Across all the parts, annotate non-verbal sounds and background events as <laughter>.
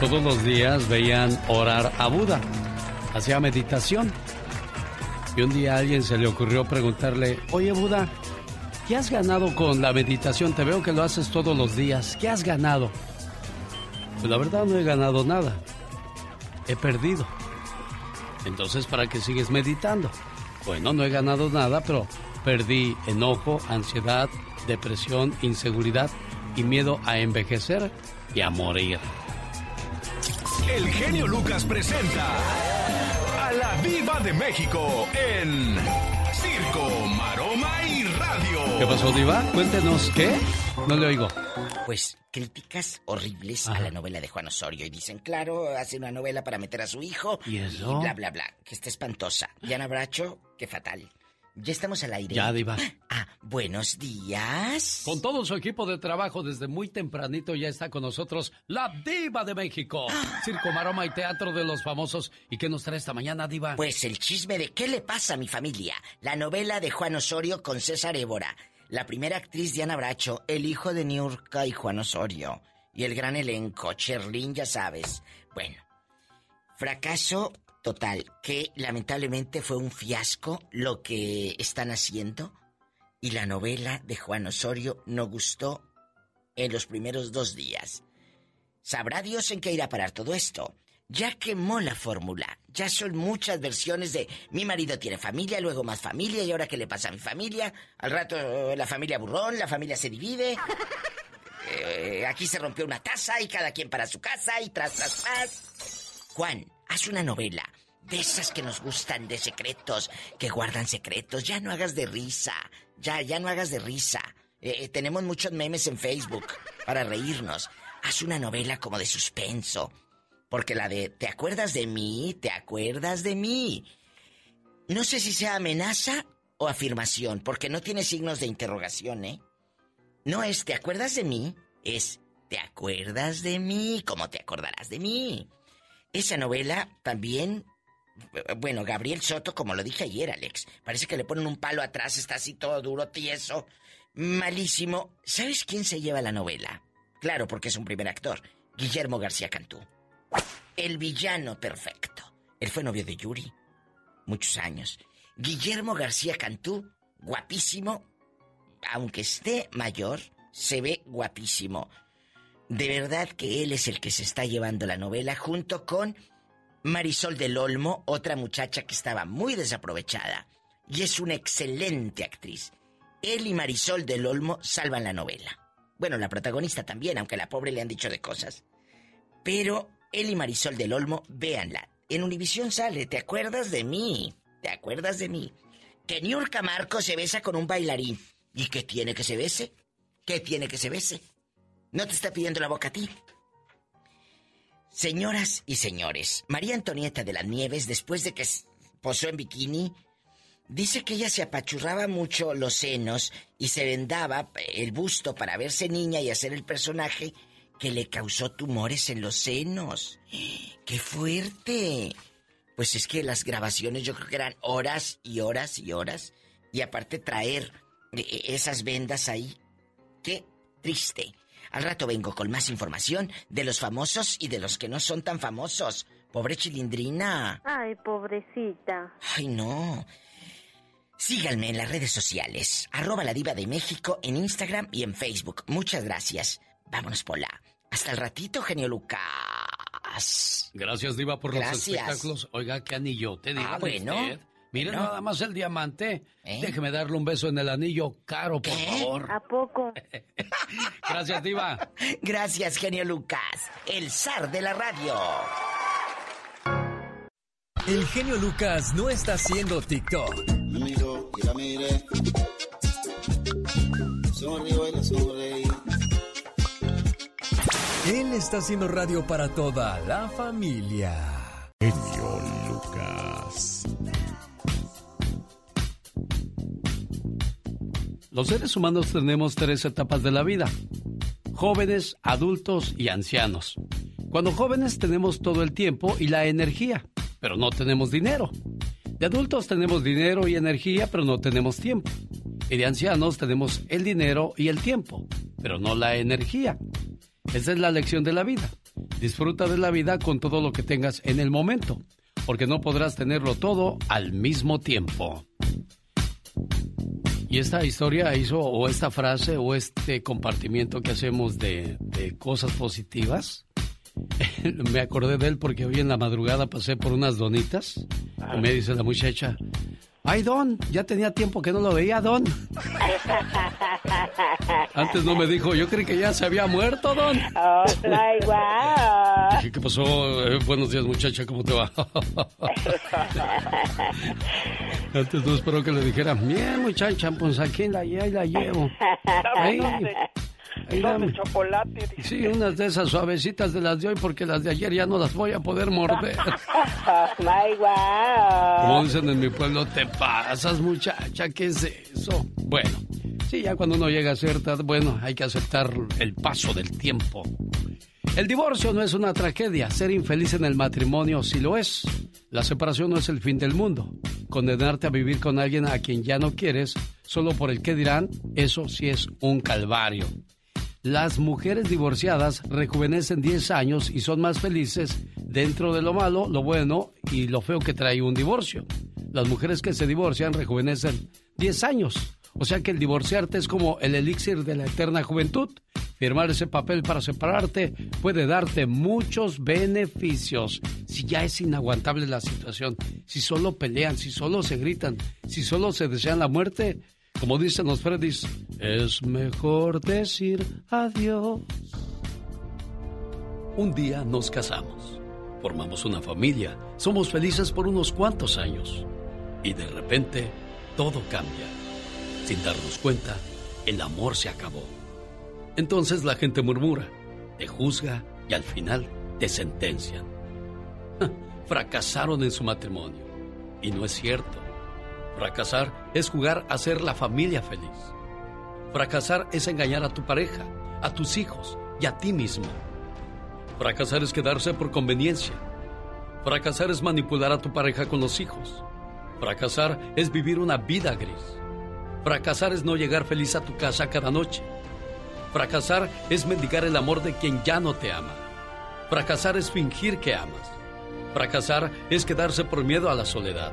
todos los días veían orar a Buda. Hacía meditación. Y un día a alguien se le ocurrió preguntarle, oye Buda, ¿qué has ganado con la meditación? Te veo que lo haces todos los días. ¿Qué has ganado? Pues la verdad no he ganado nada. He perdido. Entonces, ¿para qué sigues meditando? Bueno, no he ganado nada, pero perdí enojo, ansiedad, depresión, inseguridad y miedo a envejecer y a morir. El genio Lucas presenta a la Viva de México en Circo, Maroma y Radio. ¿Qué pasó, Diva? Cuéntenos, ¿qué? No le oigo. Pues críticas horribles a la novela de Juan Osorio y dicen, claro, hace una novela para meter a su hijo y, eso? y bla, bla, bla, que está espantosa. Ana Bracho, qué fatal. Ya estamos al aire. Ya, Diva. Ah, buenos días. Con todo su equipo de trabajo desde muy tempranito ya está con nosotros la Diva de México. Circo, Maroma y Teatro de los Famosos. ¿Y qué nos trae esta mañana, Diva? Pues el chisme de ¿Qué le pasa a mi familia? La novela de Juan Osorio con César Évora. La primera actriz Diana Bracho, el hijo de Niurka y Juan Osorio. Y el gran elenco, Cherlin, ya sabes. Bueno, fracaso Total, que lamentablemente fue un fiasco lo que están haciendo y la novela de Juan Osorio no gustó en los primeros dos días. Sabrá Dios en qué irá a parar todo esto. Ya quemó la fórmula. Ya son muchas versiones de mi marido tiene familia, luego más familia, y ahora qué le pasa a mi familia. Al rato la familia burrón, la familia se divide. Eh, aquí se rompió una taza y cada quien para su casa y tras, tras, tras. Juan, haz una novela de esas que nos gustan, de secretos, que guardan secretos. Ya no hagas de risa. Ya, ya no hagas de risa. Eh, eh, tenemos muchos memes en Facebook para reírnos. Haz una novela como de suspenso. Porque la de ¿Te acuerdas de mí? ¿Te acuerdas de mí? No sé si sea amenaza o afirmación, porque no tiene signos de interrogación, ¿eh? No es ¿Te acuerdas de mí? Es ¿Te acuerdas de mí? ¿Cómo te acordarás de mí? Esa novela también bueno, Gabriel Soto, como lo dije ayer, Alex, parece que le ponen un palo atrás, está así todo duro, tieso, malísimo. ¿Sabes quién se lleva la novela? Claro, porque es un primer actor, Guillermo García Cantú. El villano perfecto. Él fue novio de Yuri, muchos años. Guillermo García Cantú, guapísimo, aunque esté mayor, se ve guapísimo. De verdad que él es el que se está llevando la novela junto con Marisol del Olmo, otra muchacha que estaba muy desaprovechada y es una excelente actriz. Él y Marisol del Olmo salvan la novela. Bueno, la protagonista también, aunque la pobre le han dicho de cosas. Pero él y Marisol del Olmo, véanla. En Univisión sale, ¿te acuerdas de mí? ¿Te acuerdas de mí? Que Niurka Marco se besa con un bailarín. ¿Y qué tiene que se bese? ¿Qué tiene que se bese? No te está pidiendo la boca a ti. Señoras y señores, María Antonieta de las Nieves, después de que posó en bikini, dice que ella se apachurraba mucho los senos y se vendaba el busto para verse niña y hacer el personaje que le causó tumores en los senos. <gasps> ¡Qué fuerte! Pues es que las grabaciones yo creo que eran horas y horas y horas. Y aparte traer e, e, esas vendas ahí. ¡Qué triste! Al rato vengo con más información de los famosos y de los que no son tan famosos. Pobre chilindrina. Ay, pobrecita. Ay, no. Síganme en las redes sociales. Arroba la diva de México en Instagram y en Facebook. Muchas gracias. Vámonos, Pola. Hasta el ratito, genio Lucas. Gracias, Diva, por los espectáculos. Oiga, qué anillo te digo. Ah, bueno. Mire nada más el diamante. ¿Eh? Déjeme darle un beso en el anillo caro, por favor. ¿A poco? <laughs> Gracias, Diva. Gracias, genio Lucas, el zar de la radio. El genio Lucas no está haciendo TikTok. Amigo, y la mire. Sonríe, sonreí. Él está haciendo radio para toda la familia. Genio Los seres humanos tenemos tres etapas de la vida. Jóvenes, adultos y ancianos. Cuando jóvenes tenemos todo el tiempo y la energía, pero no tenemos dinero. De adultos tenemos dinero y energía, pero no tenemos tiempo. Y de ancianos tenemos el dinero y el tiempo, pero no la energía. Esa es la lección de la vida. Disfruta de la vida con todo lo que tengas en el momento, porque no podrás tenerlo todo al mismo tiempo. Y esta historia hizo, o esta frase, o este compartimiento que hacemos de, de cosas positivas, <laughs> me acordé de él porque hoy en la madrugada pasé por unas donitas y me dice la muchacha, Ay, Don, ya tenía tiempo que no lo veía, Don. Antes no me dijo, yo creí que ya se había muerto, Don. Oh, igual. ¿Qué pasó? Eh, buenos días, muchacha, ¿cómo te va? Antes no esperó que le dijera, bien, muchacha, pues aquí la, la llevo. <laughs> Ay, de chocolate. Sí, unas de esas suavecitas de las de hoy porque las de ayer ya no las voy a poder morder. <laughs> Como dicen en mi pueblo, te pasas muchacha, ¿qué es eso? Bueno, sí, ya cuando uno llega a cierta, bueno, hay que aceptar el paso del tiempo. El divorcio no es una tragedia, ser infeliz en el matrimonio sí lo es. La separación no es el fin del mundo. Condenarte a vivir con alguien a quien ya no quieres solo por el que dirán, eso sí es un calvario. Las mujeres divorciadas rejuvenecen 10 años y son más felices dentro de lo malo, lo bueno y lo feo que trae un divorcio. Las mujeres que se divorcian rejuvenecen 10 años. O sea que el divorciarte es como el elixir de la eterna juventud. Firmar ese papel para separarte puede darte muchos beneficios. Si ya es inaguantable la situación, si solo pelean, si solo se gritan, si solo se desean la muerte, como dicen los Freddys, es mejor decir adiós. Un día nos casamos, formamos una familia, somos felices por unos cuantos años y de repente todo cambia. Sin darnos cuenta, el amor se acabó. Entonces la gente murmura, te juzga y al final te sentencian. <laughs> Fracasaron en su matrimonio. Y no es cierto. Fracasar es jugar a ser la familia feliz. Fracasar es engañar a tu pareja, a tus hijos y a ti mismo. Fracasar es quedarse por conveniencia. Fracasar es manipular a tu pareja con los hijos. Fracasar es vivir una vida gris. Fracasar es no llegar feliz a tu casa cada noche. Fracasar es mendigar el amor de quien ya no te ama. Fracasar es fingir que amas. Fracasar es quedarse por miedo a la soledad.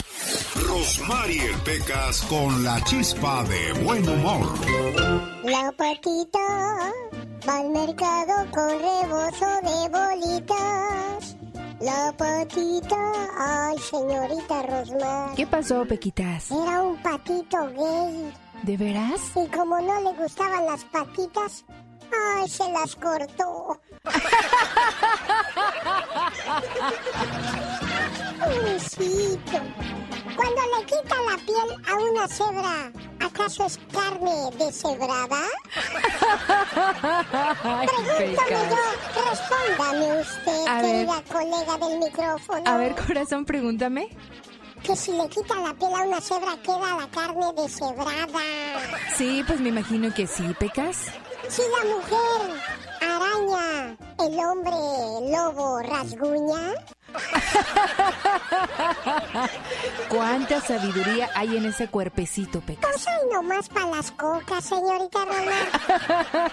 Rosmarie Pecas con la chispa de buen humor. La patita va al mercado con rebozo de bolitas. La patita, ay señorita Rosmar. ¿Qué pasó, Pequitas? Era un patito gay. ¿De veras? Y como no le gustaban las patitas, ay, se las cortó. <laughs> Pobrecito. Cuando le quita la piel a una cebra, ¿acaso es carne deshebrada? <laughs> Pregúntame yo, respóndame usted, querida colega del micrófono. A ver, corazón, pregúntame. Que si le quita la piel a una cebra, queda la carne deshebrada. Sí, pues me imagino que sí, Pecas. Si la mujer araña, el hombre lobo rasguña. ¿Cuánta sabiduría hay en ese cuerpecito, Pecas? No soy nomás para las cocas, señorita Román.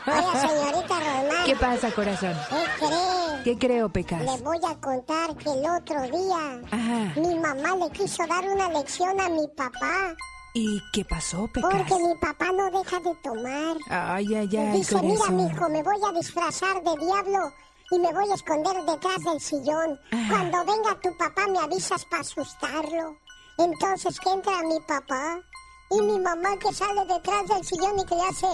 Oye, señorita Román. ¿Qué pasa, corazón? ¿Qué cree? ¿Qué creo, Pecas? Le voy a contar que el otro día mi mamá le quiso dar una lección a mi papá. ¿Y qué pasó, Pecas? Porque mi papá no deja de tomar. Ay, ay, ay, Dice, mira, mijo, me voy a disfrazar de diablo y me voy a esconder detrás del sillón. Cuando venga tu papá me avisas para asustarlo. Entonces que entra mi papá y mi mamá que sale detrás del sillón y que le hace...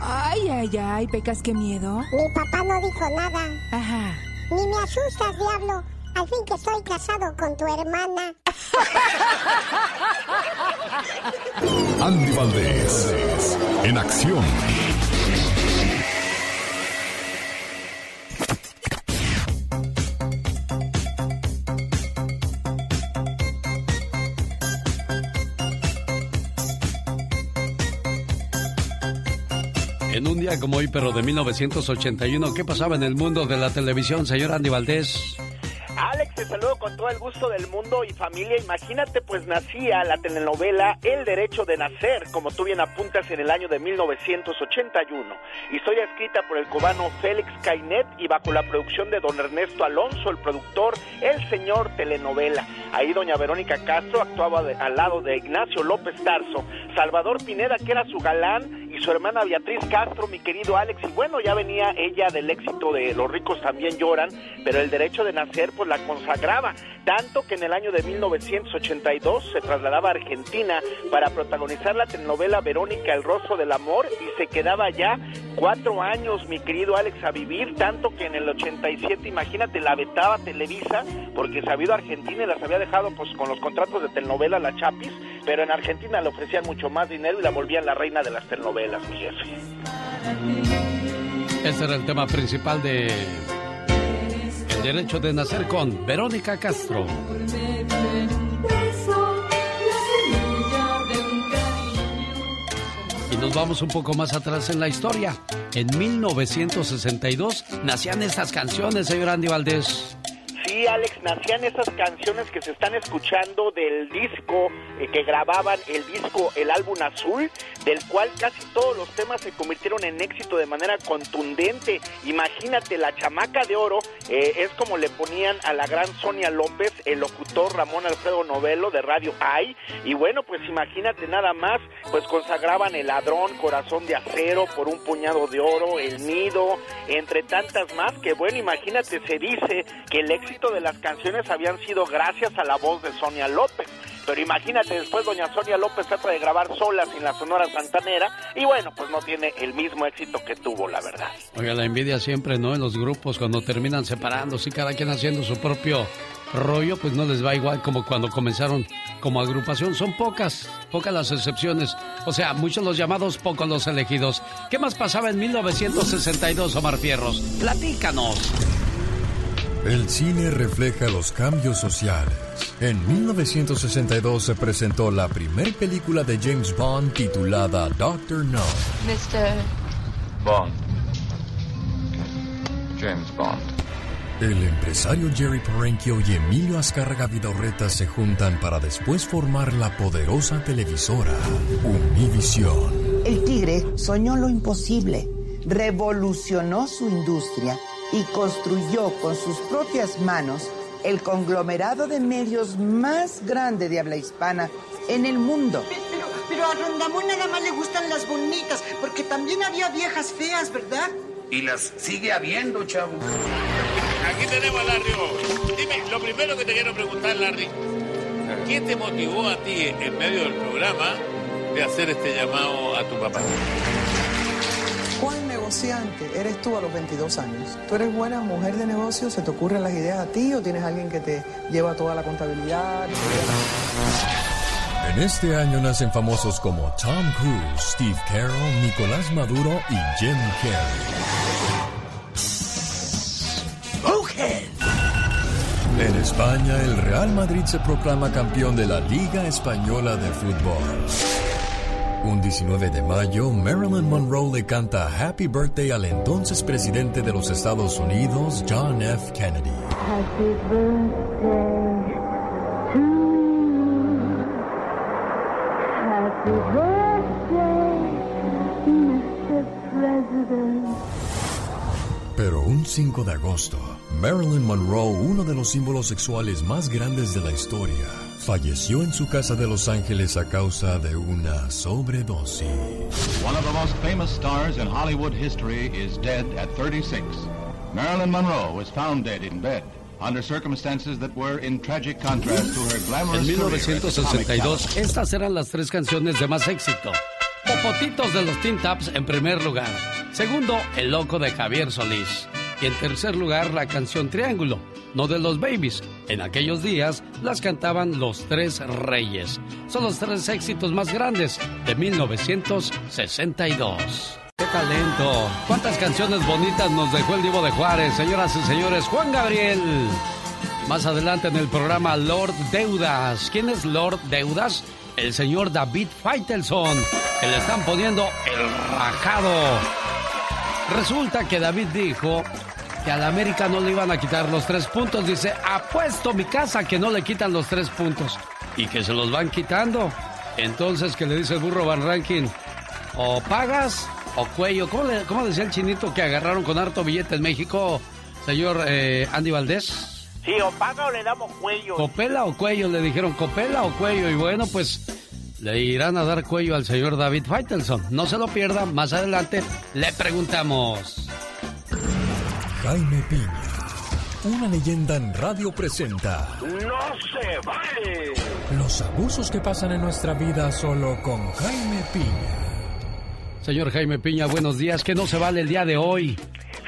Ay, ay, ay, Pecas, qué miedo. Mi papá no dijo nada. Ajá. Ni me asustas, diablo. Al fin que estoy casado con tu hermana. Andy Valdés, en acción. Día como hoy, pero de 1981, ¿qué pasaba en el mundo de la televisión, señor Andy Valdés? Alex, te saludo con todo el gusto del mundo y familia. Imagínate, pues nacía la telenovela El Derecho de Nacer, como tú bien apuntas, en el año de 1981. Historia escrita por el cubano Félix Cainet y bajo la producción de don Ernesto Alonso, el productor, el señor telenovela. Ahí doña Verónica Castro actuaba al lado de Ignacio López Tarso, Salvador Pineda, que era su galán, y su hermana Beatriz Castro, mi querido Alex. Y bueno, ya venía ella del éxito de Los ricos también lloran, pero el derecho de nacer, pues la consagraba, tanto que en el año de 1982 se trasladaba a Argentina para protagonizar la telenovela Verónica, el rostro del amor, y se quedaba ya cuatro años, mi querido Alex, a vivir, tanto que en el 87, imagínate, la vetaba Televisa, porque se había ido a Argentina y las había dejado pues con los contratos de telenovela La Chapis, pero en Argentina le ofrecían mucho más dinero y la volvían la reina de las telenovelas, mi jefe. Ese era el tema principal de derecho de nacer con Verónica Castro. Y nos vamos un poco más atrás en la historia. En 1962 nacían estas canciones, señor Andy Valdés. Sí, Alex, nacían esas canciones que se están escuchando del disco eh, que grababan, el disco El Álbum Azul, del cual casi todos los temas se convirtieron en éxito de manera contundente. Imagínate, la chamaca de oro eh, es como le ponían a la gran Sonia López, el locutor Ramón Alfredo Novelo de Radio Ay. Y bueno, pues imagínate nada más, pues consagraban El Ladrón, Corazón de Acero, Por un Puñado de Oro, El Nido, entre tantas más, que bueno, imagínate, se dice que el éxito de las canciones habían sido gracias a la voz de Sonia López. Pero imagínate, después doña Sonia López trata de grabar sola sin la Sonora Santanera y bueno, pues no tiene el mismo éxito que tuvo, la verdad. Oiga, la envidia siempre, ¿no? En los grupos, cuando terminan separándose y cada quien haciendo su propio rollo, pues no les va igual como cuando comenzaron como agrupación. Son pocas, pocas las excepciones. O sea, muchos los llamados, pocos los elegidos. ¿Qué más pasaba en 1962, Omar Fierros? Platícanos. El cine refleja los cambios sociales. En 1962 se presentó la primera película de James Bond titulada Doctor No. Mr. Bond. James Bond. El empresario Jerry Parenchio y Emilio Azcárraga Vidorreta se juntan para después formar la poderosa televisora Univision. El tigre soñó lo imposible, revolucionó su industria y construyó con sus propias manos el conglomerado de medios más grande de habla hispana en el mundo. Pero, pero a Rondamón nada más le gustan las bonitas, porque también había viejas feas, ¿verdad? Y las sigue habiendo, chavo. Aquí tenemos a Larry Dime, lo primero que te quiero preguntar, Larry, ¿qué te motivó a ti en medio del programa de hacer este llamado a tu papá? ¿Cuál negociante eres tú a los 22 años? ¿Tú eres buena mujer de negocio? ¿Se te ocurren las ideas a ti o tienes alguien que te lleva toda la contabilidad? En este año nacen famosos como Tom Cruise, Steve Carroll, Nicolás Maduro y Jim Carrey. En España, el Real Madrid se proclama campeón de la Liga Española de Fútbol. Un 19 de mayo, Marilyn Monroe le canta Happy Birthday al entonces presidente de los Estados Unidos, John F. Kennedy. Happy birthday to you. Happy birthday, Mr. President. Pero un 5 de agosto, Marilyn Monroe, uno de los símbolos sexuales más grandes de la historia, falleció en su casa de Los Ángeles a causa de una sobredosis. One of the most famous stars in Hollywood history is dead at 36. Marilyn Monroe was found dead in bed. Under circumstances that were in tragic contrast to her glamorous En career as a comic 1962, talent. estas eran las tres canciones de más éxito. Popotitos de los Teen Taps en primer lugar. Segundo, El Loco de Javier Solís. Y en tercer lugar, la canción Triángulo, no de los Babies. En aquellos días las cantaban los Tres Reyes. Son los tres éxitos más grandes de 1962. ¡Qué talento! ¿Cuántas canciones bonitas nos dejó el Divo de Juárez, señoras y señores? Juan Gabriel. Más adelante en el programa Lord Deudas. ¿Quién es Lord Deudas? el señor David Faitelson, que le están poniendo el rajado. Resulta que David dijo que a la América no le iban a quitar los tres puntos. Dice, apuesto mi casa que no le quitan los tres puntos. Y que se los van quitando. Entonces, que le dice el burro Van Ranking, o pagas o cuello. ¿Cómo, le- cómo decía el chinito que agarraron con harto billete en México, señor eh, Andy Valdés? Sí, o paga o le damos cuello. ¿Copela o cuello? Le dijeron, ¿copela o cuello? Y bueno, pues le irán a dar cuello al señor David Faitelson. No se lo pierda, más adelante le preguntamos. Jaime Piña, una leyenda en radio presenta ¡No se vale! los abusos que pasan en nuestra vida solo con Jaime Piña. Señor Jaime Piña, buenos días. ¿Qué no se vale el día de hoy?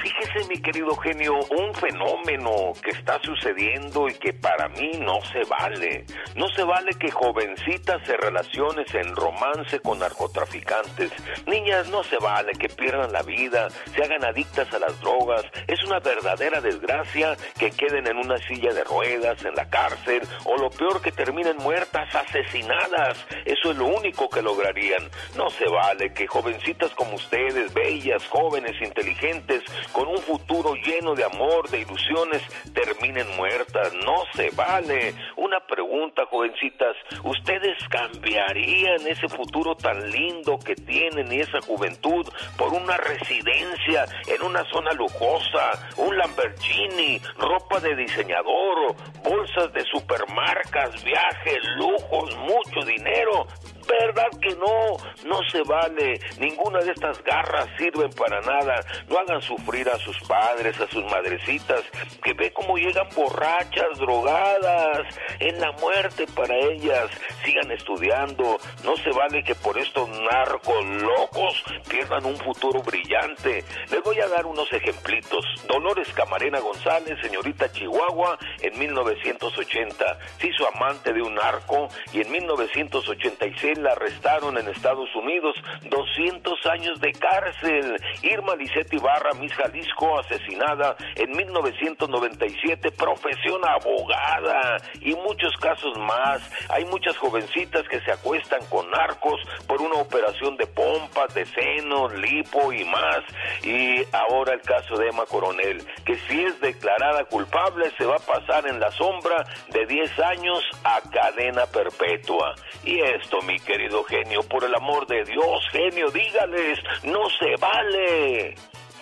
Fíjese, mi querido genio, un fenómeno que está sucediendo y que para mí no se vale. No se vale que jovencitas se relaciones en romance con narcotraficantes. Niñas, no se vale que pierdan la vida, se hagan adictas a las drogas. Es una verdadera desgracia que queden en una silla de ruedas, en la cárcel, o lo peor que terminen muertas, asesinadas. Eso es lo único que lograrían. No se vale que jovencitas como ustedes, bellas, jóvenes, inteligentes, con un futuro lleno de amor, de ilusiones, terminen muertas. No se vale. Una pregunta, jovencitas. ¿Ustedes cambiarían ese futuro tan lindo que tienen y esa juventud por una residencia en una zona lujosa, un Lamborghini, ropa de diseñador, bolsas de supermarcas, viajes, lujos, mucho dinero? ¿Verdad que no? No se vale. Ninguna de estas garras sirven para nada. No hagan sufrir a sus padres, a sus madrecitas, que ve cómo llegan borrachas, drogadas, en la muerte para ellas. Sigan estudiando. No se vale que por estos narcos locos pierdan un futuro brillante. Les voy a dar unos ejemplitos. Dolores Camarena González, señorita Chihuahua, en 1980. Se hizo amante de un narco y en 1986 la arrestaron en Estados Unidos. 200 años de cárcel. Irma Lisette Ibarra, Miss Jalisco, asesinada en 1997, profesión abogada y muchos casos más. Hay muchas jovencitas que se acuestan con narcos por una operación de pompas, de seno, lipo y más. Y ahora el caso de Emma Coronel, que si es declarada culpable se va a pasar en la sombra de 10 años a cadena perpetua. Y esto, mi querido genio, por el amor de Dios, genio, dígales, no se vale.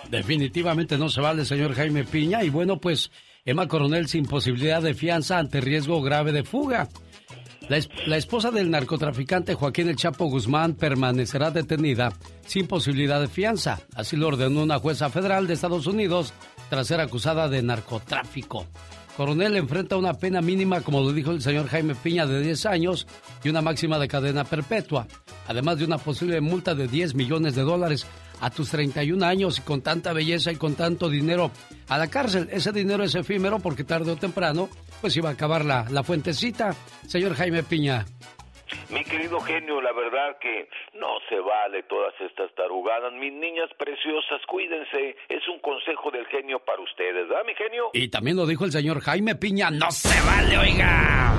Definitivamente no se vale, señor Jaime Piña. Y bueno, pues Emma Coronel sin posibilidad de fianza ante riesgo grave de fuga. La, es- la esposa del narcotraficante Joaquín El Chapo Guzmán permanecerá detenida sin posibilidad de fianza. Así lo ordenó una jueza federal de Estados Unidos tras ser acusada de narcotráfico. Coronel enfrenta una pena mínima, como lo dijo el señor Jaime Piña, de 10 años y una máxima de cadena perpetua, además de una posible multa de 10 millones de dólares a tus 31 años y con tanta belleza y con tanto dinero a la cárcel. Ese dinero es efímero porque tarde o temprano pues iba a acabar la, la fuentecita. Señor Jaime Piña. Mi querido genio, la verdad que no se vale todas estas tarugadas. Mis niñas preciosas, cuídense. Es un consejo del genio para ustedes, ¿verdad, mi genio? Y también lo dijo el señor Jaime Piña, no se vale, oiga.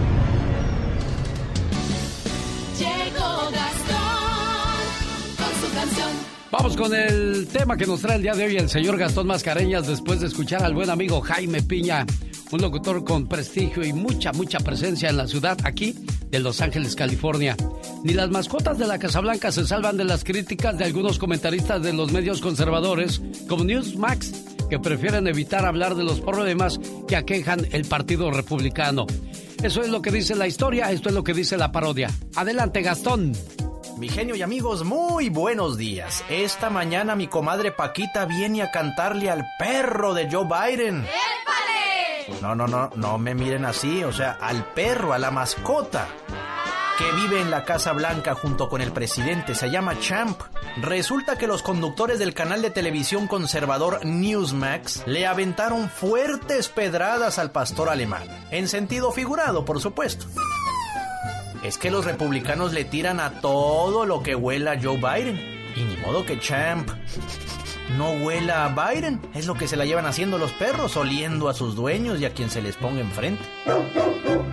Llegó Gastón con su canción. Vamos con el tema que nos trae el día de hoy el señor Gastón Mascareñas después de escuchar al buen amigo Jaime Piña, un locutor con prestigio y mucha, mucha presencia en la ciudad aquí de Los Ángeles, California. Ni las mascotas de la Casa Blanca se salvan de las críticas de algunos comentaristas de los medios conservadores como Newsmax, que prefieren evitar hablar de los problemas que aquejan el Partido Republicano. Eso es lo que dice la historia, esto es lo que dice la parodia. Adelante, Gastón. Mi genio y amigos, muy buenos días. Esta mañana mi comadre Paquita viene a cantarle al perro de Joe Biden. No, no, no, no me miren así, o sea, al perro, a la mascota que vive en la Casa Blanca junto con el presidente, se llama Champ. Resulta que los conductores del canal de televisión conservador Newsmax le aventaron fuertes pedradas al pastor alemán, en sentido figurado, por supuesto. Es que los republicanos le tiran a todo lo que huela Joe Biden. Y ni modo que Champ no huela a Byron. Es lo que se la llevan haciendo los perros, oliendo a sus dueños y a quien se les ponga enfrente.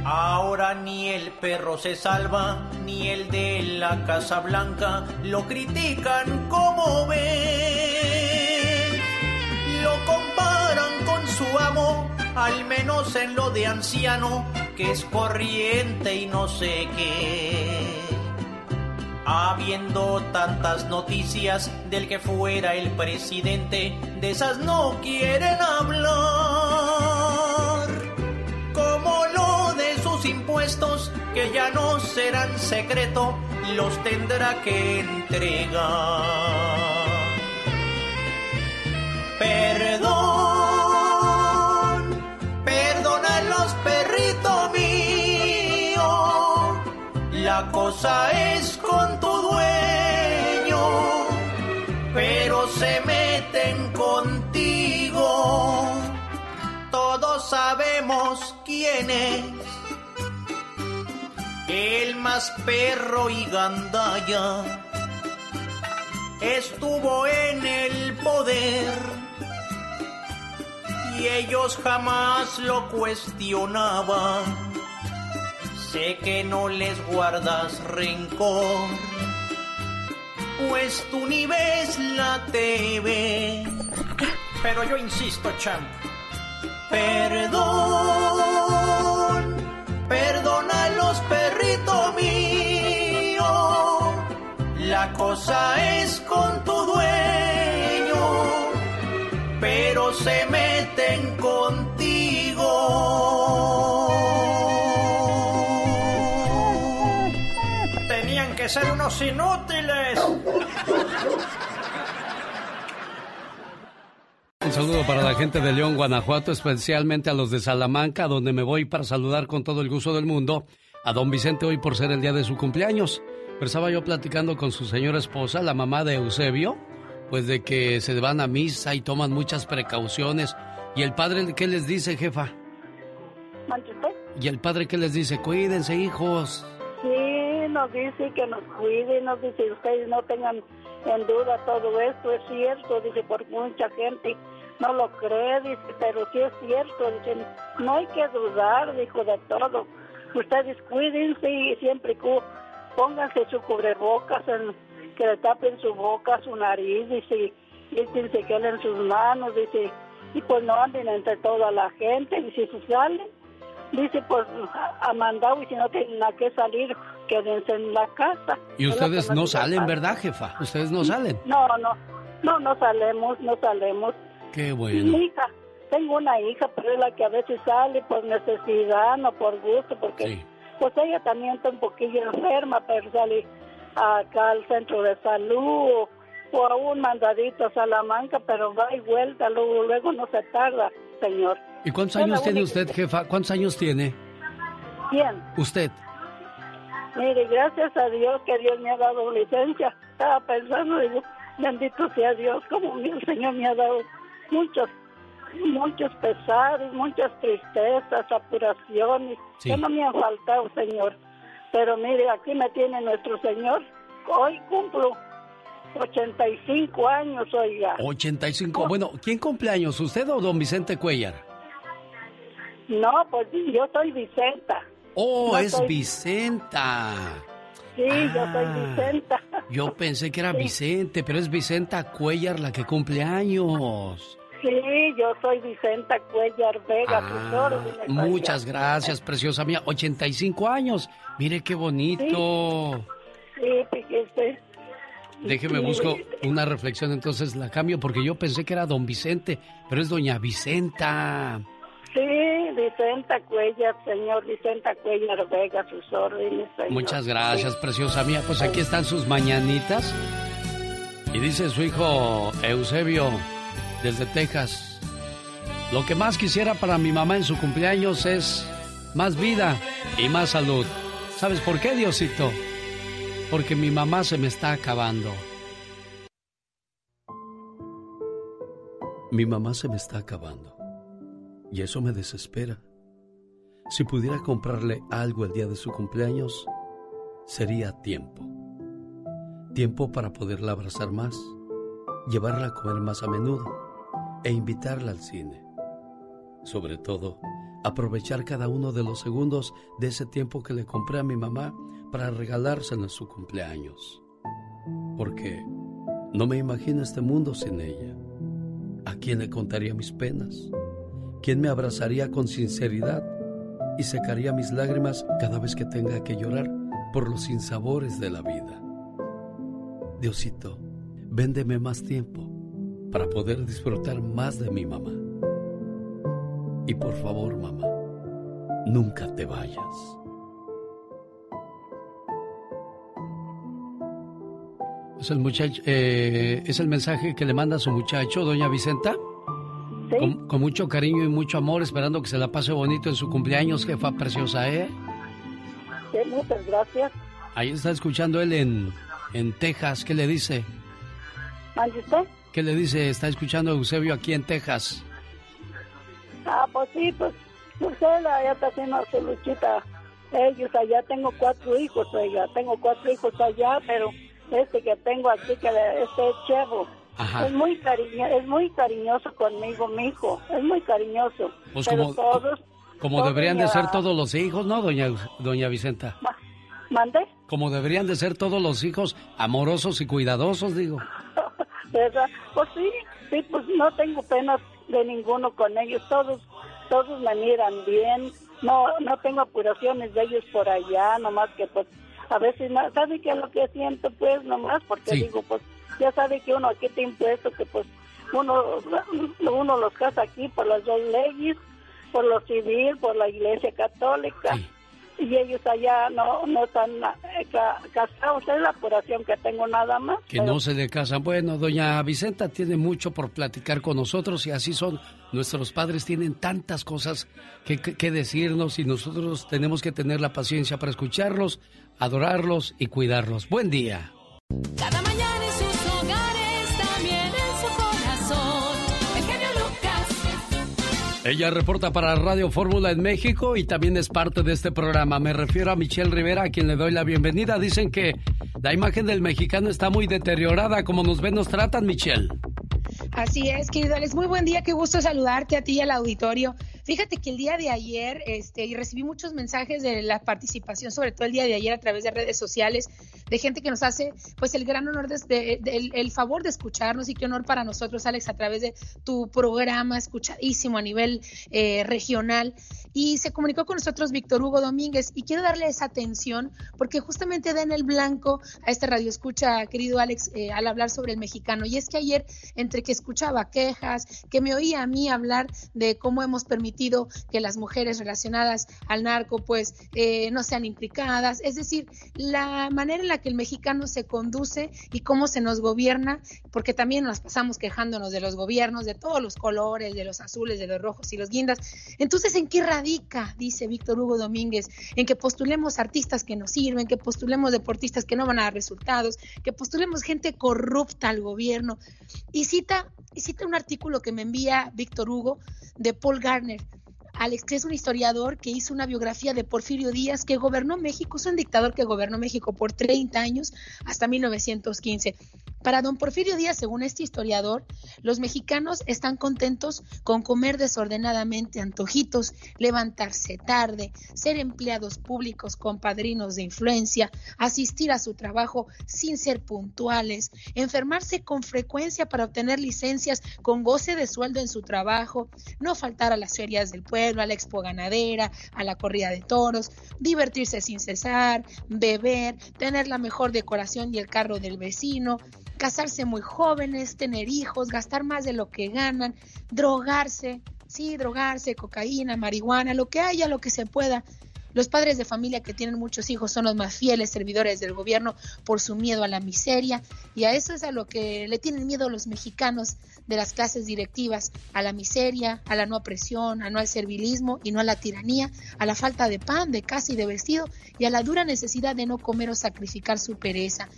Ahora ni el perro se salva, ni el de la Casa Blanca lo critican como ven. Lo comparan con su amo, al menos en lo de anciano, es corriente y no sé qué. Habiendo tantas noticias del que fuera el presidente, de esas no quieren hablar. Como lo de sus impuestos, que ya no serán secreto, los tendrá que entregar. Perdón, La cosa es con tu dueño, pero se meten contigo. Todos sabemos quién es. El más perro y gandalla estuvo en el poder y ellos jamás lo cuestionaban. Sé que no les guardas rencor, pues tú ni ves la TV. Pero yo insisto, champ. Perdón, perdona a los perritos míos. La cosa es con tu dueño, pero se meten contigo. Ser unos inútiles. Un saludo para la gente de León, Guanajuato, especialmente a los de Salamanca, donde me voy para saludar con todo el gusto del mundo a don Vicente hoy por ser el día de su cumpleaños. Pero estaba yo platicando con su señora esposa, la mamá de Eusebio, pues de que se van a misa y toman muchas precauciones. ¿Y el padre qué les dice, jefa? ¿Y el padre qué les dice? Cuídense, hijos. Nos dice que nos cuiden, nos dice ustedes no tengan en duda todo esto, es cierto, dice, por mucha gente no lo cree, dice, pero sí es cierto, dice, no hay que dudar, dijo, de todo. Ustedes cuídense y siempre pónganse su cubrebocas, que le tapen su boca, su nariz, dice, dice, se queden sus manos, dice, y pues no anden entre toda la gente, y si salen, dice, pues a mandado y si no tienen a qué salir, quédense en la casa. Y ustedes no salen. ¿verdad, jefa? Ustedes no salen. No, no, no, no salemos, no salemos. Qué Mi bueno. hija, tengo una hija, pero es la que a veces sale por necesidad, no por gusto, porque pues ella también está un poquillo enferma, pero sale acá al centro de salud o, a un mandadito a Salamanca, pero va y vuelta, luego, luego no se tarda, señor. ¿Y cuántos años tiene única- usted, jefa? ¿Cuántos años tiene Bien, usted? Mire, gracias a Dios que Dios me ha dado licencia. Estaba pensando, digo, bendito sea Dios, como el Señor me ha dado muchos, muchos pesares, muchas tristezas, apuraciones, Sí. que no me han faltado, Señor. Pero mire, aquí me tiene nuestro Señor. Hoy cumplo 85 años, oiga. 85. Bueno, ¿quién cumpleaños? ¿Usted o don Vicente Cuellar? No, pues yo soy Vicenta. Oh, No es soy- Vicenta. Sí, yo soy Ah. Vicenta. Yo pensé que era Vicente, pero es Vicenta Cuellar la que cumple años. Sí, yo soy Vicenta Cuellar Vega. Ah, Muchas gracias, preciosa mía. 85 años. Mire qué bonito. Sí, fíjese. Déjeme busco una reflexión, entonces la cambio porque yo pensé que era don Vicente, pero es doña Vicenta. Sí, Vicenta Cuellar, señor Vicenta Cuellar Vega, sus órdenes. Muchas gracias, preciosa mía. Pues aquí están sus mañanitas. Y dice su hijo Eusebio, desde Texas, lo que más quisiera para mi mamá en su cumpleaños es más vida y más salud. ¿Sabes por qué, Diosito? Porque mi mamá se me está acabando. Mi mamá se me está acabando. Y eso me desespera. Si pudiera comprarle algo el día de su cumpleaños, sería tiempo. Tiempo para poderla abrazar más llevarla a comer más a menudo e invitarla al cine. Sobre todo, aprovechar cada uno de los segundos de ese tiempo que le compré a mi mamá para regalárselo en su cumpleaños. Porque no me imagino este mundo sin ella. ¿A quién le contaría mis penas? ¿Quién me abrazaría con sinceridad y secaría mis lágrimas cada vez que tenga que llorar por los sinsabores de la vida? Diosito, véndeme más tiempo para poder disfrutar más de mi mamá. Y por favor, mamá, nunca te vayas. Es el, muchacho, eh, es el mensaje que le manda a su muchacho, doña Vicenta. Con, con, mucho cariño y mucho amor, esperando que se la pase bonito en su cumpleaños, jefa preciosa, ¿eh? Sí, muchas gracias. Ahí está escuchando él en, en Texas. ¿Qué le dice? ¿Mande usted? ¿Qué le dice? Está escuchando Eusebio aquí en Texas. Ah, pues sí, pues usted ya está haciendo su luchita. Ellos allá, tengo cuatro hijos, oiga, tengo cuatro hijos allá, pero este que tengo aquí, que este es Chevo, Ajá. es muy cariño, es muy cariñoso conmigo, mi hijo, es muy cariñoso. Pues pero como, todos, como todos deberían de ser todos los hijos, ¿no, doña, doña Vicenta? ¿Mande? Como deberían de ser todos los hijos amorosos y cuidadosos, digo. <laughs> ¿Verdad? Pues sí, sí, pues no tengo penas de ninguno con ellos, todos, todos me miran bien, no, no tengo apuraciones de ellos por allá, nomás que pues a veces, ¿sabe qué es lo que siento? Pues nomás porque Sí. digo, pues ya sabe que uno aquí te impuesto que pues uno, uno los casa aquí por las dos leyes, por lo civil, por la iglesia católica. Y ellos allá no, no están eh, ca- casados, es la apuración que tengo nada más. Que no se le casan. Bueno, doña Vicenta tiene mucho por platicar con nosotros y así son. Nuestros padres tienen tantas cosas que, que- que decirnos y nosotros tenemos que tener la paciencia para escucharlos, adorarlos y cuidarlos. Buen día. Cada Ella reporta para Radio Fórmula en México y también es parte de este programa. Me refiero a Michelle Rivera, a quien le doy la bienvenida. Dicen que la imagen del mexicano está muy deteriorada. Como nos ven, nos tratan, Michelle. Así es, querido Alex. Muy buen día, qué gusto saludarte a ti y al auditorio. Fíjate que el día de ayer, este, y recibí muchos mensajes de la participación, sobre todo el día de ayer a través de redes sociales, de gente que nos hace, pues, el gran honor, de, de- el favor de escucharnos y qué honor para nosotros, Alex, a través de tu programa escuchadísimo a nivel eh, regional. Y se comunicó con nosotros Víctor Hugo Domínguez y quiero darle esa atención porque justamente da en el blanco a este radio escucha, querido Alex, eh, al hablar sobre el mexicano. Y es que ayer, entre que escuchaba quejas, que me oía a mí hablar de cómo hemos permitido que las mujeres relacionadas al narco, pues, eh, no sean implicadas. Es decir, la manera en la que el mexicano se conduce y cómo se nos gobierna, porque también nos pasamos quejándonos de los gobiernos, de todos los colores, de los azules, de los rojos y los guindas. Entonces, ¿en qué radica, dice Víctor Hugo Domínguez, en que postulemos artistas que nos sirven, que postulemos deportistas que no van a dar resultados, que postulemos gente corrupta al gobierno? Y cita, y cita un artículo que me envía Víctor Hugo de Paul Garner. Alex, que es un historiador que hizo una biografía de Porfirio Díaz, que gobernó México, es un dictador que gobernó México por 30 años hasta 1915. Para don Porfirio Díaz, según este historiador, los mexicanos están contentos con comer desordenadamente antojitos, levantarse tarde, ser empleados públicos con padrinos de influencia, asistir a su trabajo sin ser puntuales, enfermarse con frecuencia para obtener licencias con goce de sueldo en su trabajo, no faltar a las ferias del pueblo, a la expo ganadera, a la corrida de toros, divertirse sin cesar, beber, tener la mejor decoración y el carro del vecino, casarse muy jóvenes, tener hijos, gastar más de lo que ganan, drogarse, sí, drogarse, cocaína, marihuana, lo que haya, lo que se pueda. Los padres de familia que tienen muchos hijos son los más fieles servidores del gobierno por su miedo a la miseria y a eso es a lo que le tienen miedo los mexicanos de las clases directivas, a la miseria, a la no opresión, a no al servilismo y no a la tiranía, a la falta de pan, de casa y de vestido y a la dura necesidad de no comer o sacrificar su pereza.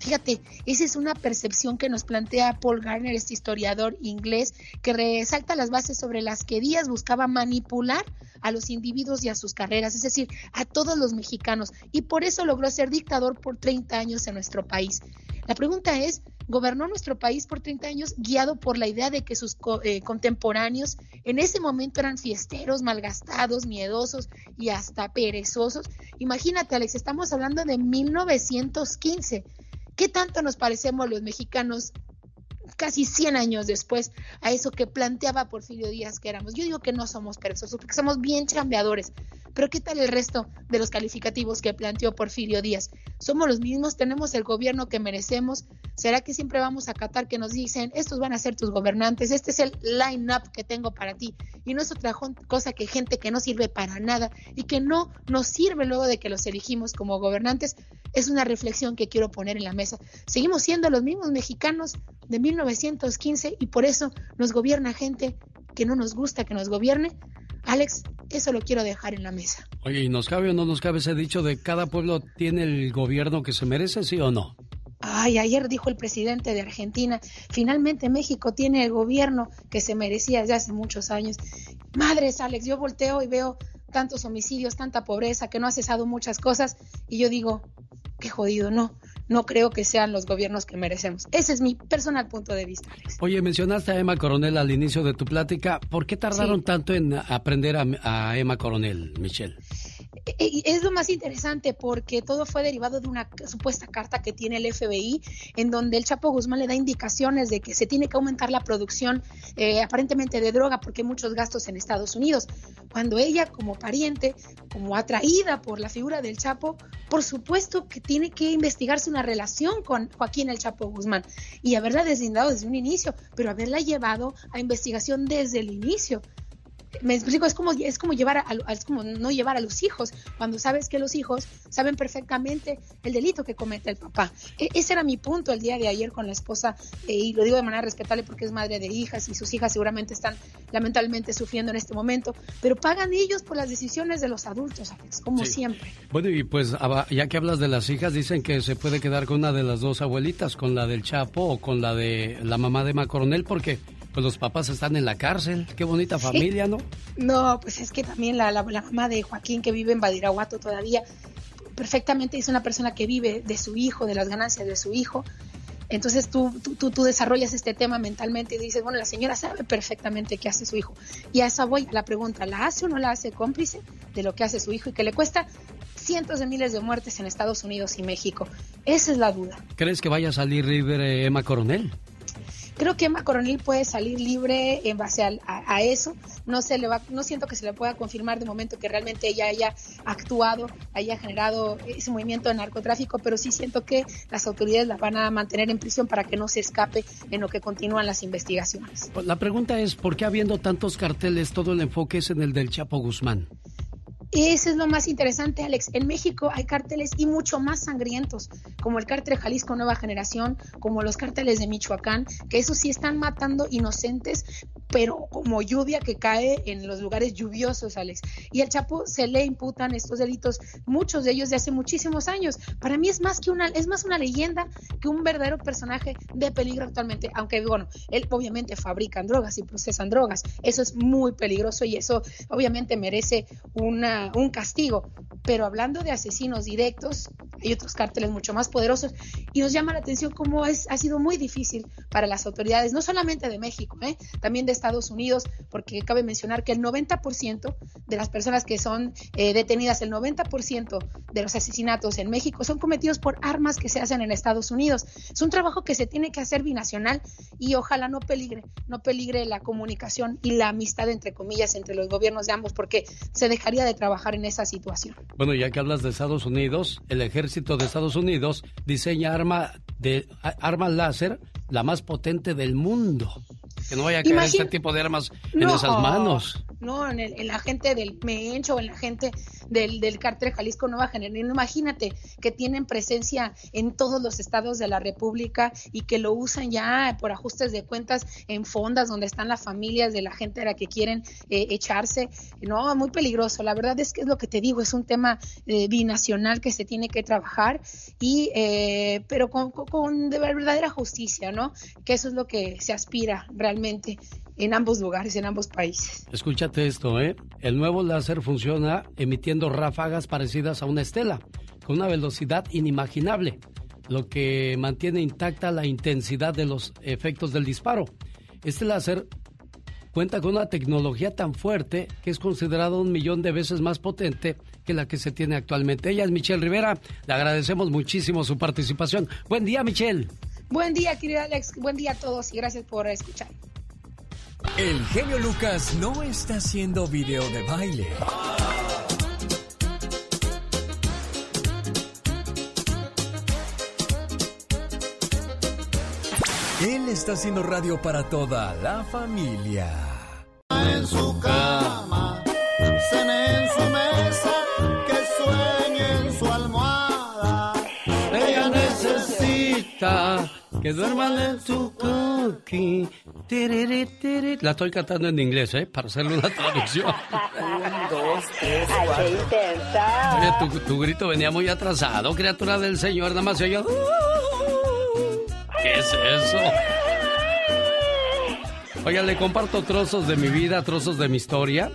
Fíjate, esa es una percepción que nos plantea Paul Garner, este historiador inglés, que resalta las bases sobre las que Díaz buscaba manipular a los individuos y a sus carreras, es decir, a todos los mexicanos, y por eso logró ser dictador por 30 años en nuestro país. La pregunta es, gobernó nuestro país por 30 años guiado por la idea de que sus co- eh, contemporáneos en ese momento eran fiesteros, malgastados, miedosos y hasta perezosos. Imagínate, Alex, estamos hablando de 1915. ¿Qué tanto nos parecemos los mexicanos casi 100 años después a eso que planteaba Porfirio Díaz que éramos. Yo digo que no somos perezosos porque somos bien chambeadores, pero ¿qué tal el resto de los calificativos que planteó Porfirio Díaz? Somos los mismos, tenemos el gobierno que merecemos. ¿Será que siempre vamos a acatar que nos dicen, estos van a ser tus gobernantes, este es el line-up que tengo para ti? Y no es otra cosa que gente que no sirve para nada y que no nos sirve luego de que los elegimos como gobernantes. Es una reflexión que quiero poner en la mesa. Seguimos siendo los mismos mexicanos de 1915 y por eso nos gobierna gente que no nos gusta que nos gobierne. Alex, eso lo quiero dejar en la mesa. Oye, ¿y nos cabe o no nos cabe ese dicho de cada pueblo tiene el gobierno que se merece, sí o no? Ay, ayer dijo el presidente de Argentina, finalmente México tiene el gobierno que se merecía desde hace muchos años. Madres, Alex, yo volteo y veo tantos homicidios, tanta pobreza, que no ha cesado muchas cosas, y yo digo, qué jodido, no, no creo que sean los gobiernos que merecemos. Ese es mi personal punto de vista. Oye, mencionaste a Emma Coronel al inicio de tu plática. ¿Por qué tardaron Sí. tanto en aprender a, a Emma Coronel, Michelle? Es lo más interesante porque todo fue derivado de una supuesta carta que tiene el FBI en donde el Chapo Guzmán le da indicaciones de que se tiene que aumentar la producción eh, aparentemente de droga porque hay muchos gastos en Estados Unidos. Cuando ella como pariente, como atraída por la figura del Chapo, por supuesto que tiene que investigarse una relación con Joaquín el Chapo Guzmán y haberla deslindado desde un inicio, pero haberla llevado a investigación desde el inicio me explico, es como, es como llevar a, es como no llevar a los hijos, cuando sabes que los hijos saben perfectamente el delito que comete el papá. E- ese era mi punto el día de ayer con la esposa, eh, y lo digo de manera respetable porque es madre de hijas y sus hijas seguramente están lamentablemente sufriendo en este momento, pero pagan ellos por las decisiones de los adultos, Alex, como Sí. siempre. Bueno, y pues ya que hablas de las hijas, dicen que se puede quedar con una de las dos abuelitas, con la del Chapo o con la de la mamá de Emma Coronel, porque pues los papás están en la cárcel. Qué bonita familia, ¿no? No, pues es que también la, mamá de Joaquín que vive en Badiraguato todavía perfectamente es una persona que vive de su hijo, de las ganancias de su hijo. Entonces tú, tú, tú, desarrollas este tema mentalmente y dices, bueno, la señora sabe perfectamente qué hace su hijo. Y a esa voy la pregunta, ¿la hace o no la hace cómplice de lo que hace su hijo y que le cuesta cientos de miles de muertes en Estados Unidos y México? Esa es la duda. ¿Crees que vaya a salir libre Emma Coronel? Creo que Emma Coronel puede salir libre en base a, eso. No se le va, no siento que se le pueda confirmar de momento que realmente ella haya actuado, haya generado ese movimiento de narcotráfico, pero sí siento que las autoridades la van a mantener en prisión para que no se escape en lo que continúan las investigaciones. La pregunta es, ¿por qué habiendo tantos carteles todo el enfoque es en el del Chapo Guzmán? Eso es lo más interesante, Alex. En México hay cárteles y mucho más sangrientos, como el cártel Jalisco Nueva Generación, como los cárteles de Michoacán, que esos sí están matando inocentes, pero como lluvia que cae en los lugares lluviosos, Alex. Y al Chapo se le imputan estos delitos, muchos de ellos de hace muchísimos años. Para mí es más que una, es más una leyenda que un verdadero personaje de peligro actualmente, aunque bueno, él obviamente fabrican drogas y procesan drogas. Eso es muy peligroso y eso obviamente merece una, un castigo. Pero hablando de asesinos directos, hay otros cárteles mucho más poderosos y nos llama la atención cómo es, ha sido muy difícil para las autoridades, no solamente de México, ¿eh? también de Estados Unidos, porque cabe mencionar que el 90% de las personas que son eh, detenidas, el 90% de los asesinatos en México son cometidos por armas que se hacen en Estados Unidos. Es un trabajo que se tiene que hacer binacional y ojalá no peligre, no peligre la comunicación y la amistad, entre comillas, entre los gobiernos de ambos, porque se dejaría de trabajar en esa situación. Bueno, ya que hablas de Estados Unidos, el ejército de Estados Unidos diseña arma de arma láser la más potente del mundo. Que no vaya a caer Imagin- este tipo de armas en No. esas manos. No, en, el- en la gente del Mencho, en la gente del, del cártel Jalisco Nueva Generación. Imagínate que tienen presencia en todos los estados de la República y que lo usan ya por ajustes de cuentas en fondas donde están las familias de la gente a la que quieren eh, echarse. No, muy peligroso. La verdad es que es lo que te digo, es un tema eh, binacional que se tiene que trabajar y eh, pero con, con- con de verdadera justicia, ¿no? Que eso es lo que se aspira realmente en ambos lugares, en ambos países. Escúchate esto, ¿eh? El nuevo láser funciona emitiendo ráfagas parecidas a una estela, con una velocidad inimaginable. lo que mantiene intacta la intensidad de los efectos del disparo. Este láser cuenta con una tecnología tan fuerte que es considerado un millón de veces más potente que la que se tiene actualmente. Ella es Michelle Rivera. Le agradecemos muchísimo su participación. Buen día, Michelle. Buen día, querido Alex. Buen día a todos y gracias por escuchar. El genio Lucas no está haciendo video de baile. Él está haciendo radio para toda la familia. En su cama, cene en su mesa, que sueñe en su almohada. Ella necesita que duerman en su cookie. La estoy cantando en inglés, ¿eh? Para hacerle una traducción. <laughs> Un, dos, tres, cuatro. Oye, tu, tu grito venía muy atrasado, criatura del Señor. Nada más se oyó. ¿Qué es eso? Oiga, le comparto trozos de mi vida, trozos de mi historia,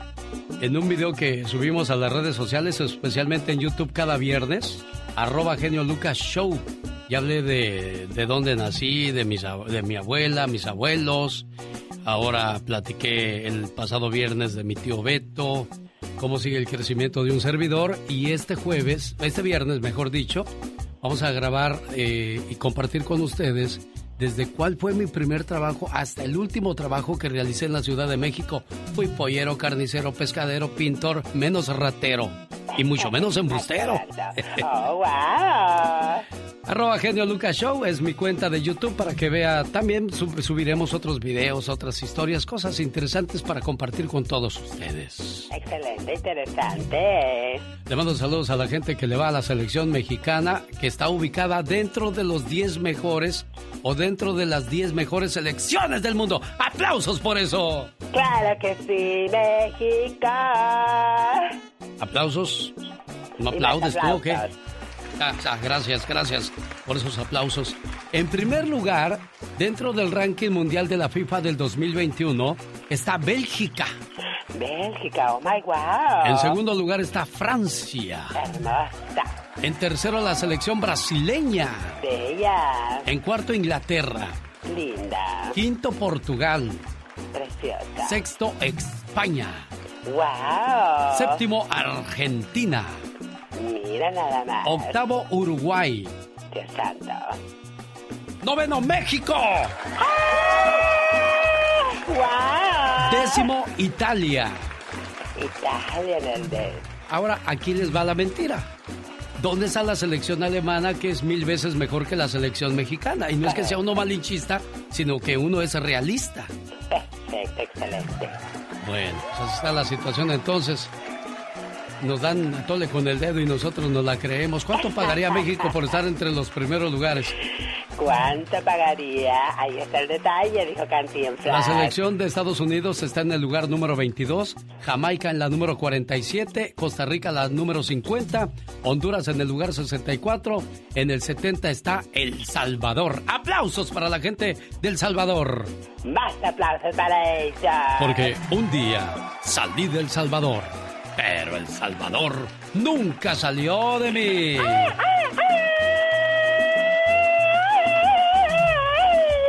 en un video que subimos a las redes sociales, especialmente en YouTube cada viernes, arroba genio Lucas Show. Ya hablé de, de dónde nací, de, mis, de mi abuela, mis abuelos. Ahora platiqué el pasado viernes de mi tío Beto, cómo sigue el crecimiento de un servidor. Y este jueves, este viernes mejor dicho, vamos a grabar eh, y compartir con ustedes desde cuál fue mi primer trabajo hasta el último trabajo que realicé en la Ciudad de México. Fui pollero, carnicero, pescadero, pintor, menos ratero y mucho menos embustero. <laughs> Oh, wow. Arroba Genio Lucas Show es mi cuenta de YouTube para que vea. También sub- subiremos otros videos, otras historias, cosas interesantes para compartir con todos ustedes. Excelente, interesante. Le mando saludos a la gente que le va a la selección mexicana, que está ubicada dentro de los 10 mejores o dentro de las 10 mejores selecciones del mundo. ¡Aplausos por eso! Claro que sí, México. ¿Aplausos? ¿No aplaudes tú o qué? Ah, ah, gracias, gracias por esos aplausos. En primer lugar, dentro del ranking mundial de la FIFA del 2021, está Bélgica. Bélgica, oh my wow. En segundo lugar está Francia. Hermosa, En tercero, la selección brasileña. bella, En cuarto, Inglaterra. linda, Quinto, Portugal. preciosa. Sexto, España. Wow. Séptimo, Argentina. Mira nada más. Octavo, Uruguay. Dios santo. Noveno, México. Wow. Décimo, Italia. Italia. Ahora, aquí les va la mentira. ¿Dónde está la selección alemana que es mil veces mejor que la selección mexicana? Y no es que sea uno malinchista, sino que uno es realista. Perfecto, excelente. Bueno, pues así está la situación entonces. Nos dan a tole con el dedo y nosotros nos la creemos. ¿Cuánto pagaría México por estar entre los primeros lugares? ¿Cuánto pagaría? Ahí está el detalle, dijo La Cantinflas. selección de Estados Unidos está en el lugar número 22, Jamaica en la número 47, Costa Rica la número 50, Honduras en el lugar 64, en el 70 está El Salvador. ¡Aplausos para la gente del Salvador! Más aplausos para ella. Porque un día salí del Salvador, pero El Salvador nunca salió de mí.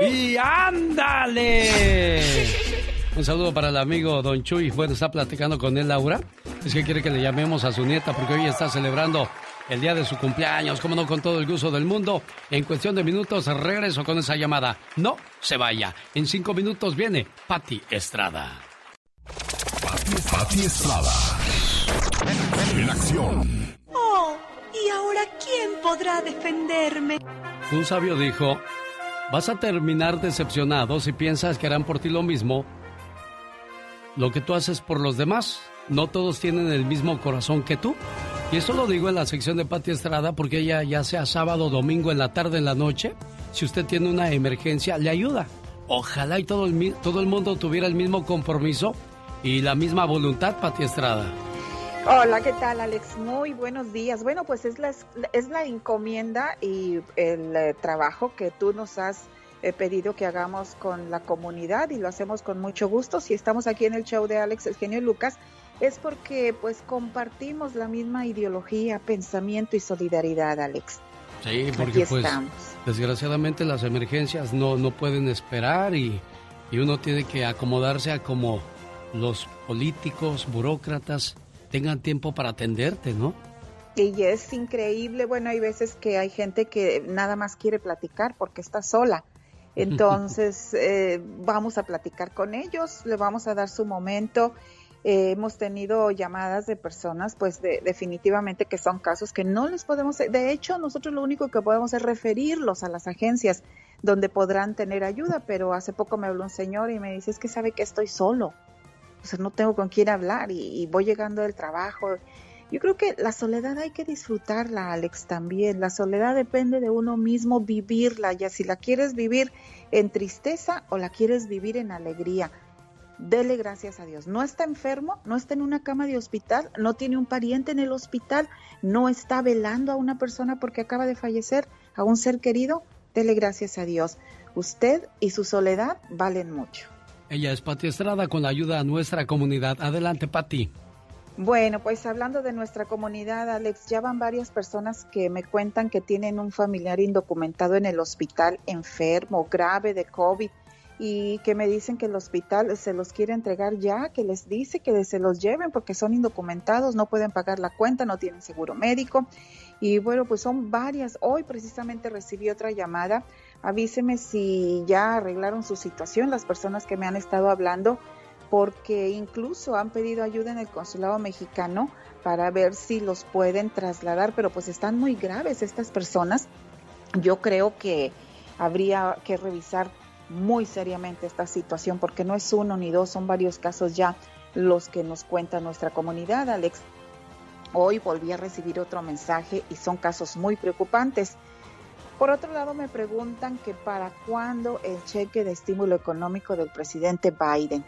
¡Y ándale! Un saludo para el amigo Don Chuy. Bueno, está platicando con él, Laura. Es que quiere que le llamemos a su nieta porque hoy está celebrando el día de su cumpleaños. Como no, con todo el gusto del mundo. En cuestión de minutos regreso con esa llamada. No se vaya. En cinco minutos viene Patti Estrada. Pati Estrada. En acción. Oh, ¿y ahora quién podrá defenderme? Un sabio dijo, vas a terminar decepcionado si piensas que harán por ti lo mismo. Lo que tú haces por los demás, no todos tienen el mismo corazón que tú. Y esto lo digo en la sección de Pati Estrada porque ella ya sea sábado, domingo, en la tarde, en la noche, si usted tiene una emergencia, le ayuda. Ojalá y todo el, todo el mundo tuviera el mismo compromiso y la misma voluntad, Pati Estrada. Hola, ¿qué tal, Alex? Muy buenos días. Bueno, pues es la, es la encomienda y el eh, trabajo que tú nos has eh, pedido que hagamos con la comunidad y lo hacemos con mucho gusto. Si estamos aquí en el show de Alex, el genio Lucas, es porque pues compartimos la misma ideología, pensamiento y solidaridad, Alex. Sí, porque Aquí pues estamos. desgraciadamente las emergencias no, no pueden esperar y, y uno tiene que acomodarse a como los políticos, burócratas tengan tiempo para atenderte, ¿no? Y es increíble, bueno, hay veces que hay gente que nada más quiere platicar porque está sola. <laughs> Entonces, eh, vamos a platicar con ellos, le vamos a dar su momento. Eh, hemos tenido llamadas de personas, pues de- definitivamente que son casos que no les podemos, de hecho, nosotros lo único que podemos es referirlos a las agencias donde podrán tener ayuda, pero hace poco me habló un señor y me dice, es que sabe que estoy solo, no tengo con quién hablar y, y voy llegando del trabajo. Yo creo que la soledad hay que disfrutarla, Alex, también. La soledad depende de uno mismo vivirla, ya si la quieres vivir en tristeza o la quieres vivir en alegría. Dele gracias a Dios. No está enfermo, no está en una cama de hospital, no tiene un pariente en el hospital, no está velando a una persona porque acaba de fallecer, a un ser querido. Dele gracias a Dios. Usted y su soledad valen mucho. Ella es Pati Estrada con la ayuda a nuestra comunidad. Adelante, Pati. Bueno, pues hablando de nuestra comunidad, Alex, ya van varias personas que me cuentan que tienen un familiar indocumentado en el hospital enfermo, grave de COVID, y que me dicen que el hospital se los quiere entregar ya, que les dice que se los lleven porque son indocumentados, no pueden pagar la cuenta, no tienen seguro médico. Y bueno, pues son varias. Hoy precisamente recibí otra llamada. Avíseme si ya arreglaron su situación las personas que me han estado hablando porque incluso han pedido ayuda en el consulado mexicano para ver si los pueden trasladar, pero pues están muy graves estas personas. Yo creo que habría que revisar muy seriamente esta situación porque no es uno ni dos, son varios casos ya los que nos cuenta nuestra comunidad, Alex. Hoy volví a recibir otro mensaje y son casos muy preocupantes. Por otro lado, me preguntan que para cuándo el cheque de estímulo económico del presidente Biden.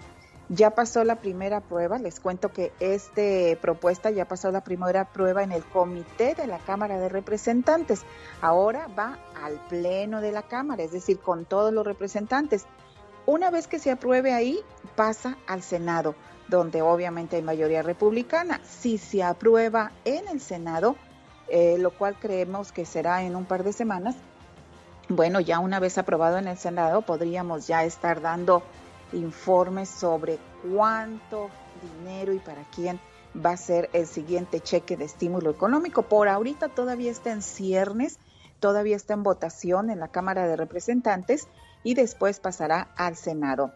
Ya pasó la primera prueba, les cuento que esta propuesta ya pasó la primera prueba en el comité de la Cámara de Representantes. Ahora va al pleno de la Cámara, es decir, con todos los representantes. Una vez que se apruebe ahí, pasa al Senado, donde obviamente hay mayoría republicana. Si se aprueba en el Senado, eh, lo cual creemos que será en un par de semanas, bueno, ya una vez aprobado en el Senado, podríamos ya estar dando informes sobre cuánto dinero y para quién va a ser el siguiente cheque de estímulo económico. Por ahorita todavía está en ciernes, todavía está en votación en la Cámara de Representantes y después pasará al Senado.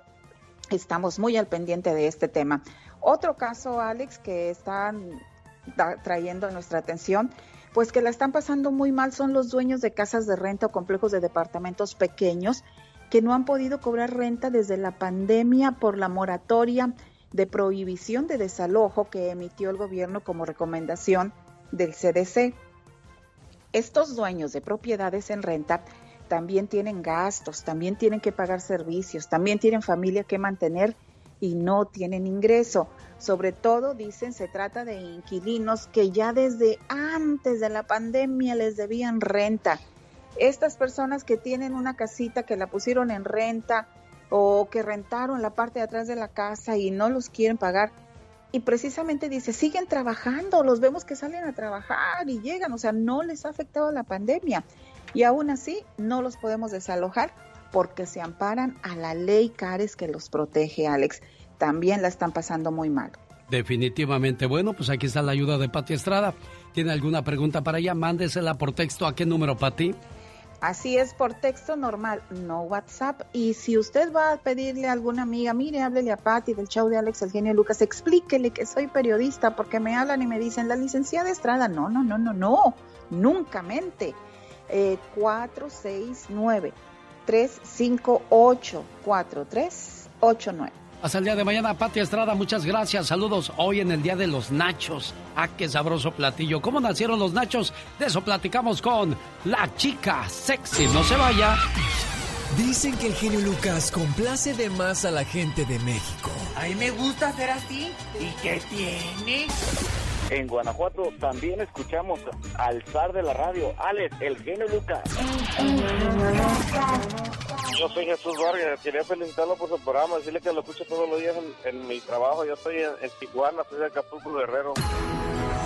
Estamos muy al pendiente de este tema. Otro caso, Alex, que están trayendo nuestra atención, pues que la están pasando muy mal son los dueños de casas de renta o complejos de departamentos pequeños que no han podido cobrar renta desde la pandemia por la moratoria de prohibición de desalojo que emitió el gobierno como recomendación del CDC. Estos dueños de propiedades en renta también tienen gastos, también tienen que pagar servicios, también tienen familia que mantener y no tienen ingreso. Sobre todo, dicen, se trata de inquilinos que ya desde antes de la pandemia les debían renta. Estas personas que tienen una casita que la pusieron en renta o que rentaron la parte de atrás de la casa y no los quieren pagar. Y precisamente dice, siguen trabajando, los vemos que salen a trabajar y llegan, o sea, no les ha afectado la pandemia. Y aún así no los podemos desalojar porque se amparan a la ley CARES que los protege, Alex. También la están pasando muy mal. Definitivamente. Bueno, pues aquí está la ayuda de Pati Estrada. ¿Tiene alguna pregunta para ella? Mándesela por texto. ¿A qué número, Pati? Así es, por texto normal, no WhatsApp. Y si usted va a pedirle a alguna amiga, mire, háblele a Patti del show de Alex, el genio Lucas, explíquele que soy periodista, porque me hablan y me dicen, la licenciada Estrada, no, no, no, no, no, nunca mente. Eh, 469 358 4389 Hasta el día de mañana, Pati Estrada, muchas gracias. Saludos hoy en el Día de los Nachos. Ah, qué sabroso platillo. ¿Cómo nacieron los nachos? De eso platicamos con la chica sexy. No se vaya. Dicen que el genio Lucas complace de más a la gente de México. A mí me gusta ser así. ¿Y qué tiene? En Guanajuato también escuchamos al zar de la radio, Alex, el genio Lucas. Yo soy Jesús Vargas, quería felicitarlo por su programa, decirle que lo escucho todos los días en, en mi trabajo. Yo estoy en, en Tijuana, soy de Acapulco Guerrero.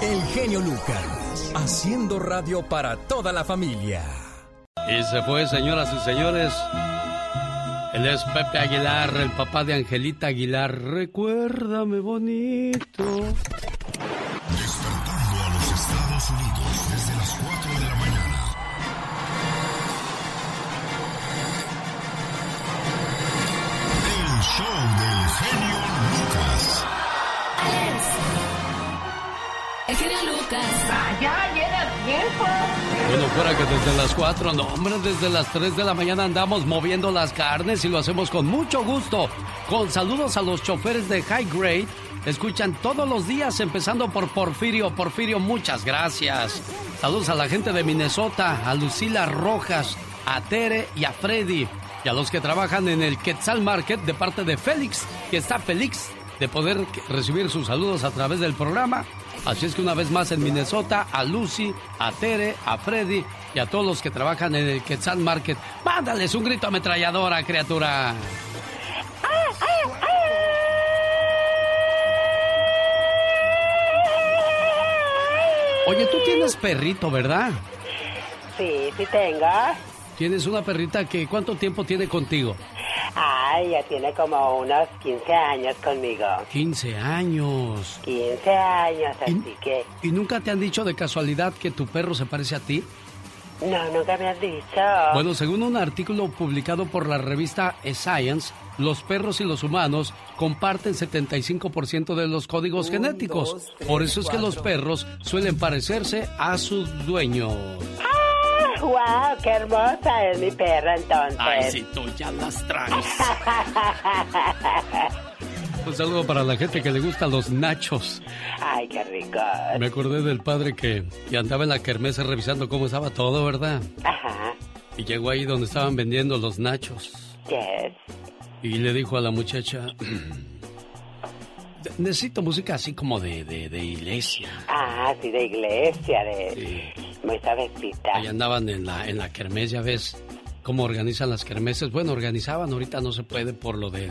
El genio Lucas, haciendo radio para toda la familia. Y se fue, señoras y señores. Él es Pepe Aguilar, el papá de Angelita Aguilar. Recuérdame bonito. Genio Lucas. Ya llega tiempo. Bueno, fuera que desde las 4, no, hombre, desde las 3 de la mañana andamos moviendo las carnes y lo hacemos con mucho gusto. Con saludos a los choferes de High Grade. Escuchan todos los días, empezando por Porfirio. Porfirio, muchas gracias. Saludos a la gente de Minnesota, a Lucila Rojas, a Tere y a Freddy. Y a los que trabajan en el Quetzal Market de parte de Félix, que está feliz de poder recibir sus saludos a través del programa. Así es que una vez más en Minnesota, a Lucy, a Tere, a Freddy y a todos los que trabajan en el Quetzal Market, mándales un grito ametralladora, criatura. Oye, tú tienes perrito, ¿verdad? Sí, sí tengo. Tienes una perrita que ¿cuánto tiempo tiene contigo? Ay, ya tiene como unos 15 años conmigo. 15 años. 15 años, así que... ¿Y nunca te han dicho de casualidad que tu perro se parece a ti? No, nunca me has dicho. Bueno, según un artículo publicado por la revista Science, los perros y los humanos comparten 75% de los códigos genéticos. dos, tres, Por eso es que los perros suelen parecerse a sus dueños. ¡Ah! ¡Wow! ¡Qué hermosa es mi perra entonces! Ay, si tú ya las traes. <laughs> Un saludo para la gente que le gustan los nachos. ¡Ay, qué rico! Me acordé del padre que, que andaba en la kermesa revisando cómo estaba todo, ¿verdad? Ajá. Y llegó ahí donde estaban vendiendo los nachos. Yes. Y le dijo a la muchacha, <clears throat> necesito música así como de, de, de iglesia. Ah, sí, de iglesia, de... Muy suavecita. Ahí andaban en la, en la kermés, ya ves cómo organizan las kermeses. Bueno, organizaban, ahorita no se puede por lo de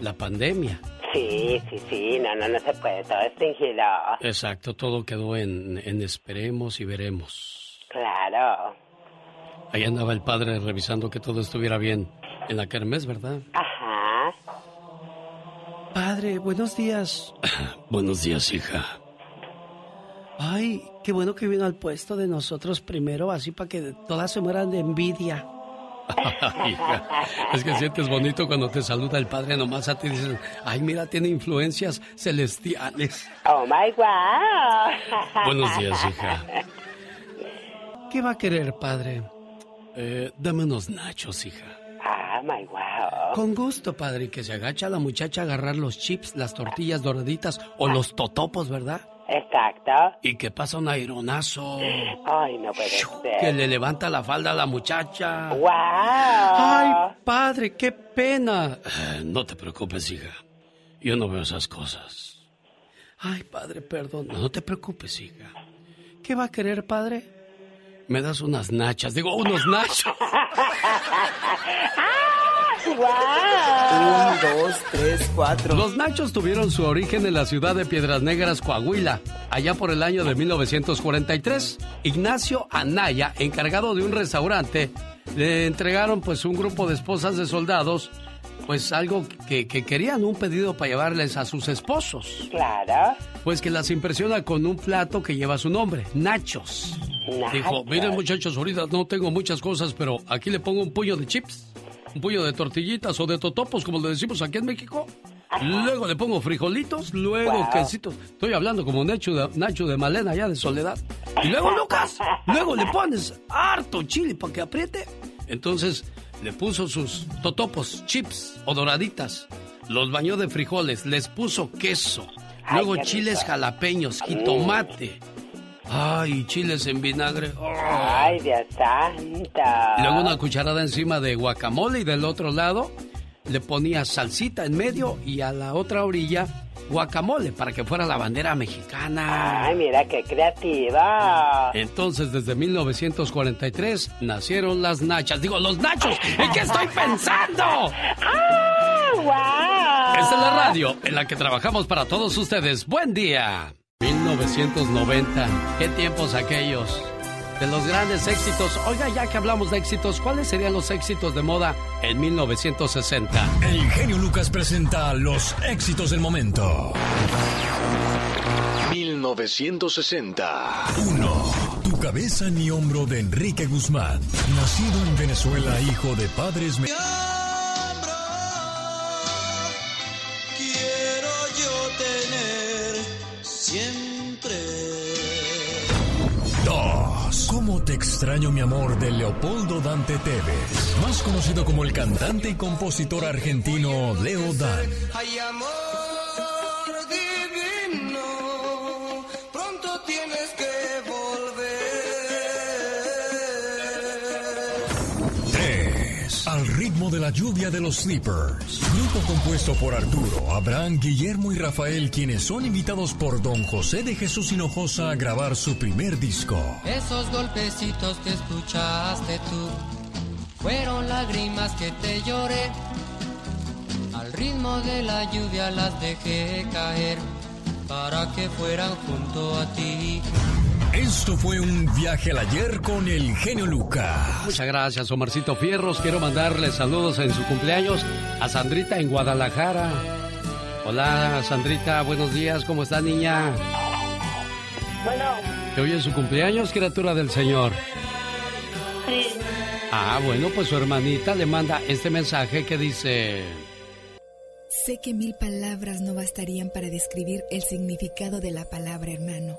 la pandemia. Sí, sí, sí, no, no, no se puede, todo es fingido. Exacto, todo quedó en, en esperemos y veremos. Claro. Ahí andaba el padre revisando que todo estuviera bien en la kermés, ¿verdad? Ajá. Padre, buenos días. <coughs> buenos días, hija. Ay, qué bueno que vino al puesto de nosotros primero, así para que todas se mueran de envidia. <laughs> Hija, es que sientes bonito cuando te saluda el padre nomás a ti dicen, ay, mira, tiene influencias celestiales. Oh my wow. Buenos días, hija. ¿Qué va a querer, padre? Eh, dame unos nachos, hija. Ah, my wow. Con gusto, padre, que se agacha la muchacha a agarrar los chips, las tortillas doraditas o los totopos, ¿verdad? Exacto. Y que pasa un aironazo Ay, no puede ser. que le levanta la falda a la muchacha. ¡Wow! ¡Ay, padre, qué pena! Eh, No te preocupes, hija. Yo no veo esas cosas. Ay, padre, perdón. No te preocupes, hija. ¿Qué va a querer, padre? Me das unas nachas. Digo, unos nachos. <laughs> ¡Wow! Un, dos, tres, cuatro. Los nachos tuvieron su origen en la ciudad de Piedras Negras, Coahuila, allá por el año de 1943. Ignacio Anaya, encargado de un restaurante, le entregaron pues un grupo de esposas de soldados, pues algo que, que querían, un pedido para llevarles a sus esposos. Claro. Pues que las impresiona con un plato que lleva su nombre, Nachos. Dijo, miren muchachos, ahorita no tengo muchas cosas, pero aquí le pongo un puño de chips, un puño de tortillitas o de totopos, como le decimos aquí en México. Luego le pongo frijolitos, luego Wow. quesitos. Estoy hablando como Nacho de, Nacho de Malena, ya de Soledad. Y luego, Lucas, luego le pones harto chile para que apriete. Entonces le puso sus totopos, chips o doraditas. Los bañó de frijoles, les puso queso. Luego chiles rico. jalapeños, jitomate. Ay, chiles en vinagre. Oh. Ay, Dios santo. Y Luego una cucharada encima de guacamole y del otro lado le ponía salsita en medio y a la otra orilla guacamole para que fuera la bandera mexicana. Ay, mira qué creativa. Entonces, desde 1943 nacieron las nachas. Digo, los nachos. ¿En qué estoy pensando? <laughs> ¡Ah, wow! Esta es la radio en la que trabajamos para todos ustedes. Buen día. 1990. ¿Qué tiempos aquellos? De los grandes éxitos. Oiga, ya que hablamos de éxitos, ¿cuáles serían los éxitos de moda en 1960? El genio Lucas presenta los éxitos del momento. 1960. 1. Tu cabeza ni hombro de Enrique Guzmán. Nacido en Venezuela, hijo de padres. Me quiero yo tener siempre. ¿Cómo te extraño mi amor de Leopoldo Dante Tevez? Más conocido como el cantante y compositor argentino Leo Dan. De la lluvia de los Sleepers. Grupo compuesto por Arturo, Abraham, Guillermo y Rafael, quienes son invitados por Don José de Jesús Hinojosa a grabar su primer disco. Esos golpecitos que escuchaste tú fueron lágrimas que te lloré. Al ritmo de la lluvia las dejé caer para que fueran junto a ti. Esto fue un viaje al ayer con el genio Lucas. Muchas gracias, Omarcito Fierros. Quiero mandarle saludos en su cumpleaños a Sandrita en Guadalajara. Hola, Sandrita, buenos días. ¿Cómo está, niña? Bueno, Que hoy es su cumpleaños, criatura del Señor. sí. Ah, bueno, pues su hermanita le manda este mensaje que dice... Sé que mil palabras no bastarían para describir el significado de la palabra hermano.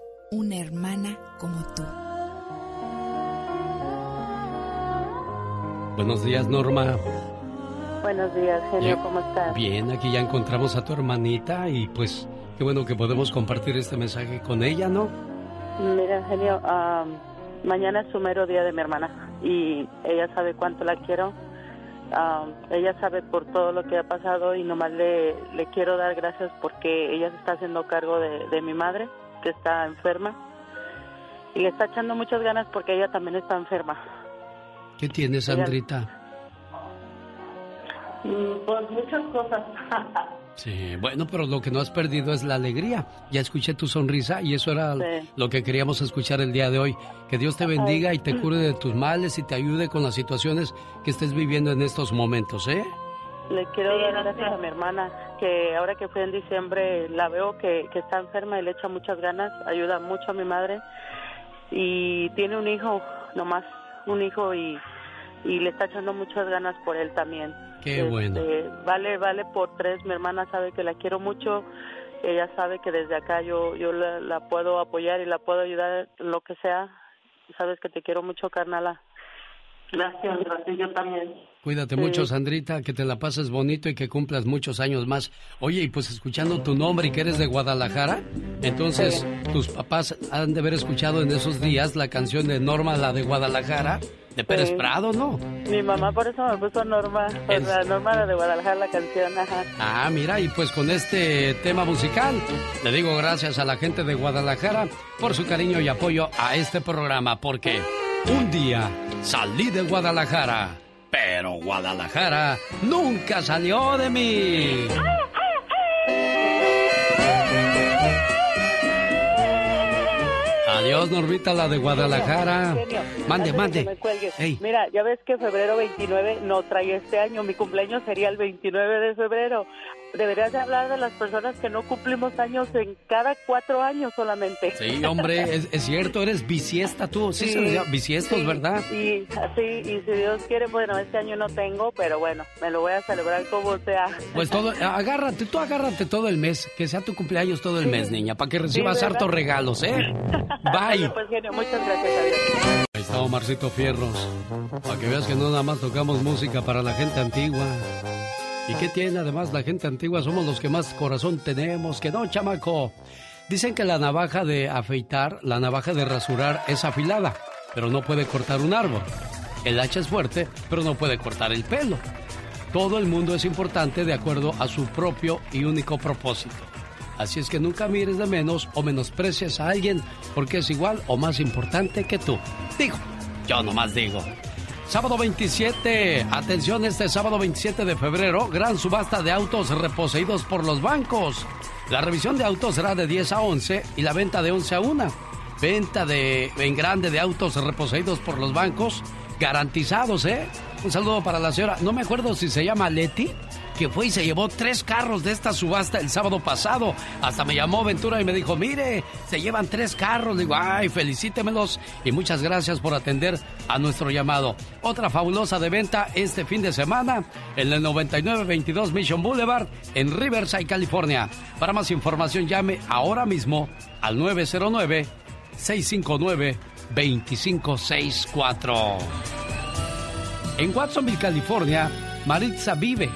una hermana como tú. Buenos días, Norma. Buenos días, genio, ¿cómo estás? Bien, aquí ya encontramos a tu hermanita y pues qué bueno que podemos compartir este mensaje con ella, ¿no? Mira, genio, mañana es su mero día de mi hermana y ella sabe cuánto la quiero. Ella sabe por todo lo que ha pasado y nomás le, le quiero dar gracias porque ella se está haciendo cargo de, de mi madre, que está enferma. Y le está echando muchas ganas porque ella también está enferma. ¿Qué tienes, Ella- Sandrita? Mm, Pues muchas cosas. <laughs> Sí, bueno, pero lo que no has perdido es la alegría. Ya escuché tu sonrisa y eso era Sí. lo que queríamos escuchar el día de hoy. Que Dios te bendiga y te cure de tus males y te ayude con las situaciones que estés viviendo en estos momentos, ¿eh? Le quiero dar gracias a mi hermana, que ahora que fue en diciembre la veo que, que está enferma y le echa muchas ganas, ayuda mucho a mi madre y tiene un hijo, nomás un hijo y, y le está echando muchas ganas por él también. Qué bueno. Este, vale, vale por tres, mi hermana sabe que la quiero mucho, ella sabe que desde acá yo, yo la, la puedo apoyar y la puedo ayudar en lo que sea. Sabes que te quiero mucho, carnala. Gracias, gracias, yo también. Cuídate Sí. mucho, Sandrita, que te la pases bonito y que cumplas muchos años más. Oye, y pues escuchando tu nombre y que eres de Guadalajara, entonces tus papás han de haber escuchado en esos días la canción de Norma, la de Guadalajara, de Pérez Sí. Prado, ¿no? Mi mamá por eso me puso Norma, por Es- la Norma de Guadalajara, la canción, ajá. Ah, mira, y pues con este tema musical, le digo gracias a la gente de Guadalajara por su cariño y apoyo a este programa, porque un día salí de Guadalajara, pero Guadalajara nunca salió de mí. Adiós, Normita, la de Guadalajara. Genio, Mande, mande. me. Mira, ya ves que febrero 29 no trae este año, mi cumpleaños sería el 29 de febrero. Deberías de hablar de las personas que no cumplimos años en cada cuatro años solamente. Sí, hombre, es, es cierto, eres bisiesta tú. Sí, se les llama bisiestos, sí, ¿verdad? Y así, y si Dios quiere, bueno, este año no tengo, pero bueno, me lo voy a celebrar como sea. Pues todo, agárrate, tú agárrate todo el mes, que sea tu cumpleaños todo el mes, niña, para que recibas hartos regalos, ¿eh? <laughs> Bye. pues genio, muchas gracias, adiós. Ahí está Omarcito Fierros, para que veas que no nada más tocamos música para la gente antigua. ¿Y qué tiene además la gente antigua? Somos los que más corazón tenemos, que no, chamaco. Dicen que la navaja de afeitar, la navaja de rasurar es afilada, pero no puede cortar un árbol. El hacha es fuerte, pero no puede cortar el pelo. Todo el mundo es importante de acuerdo a su propio y único propósito. Así es que nunca mires de menos o menosprecies a alguien porque es igual o más importante que tú. Digo, yo nomás digo. Sábado 27, atención este sábado 27 de febrero, gran subasta de autos reposeídos por los bancos. La revisión de autos será de 10 a 11 y la venta de 11 a 1. Venta de, en grande de autos reposeídos por los bancos, garantizados, ¿eh? Un saludo para la señora, no me acuerdo si se llama Leti, que fue y se llevó tres carros de esta subasta el sábado pasado. Hasta me llamó Ventura y me dijo, mire, se llevan tres carros. digo, ay, felicítemelos y muchas gracias por atender a nuestro llamado. Otra fabulosa de venta este fin de semana en el 9922 Mission Boulevard en Riverside, California. Para más información llame ahora mismo al 909 659 2564. En Watsonville, California, Maritza vive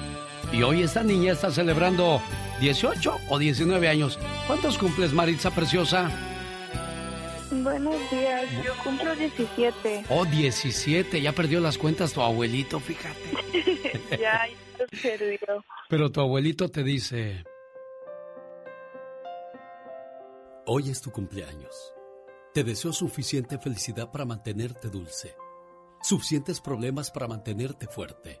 y hoy esta niña está celebrando 18 o 19 años. ¿Cuántos cumples, Maritza Preciosa? Buenos días, yo cumplo 17. Oh, 17, ya perdió las cuentas tu abuelito, fíjate. <laughs> ya, ya perdió. Pero tu abuelito te dice... Hoy es tu cumpleaños. Te deseo suficiente felicidad para mantenerte dulce, suficientes problemas para mantenerte fuerte,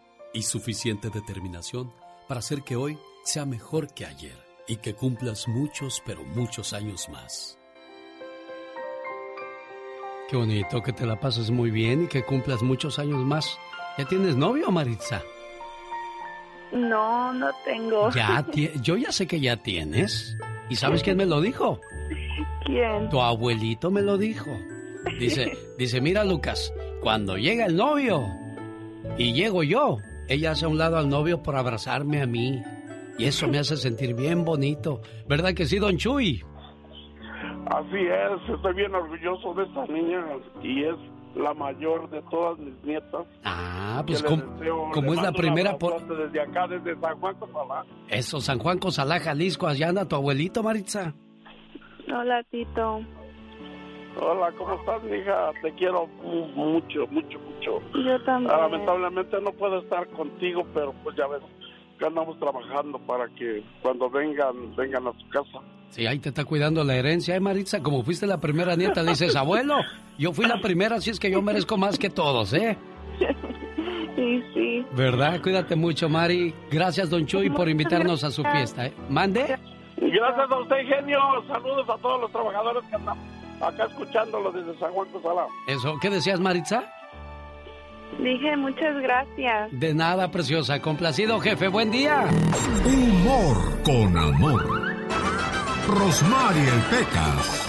y suficiente determinación para hacer que hoy sea mejor que ayer y que cumplas muchos, pero muchos años más. Qué bonito, que te la pases muy bien y que cumplas muchos años más. ¿Ya tienes novio, Maritza? No, no tengo. Ya, <laughs> yo ya sé que ya tienes. ¿Y sabes quién me lo dijo? ¿Quién? Tu abuelito me lo dijo. Dice, <laughs> dice, mira Lucas, cuando llega el novio y llego yo, ella hace a un lado al novio por abrazarme a mí. Y eso me hace sentir bien bonito. ¿Verdad que sí, don Chuy? Así es, estoy bien orgulloso de esta niña y es la mayor de todas mis nietas. Ah, pues como, como es la primera por... Desde acá, desde San Juan Cosalá. Eso, San Juan Cosalá, Jalisco, allá anda tu abuelito, Maritza. Hola, Tito. Hola, ¿cómo estás, hija? Te quiero mucho, mucho, mucho. Yo también. Ah, lamentablemente no puedo estar contigo, pero pues ya ves que andamos trabajando para que cuando vengan, vengan a su casa. Sí, ahí te está cuidando la herencia, ¿eh, Maritza? Como fuiste la primera nieta, dices, abuelo, yo fui la primera, así es que yo merezco más que todos, ¿eh? <laughs> Sí, sí. ¿Verdad? Cuídate mucho, Mari. Gracias, don Chuy, por invitarnos a su fiesta, ¿eh? ¿Mande? Gracias a usted, genio. Saludos a todos los trabajadores que andan acá escuchándolo desde San Juan Cosalá. Eso, ¿qué decías, Maritza? Dije muchas gracias. De nada, preciosa. Complacido, jefe. Buen día. Humor con amor. Rosmarie Pecas.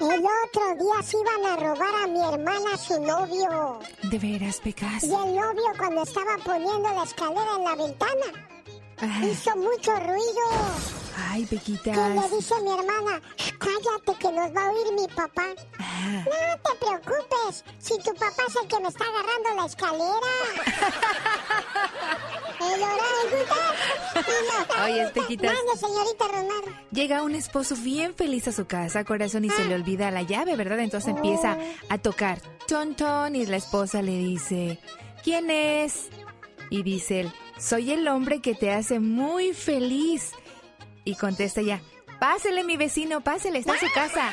El otro día se iban a robar a mi hermana su novio. ¿De veras, Pecas? Y el novio cuando estaba poniendo la escalera en la ventana hizo mucho ruido. Ay, Pequitas. Y le dice mi hermana, cállate que nos va a oír mi papá. Ah. No te preocupes, si tu papá es el que me está agarrando la escalera. <laughs> el Oye, Pequitas. Mande, señorita. Llega un esposo bien feliz a su casa, corazón, y se le olvida la llave, ¿verdad? Entonces empieza a tocar. Ton, ton, y la esposa le dice, ¿quién es? Y dice él, soy el hombre que te hace muy feliz. Y contesta ella, pásele mi vecino, pásele, está en su casa. <laughs>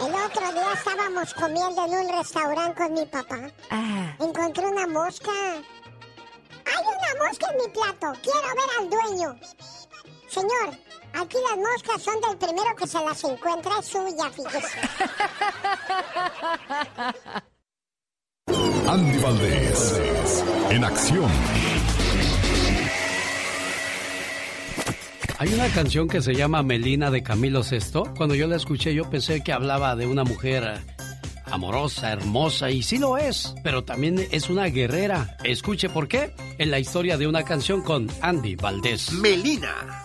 El otro día estábamos comiendo en un restaurante con mi papá. Ah. Encontré una mosca. Hay una mosca en mi plato, quiero ver al dueño. Señor, aquí las moscas son del primero que se las encuentra, es suya, fíjese. <laughs> Andy Valdés, en acción. Hay una canción que se llama Melina de Camilo Sesto. Cuando yo la escuché yo pensé que hablaba de una mujer amorosa, hermosa, y sí lo es, pero también es una guerrera. Escuche por qué en la historia de una canción con Andy Valdés. Melina.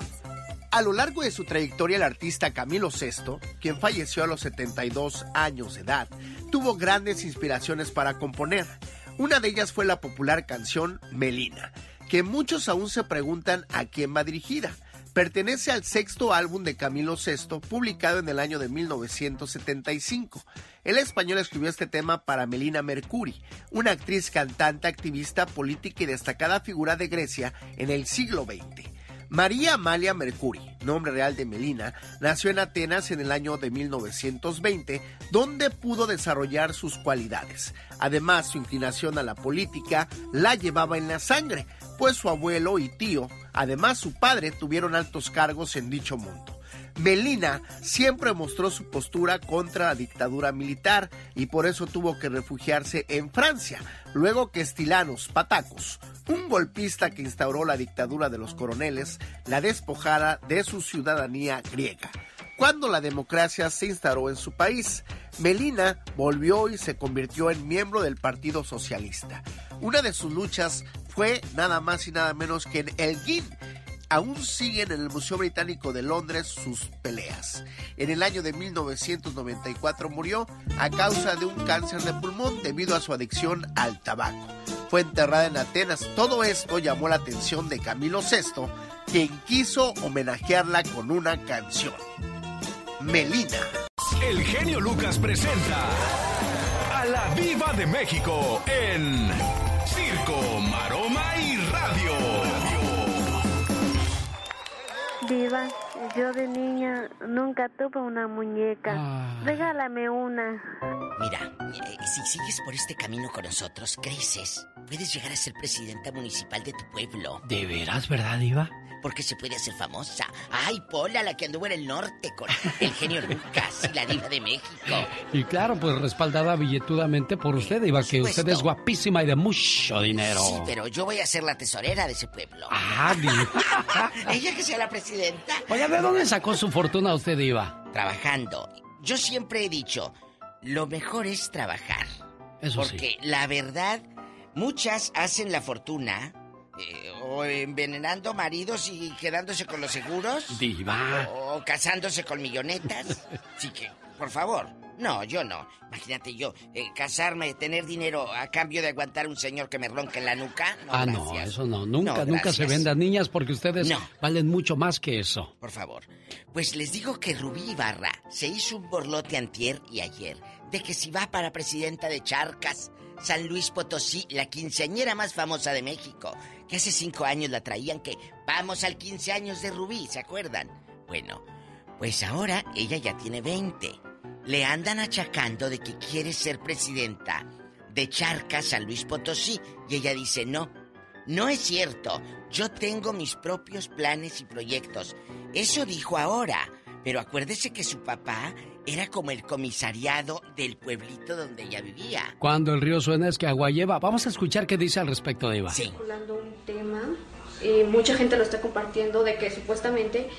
A lo largo de su trayectoria, el artista Camilo Sesto, quien falleció a los 72 años de edad, tuvo grandes inspiraciones para componer. Una de ellas fue la popular canción Melina, que muchos aún se preguntan a quién va dirigida. Pertenece al sexto álbum de Camilo VI, publicado en el año de 1975. El español escribió este tema para Melina Mercuri, una actriz, cantante, activista, política y destacada figura de Grecia en el siglo XX. María Amalia Mercuri, nombre real de Melina, nació en Atenas en el año de 1920, donde pudo desarrollar sus cualidades. Además, su inclinación a la política la llevaba en la sangre, pues su abuelo y tío, además su padre, tuvieron altos cargos en dicho mundo. Melina siempre mostró su postura contra la dictadura militar y por eso tuvo que refugiarse en Francia, luego que Estilanos Patacos, un golpista que instauró la dictadura de los coroneles, la despojara de su ciudadanía griega. Cuando la democracia se instauró en su país, Melina volvió y se convirtió en miembro del Partido Socialista. Una de sus luchas fue nada más y nada menos que en Elgin, aún siguen en el Museo Británico de Londres sus peleas. En el año de 1994 murió a causa de un cáncer de pulmón debido a su adicción al tabaco. Fue enterrada en Atenas. Todo esto llamó la atención de Camilo VI, quien quiso homenajearla con una canción. Melina. El genio Lucas presenta a la Viva de México en Diva, yo de niña nunca tuve una muñeca. Regálame una. Mira, eh, si sigues por este camino con nosotros, creces. Puedes llegar a ser presidenta municipal de tu pueblo. ¿De veras, verdad, Diva? Porque se puede hacer famosa. Ay, Pola, la que anduvo en el norte con el genio Lucas y la diva de México. Y claro, pues respaldada billetudamente por usted, Diva, que usted es guapísima y de mucho dinero. Sí, pero yo voy a ser la tesorera de ese pueblo. Ah, Diva. <laughs> Ella que sea la presidenta. Oye, ¿de dónde sacó su fortuna usted, Diva? Trabajando. Yo siempre he dicho, lo mejor es trabajar. Eso sí. Porque la verdad, muchas hacen la fortuna eh, o envenenando maridos y quedándose con los seguros. Diva. O, o casándose con millonetas. <laughs> Así que, por favor. No, yo no. Imagínate yo, eh, casarme, tener dinero a cambio de aguantar un señor que me ronque en la nuca. No, ah, no, eso no. Nunca, No, nunca se vendan niñas porque ustedes No. valen mucho más que eso. Por favor. Pues les digo que Rubí Ibarra se hizo un borlote antier y ayer de que si va para presidenta de Charcas, San Luis Potosí, la quinceañera más famosa de México, hace cinco años la traían que vamos al 15 años de Rubí, ¿se acuerdan? Bueno, pues ahora ella ya tiene 20. Le andan achacando de que quiere ser presidenta de Charcas, San Luis Potosí, y ella dice no. No es cierto. Yo tengo mis propios planes y proyectos. Eso dijo ahora. Pero acuérdese que su papá era como el comisariado del pueblito donde ella vivía. Cuando el río suena es que agua lleva. Vamos a escuchar qué dice al respecto, Diva. circulando un tema y mucha gente lo está compartiendo de que supuestamente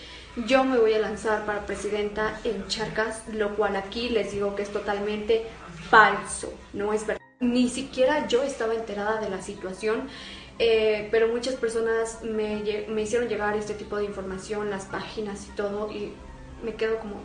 yo me voy a lanzar para presidenta en Charcas, lo cual aquí les digo que es totalmente falso, no es verdad. Ni siquiera yo estaba enterada de la situación, eh, pero muchas personas me, me hicieron llegar este tipo de información, las páginas y todo, y me quedo como,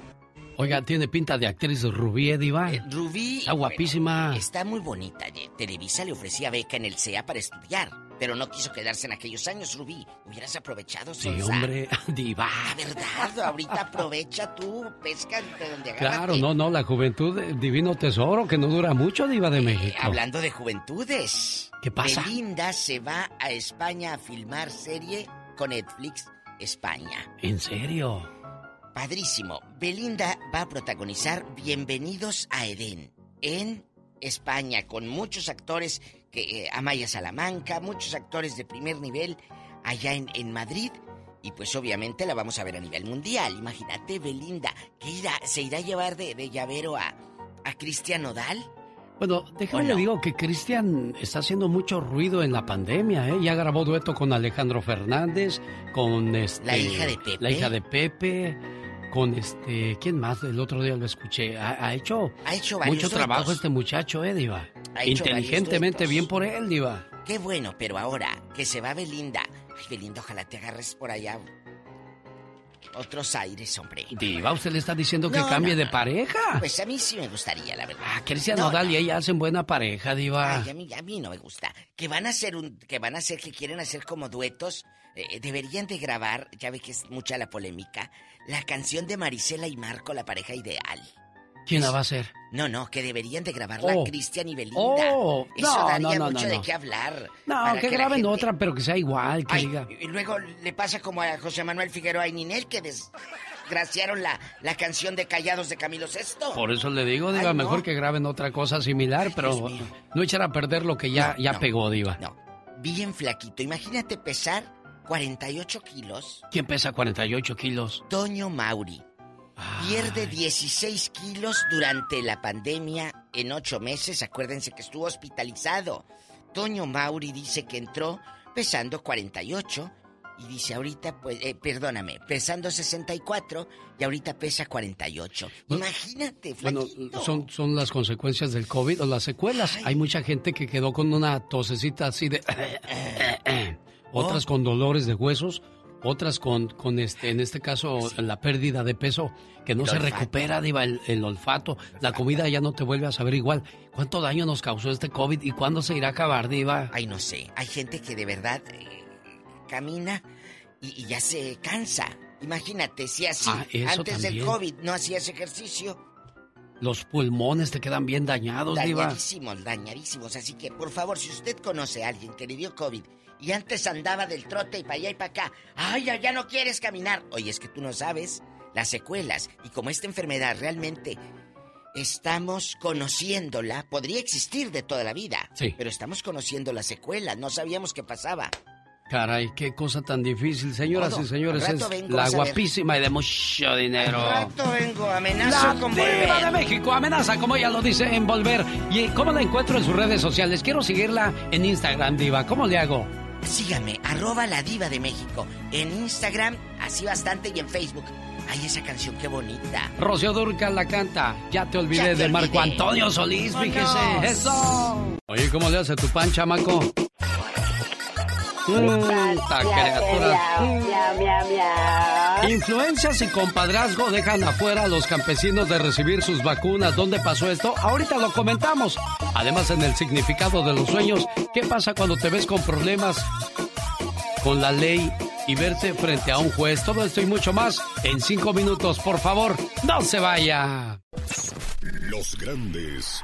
Oiga, tiene pinta de actriz Rubí, ¿eh, Diva. Rubí. Está guapísima. Está muy bonita. eh. Televisa le ofrecía beca en el CEA para estudiar, pero no quiso quedarse en aquellos años, Rubí. Hubieras aprovechado, Sí, hombre, Diva. La <laughs> verdad, ahorita aprovecha tú, pesca de donde agarras. Claro, no, no, la juventud, eh, divino tesoro, que no dura mucho, Diva de México. Hablando de juventudes. ¿Qué pasa? Belinda se va a España a filmar serie con Netflix España. ¿En serio? Padrísimo. Belinda va a protagonizar Bienvenidos a Edén en España con muchos actores que eh, Amaya Salamanca, muchos actores de primer nivel allá en, en Madrid y pues obviamente la vamos a ver a nivel mundial. Imagínate Belinda que irá- se irá a llevar de, de llavero a a Cristian Nodal Bueno, déjame le digo que Cristian está haciendo mucho ruido en la pandemia, ¿eh? Ya grabó dueto con Alejandro Fernández, con este... La hija de Pepe. La hija de Pepe, con este... ¿Quién más? El otro día lo escuché. Ha, ha hecho... Ha hecho Mucho duetos. trabajo este muchacho, ¿eh, Diva? Ha Inteligentemente bien por él, Diva. Qué bueno, pero ahora que se va Belinda. Ay, Belinda, ojalá te agarres por allá. Otros aires, hombre. Diva, usted le está diciendo que cambie no, de pareja. Pues a mí sí me gustaría, la verdad. Ah, Cristian No, Nodal no. y ella hacen buena pareja, Diva. Ay, a mí, a mí no me gusta. Que van a hacer un, que van a hacer, que quieren hacer como duetos. eh, deberían de grabar, ya ve que es mucha la polémica, la canción de Marisela y Marco, la pareja ideal. ¿Quién la va a hacer? No, no, que deberían de grabarla Oh. Cristian y Belinda. Oh, Eso no, daría no, no, mucho no, de no. qué hablar. No, que graben gente- otra, pero que sea igual, que Ay, diga. y luego le pasa como a José Manuel Figueroa y Ninel que desgraciaron la, la canción de Callados de Camilo VI. Por eso le digo, Ay, no. mejor que graben otra cosa similar, pero no echar a perder lo que ya, ya pegó, Diva. Bien flaquito. Imagínate pesar 48 kilos. ¿Quién pesa 48 kilos? Toño Mauri. Pierde 16 kilos durante la pandemia en ocho meses. Acuérdense que estuvo hospitalizado. Toño Mauri dice que entró pesando 48 y dice ahorita, pues, eh, perdóname, pesando 64 y ahorita pesa 48. Imagínate, Bueno, flaquito. son, son las consecuencias del COVID o las secuelas. Hay mucha gente que quedó con una tosecita así de... <clears throat> <clears throat> otras con dolores de huesos, otras con, con este, en este caso, la pérdida de peso, que no El se olfato. recupera, Diva, el, el olfato. La comida ya no te vuelve a saber igual. ¿Cuánto daño nos causó este COVID y cuándo se irá a acabar, Diva? Ay, no sé. Hay gente que de verdad eh, camina y, y ya se cansa. Imagínate, si así, Ah, antes del. COVID no hacías ejercicio, Los pulmones te quedan bien dañados, Diva. dañadísimos, dañadísimos. Así que, por favor, si usted conoce a alguien que le dio COVID y antes andaba del trote y para allá y para acá, ay, ya, ya no quieres caminar. Oye, es que tú no sabes las secuelas. Y como esta enfermedad realmente estamos conociéndola, podría existir de toda la vida. Sí. Pero estamos conociendo las secuelas, no sabíamos qué pasaba. Caray, qué cosa tan difícil, señoras Todo. y señores. Es la guapísima y de mucho dinero. Al rato vengo, amenazo La con diva volver. de México amenaza, como ella lo dice, en volver. ¿Y cómo la encuentro en sus redes sociales? Quiero seguirla en Instagram, diva. ¿Cómo le hago? Sígame, arroba la diva de México. En Instagram, así bastante, y en Facebook. Ay, esa canción, qué bonita. Rocío Durcal la canta. Ya te olvidé Ya te de Marco. Antonio Solís, fíjese. ¡Eso! Oye, ¿cómo le hace tu pan, chamaco? Influencias y compadrazgo dejan afuera a los campesinos de recibir sus vacunas. ¿Dónde pasó esto? Ahorita lo comentamos. Además, en el significado de los sueños, ¿qué pasa cuando te ves con problemas con la ley y verte frente a un juez? Todo esto y mucho más en cinco minutos. Por favor, no se vaya. Los grandes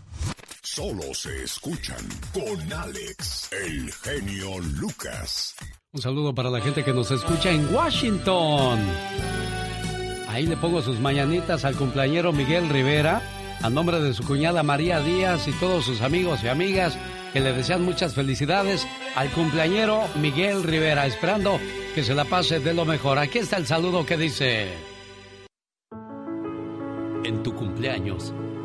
Solo se escuchan con Alex, el genio Lucas. Un saludo para la gente que nos escucha en Washington. Ahí le pongo sus mañanitas al cumpleañero Miguel Rivera, a nombre de su cuñada María Díaz y todos sus amigos y amigas que le desean muchas felicidades al cumpleañero Miguel Rivera, esperando que se la pase de lo mejor. Aquí está el saludo que dice... En tu cumpleaños,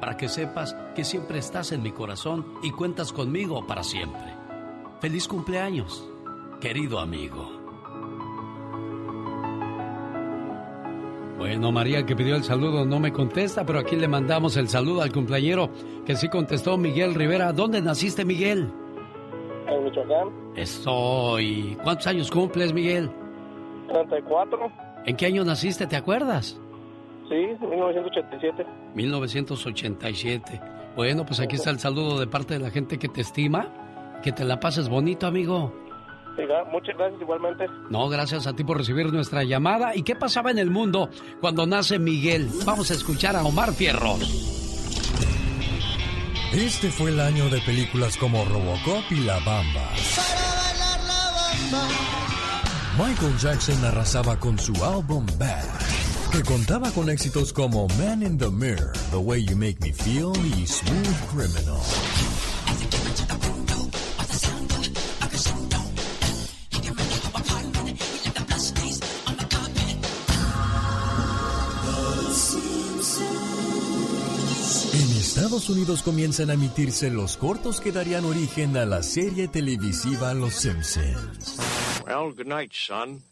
para que sepas que siempre estás en mi corazón y cuentas conmigo para siempre. Feliz cumpleaños, querido amigo. Bueno, María que pidió el saludo no me contesta, pero aquí le mandamos el saludo al cumpleañero que sí contestó Miguel Rivera. ¿Dónde naciste, Miguel? En Michoacán. Estoy. ¿Cuántos años cumples, Miguel? 34. ¿En qué año naciste, te acuerdas? Sí, 1987. 1987. Bueno, pues aquí está el saludo de parte de la gente que te estima. Que te la pases bonito, amigo. muchas gracias igualmente. No, gracias a ti por recibir nuestra llamada. ¿Y qué pasaba en el mundo cuando nace Miguel? Vamos a escuchar a Omar Fierros. Este fue el año de películas como Robocop y La Bamba. Michael Jackson arrasaba con su álbum Bad, que contaba con éxitos como Man in the Mirror, The Way You Make Me Feel y Smooth Criminal. En Estados Unidos comienzan a emitirse los cortos que darían origen a la serie televisiva Los Simpsons. Well, good night, son.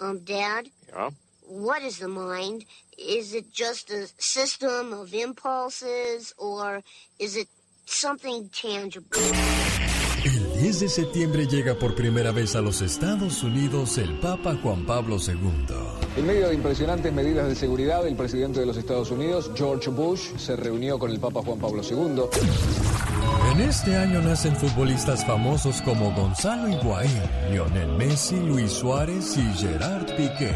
Um, Dad? Yeah? What is the mind? Is it just a system of impulses or is it something tangible? El 10 de septiembre llega por primera vez a los Estados Unidos el Papa Juan Pablo II. En medio de impresionantes medidas de seguridad, el presidente de los Estados Unidos, George Bush, se reunió con el Papa Juan Pablo II. En este año nacen futbolistas famosos como Gonzalo Higuaín, Lionel Messi, Luis Suárez y Gerard Piqué.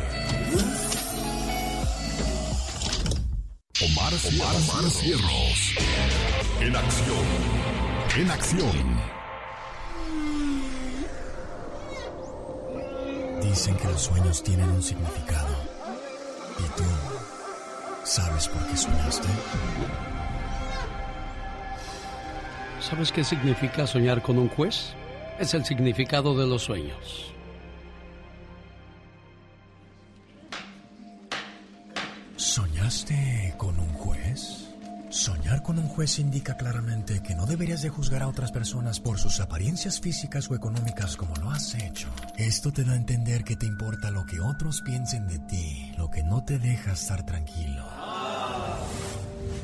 Omar, Omar, Omar Cierros. En acción. En acción. Dicen que los sueños tienen un significado. ¿Y tú sabes por qué soñaste? ¿Sabes qué significa soñar con un juez? Es el significado de los sueños. Juez indica claramente que no deberías de juzgar a otras personas por sus apariencias físicas o económicas como lo has hecho. Esto te da a entender que te importa lo que otros piensen de ti, lo que no te deja estar tranquilo.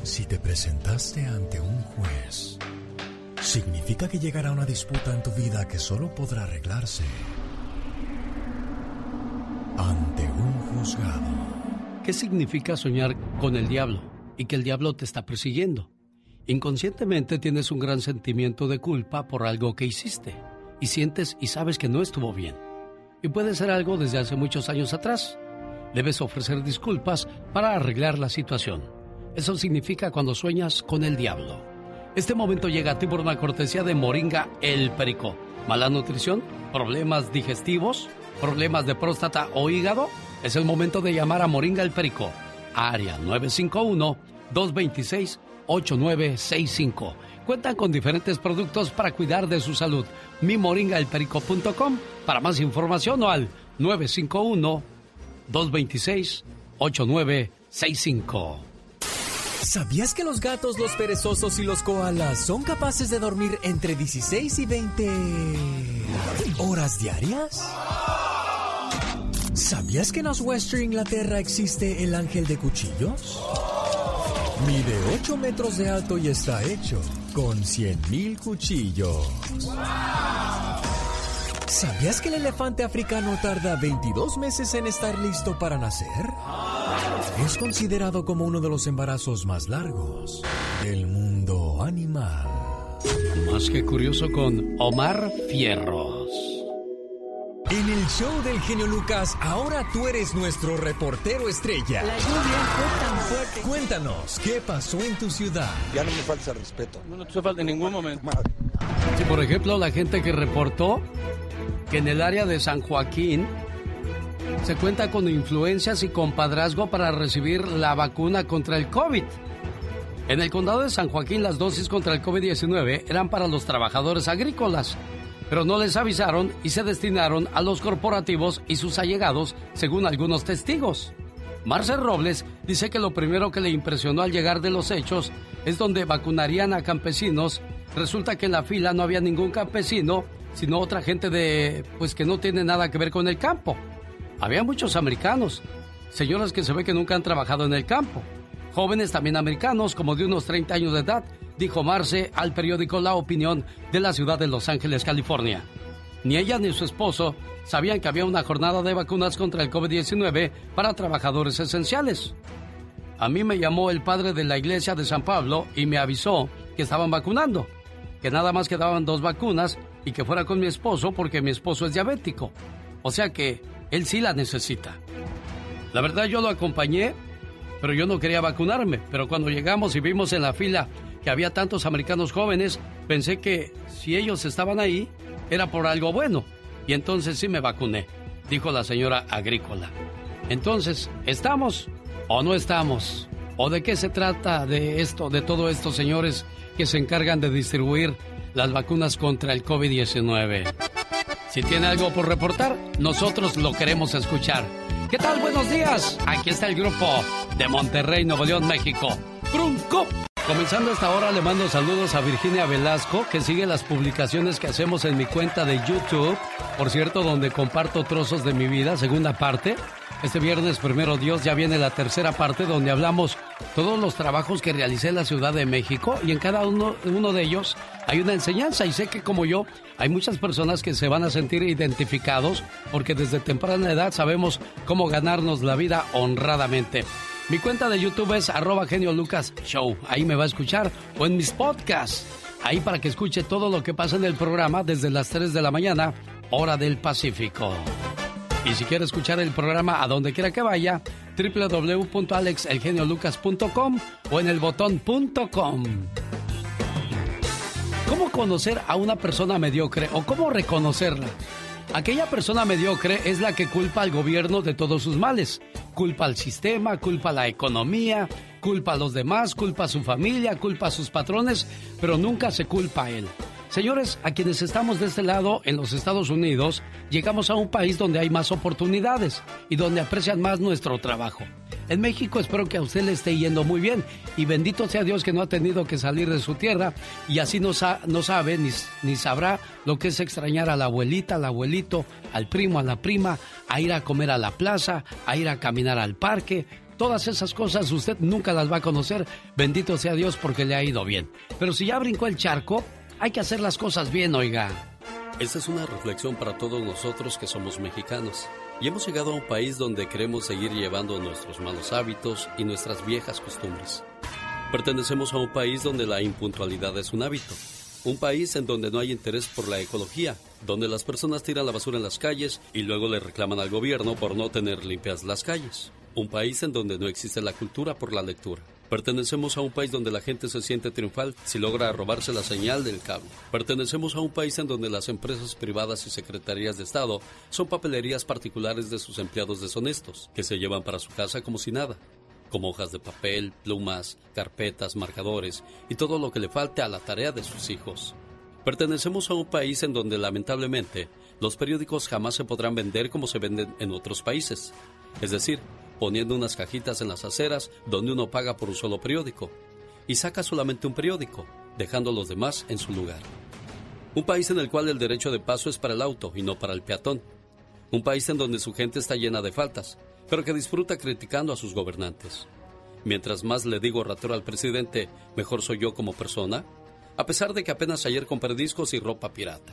Si te presentaste ante un juez, significa que llegará una disputa en tu vida que solo podrá arreglarse ante un juzgado. ¿Qué significa soñar con el diablo y que el diablo te está persiguiendo? Inconscientemente tienes un gran sentimiento de culpa por algo que hiciste y sientes y sabes que no estuvo bien. Y puede ser algo desde hace muchos años atrás. Debes ofrecer disculpas para arreglar la situación. Eso significa cuando sueñas con el diablo. Este momento llega a ti por una cortesía de Moringa El Perico. ¿Mala nutrición? ¿Problemas digestivos? ¿Problemas de próstata o hígado? Es el momento de llamar a Moringa El Perico. Área 951-226-8965. Cuentan con diferentes productos para cuidar de su salud. Mimoringaelperico.com para más información o al 951-226-8965. ¿Sabías que los gatos, los perezosos y los koalas son capaces de dormir entre 16 y 20 horas diarias? ¿Sabías que en Western Inglaterra existe el ángel de cuchillos? Mide 8 metros de alto y está hecho con 100.000 cuchillos. ¿Sabías que el elefante africano tarda 22 meses en estar listo para nacer? Es considerado como uno de los embarazos más largos del mundo animal. Más que curioso con Omar Fierros. En el show del genio Lucas, ahora tú eres nuestro reportero estrella. La lluvia fue tan fuerte. Cuéntanos, ¿qué pasó en tu ciudad? Ya no me falta el respeto. No, no te falta en ningún momento. Sí, por ejemplo, la gente que reportó que en el área de San Joaquín se cuenta con influencias y compadrazgo para recibir la vacuna contra el COVID. En el condado de San Joaquín las dosis contra el COVID-19 eran para los trabajadores agrícolas, pero no les avisaron y se destinaron a los corporativos y sus allegados, según algunos testigos. Marcel Robles dice que lo primero que le impresionó al llegar de los hechos es donde vacunarían a campesinos. Resulta que en la fila no había ningún campesino, sino otra gente de pues que no tiene nada que ver con el campo. Había muchos americanos, señoras que se ve que nunca han trabajado en el campo, jóvenes también americanos como de unos 30 años de edad, dijo Marce al periódico La Opinión de la ciudad de Los Ángeles, California. Ni ella ni su esposo sabían que había una jornada de vacunas contra el COVID-19 para trabajadores esenciales. A mí me llamó el padre de la iglesia de San Pablo y me avisó que estaban vacunando, que nada más quedaban dos vacunas y que fuera con mi esposo porque mi esposo es diabético. O sea que él sí la necesita. La verdad yo lo acompañé, pero yo no quería vacunarme. Pero cuando llegamos y vimos en la fila que había tantos americanos jóvenes, pensé que si ellos estaban ahí, era por algo bueno. Y entonces sí me vacuné, dijo la señora agrícola. Entonces, ¿estamos o no estamos? ¿O de qué se trata de esto, de todo esto, señores que se encargan de distribuir las vacunas contra el COVID-19? Si tiene algo por reportar, nosotros lo queremos escuchar. ¿Qué tal? Buenos días. Aquí está el grupo de Monterrey, Nuevo León, México. Brunco. Comenzando esta hora le mando saludos a Virginia Velasco, que sigue las publicaciones que hacemos en mi cuenta de YouTube, por cierto, donde comparto trozos de mi vida, segunda parte. Este viernes, primero Dios, ya viene la tercera parte donde hablamos todos los trabajos que realicé en la Ciudad de México y en cada uno, uno de ellos hay una enseñanza y sé que como yo hay muchas personas que se van a sentir identificados porque desde temprana edad sabemos cómo ganarnos la vida honradamente. Mi cuenta de YouTube es arroba genio Lucas Show. Ahí me va a escuchar. O en mis podcasts. Ahí para que escuche todo lo que pasa en el programa desde las 3 de la mañana, hora del Pacífico. Y si quiere escuchar el programa a donde quiera que vaya, www.alexelgeniolucas.com o en el botón.com. ¿Cómo conocer a una persona mediocre o cómo reconocerla? Aquella persona mediocre es la que culpa al gobierno de todos sus males. Culpa al sistema, culpa a la economía, culpa a los demás, culpa a su familia, culpa a sus patrones, pero nunca se culpa a él. Señores, a quienes estamos de este lado en los Estados Unidos, llegamos a un país donde hay más oportunidades y donde aprecian más nuestro trabajo. En México espero que a usted le esté yendo muy bien y bendito sea Dios que no ha tenido que salir de su tierra y así no, sabe ni, ni sabrá lo que es extrañar a la abuelita, al abuelito, al primo, a la prima, a ir a comer a la plaza, a ir a caminar al parque, Todas esas cosas usted nunca las va a conocer. Bendito sea Dios porque le ha ido bien. Pero si ya brincó el charco, hay que hacer las cosas bien, oiga. Esta es una reflexión para todos nosotros que somos mexicanos y hemos llegado a un país donde queremos seguir llevando nuestros malos hábitos y nuestras viejas costumbres. Pertenecemos a un país donde la impuntualidad es un hábito. Un país en donde no hay interés por la ecología, donde las personas tiran la basura en las calles y luego le reclaman al gobierno por no tener limpias las calles. Un país en donde no existe la cultura por la lectura. Pertenecemos a un país donde la gente se siente triunfal si logra robarse la señal del cable. Pertenecemos a un país en donde las empresas privadas y secretarías de Estado son papelerías particulares de sus empleados deshonestos, que se llevan para su casa como si nada, como hojas de papel, plumas, carpetas, marcadores y todo lo que le falte a la tarea de sus hijos. Pertenecemos a un país en donde lamentablemente los periódicos jamás se podrán vender como se venden en otros países. Es decir, poniendo unas cajitas en las aceras donde uno paga por un solo periódico y saca solamente un periódico, dejando los demás en su lugar. Un país en el cual el derecho de paso es para el auto y no para el peatón. Un país en donde su gente está llena de faltas, pero que disfruta criticando a sus gobernantes. Mientras más le digo ratero al presidente, mejor soy yo como persona, a pesar de que apenas ayer compré discos y ropa pirata.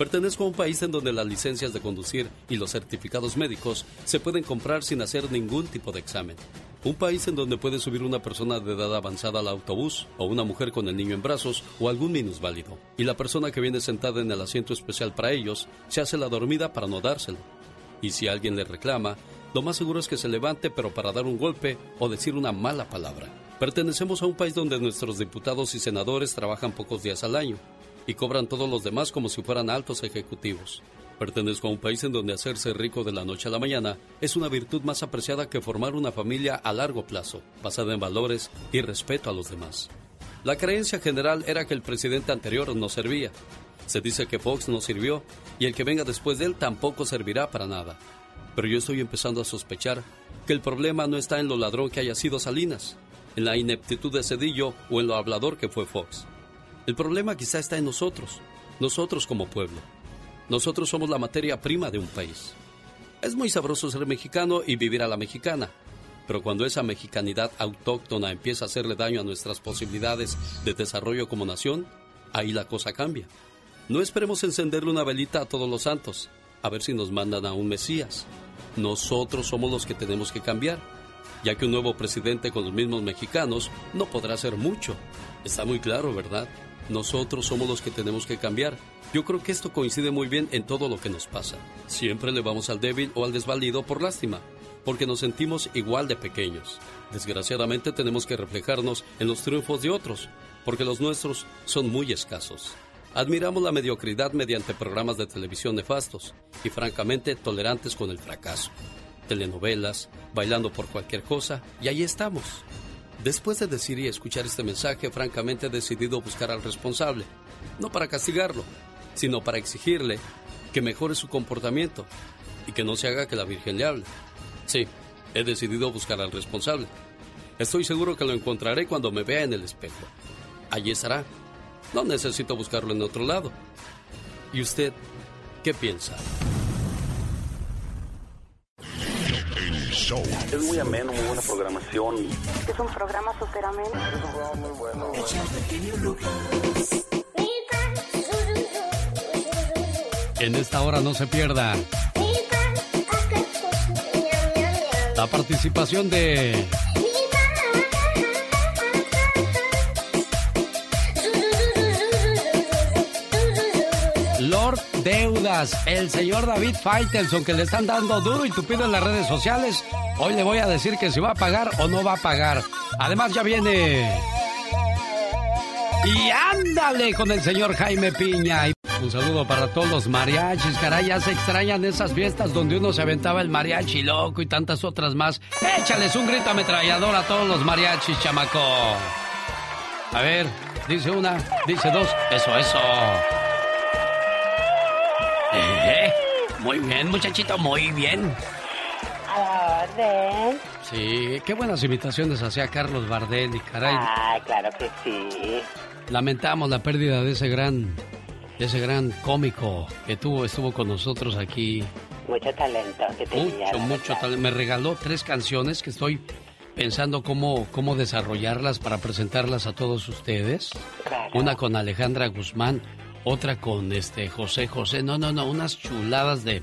Pertenezco a un país en donde las licencias de conducir y los certificados médicos se pueden comprar sin hacer ningún tipo de examen. Un país en donde puede subir una persona de edad avanzada al autobús, o una mujer con el niño en brazos, o algún minusválido. Y la persona que viene sentada en el asiento especial para ellos se hace la dormida para no dárselo. Y si alguien le reclama, lo más seguro es que se levante pero para dar un golpe o decir una mala palabra. Pertenecemos a un país donde nuestros diputados y senadores trabajan pocos días al año y cobran todos los demás como si fueran altos ejecutivos. Pertenezco a un país en donde hacerse rico de la noche a la mañana es una virtud más apreciada que formar una familia a largo plazo, basada en valores y respeto a los demás. La creencia general era que el presidente anterior no servía. Se dice que Fox no sirvió y el que venga después de él tampoco servirá para nada. Pero yo estoy empezando a sospechar que el problema no está en lo ladrón que haya sido Salinas, en la ineptitud de Cedillo o en lo hablador que fue Fox. El problema quizá está en nosotros, nosotros como pueblo. Nosotros somos la materia prima de un país. Es muy sabroso ser mexicano y vivir a la mexicana, pero cuando esa mexicanidad autóctona empieza a hacerle daño a nuestras posibilidades de desarrollo como nación, ahí la cosa cambia. No esperemos encenderle una velita a todos los santos, a ver si nos mandan a un Mesías. Nosotros somos los que tenemos que cambiar, ya que un nuevo presidente con los mismos mexicanos no podrá hacer mucho. Está muy claro, ¿verdad? Nosotros somos los que tenemos que cambiar. Yo creo que esto coincide muy bien en todo lo que nos pasa. Siempre le vamos al débil o al desvalido por lástima, porque nos sentimos igual de pequeños. Desgraciadamente tenemos que reflejarnos en los triunfos de otros, porque los nuestros son muy escasos. Admiramos la mediocridad mediante programas de televisión nefastos y francamente tolerantes con el fracaso. Telenovelas, bailando por cualquier cosa, y ahí estamos. Después de decir y escuchar este mensaje, francamente he decidido buscar al responsable, no para castigarlo, sino para exigirle que mejore su comportamiento y que no se haga que la Virgen le hable. Sí, he decidido buscar al responsable. Estoy seguro que lo encontraré cuando me vea en el espejo. Allí estará. No necesito buscarlo en otro lado. ¿Y usted qué piensa? Show. Es muy ameno, muy buena programación. Es un programa súper ameno. Es un programa muy bueno. En esta hora no se pierda la participación de Lord Deudas, el señor David Faitelson, que le están dando duro y tupido en las redes sociales. Hoy le voy a decir que si va a pagar o no va a pagar. Además ya viene... Y ándale con el señor Jaime Piña. Un saludo para todos los mariachis, caray, ya se extrañan esas fiestas donde uno se aventaba el mariachi loco y tantas otras más. Échales un grito ametrallador a todos los mariachis, chamaco. A ver, dice una, dice dos, eso, eso. Eh, muy bien, muchachito, muy bien. Sí, qué buenas imitaciones hacía Carlos Bardel y caray. Ah, claro que sí. Lamentamos la pérdida de ese gran, de ese gran cómico que tuvo, estuvo con nosotros aquí. Mucho talento que tenía. Mucho, mucho talento. Me regaló tres canciones que estoy pensando cómo, cómo desarrollarlas para presentarlas a todos ustedes. Claro. Una con Alejandra Guzmán, otra con este José José. No, no, no, unas chuladas de,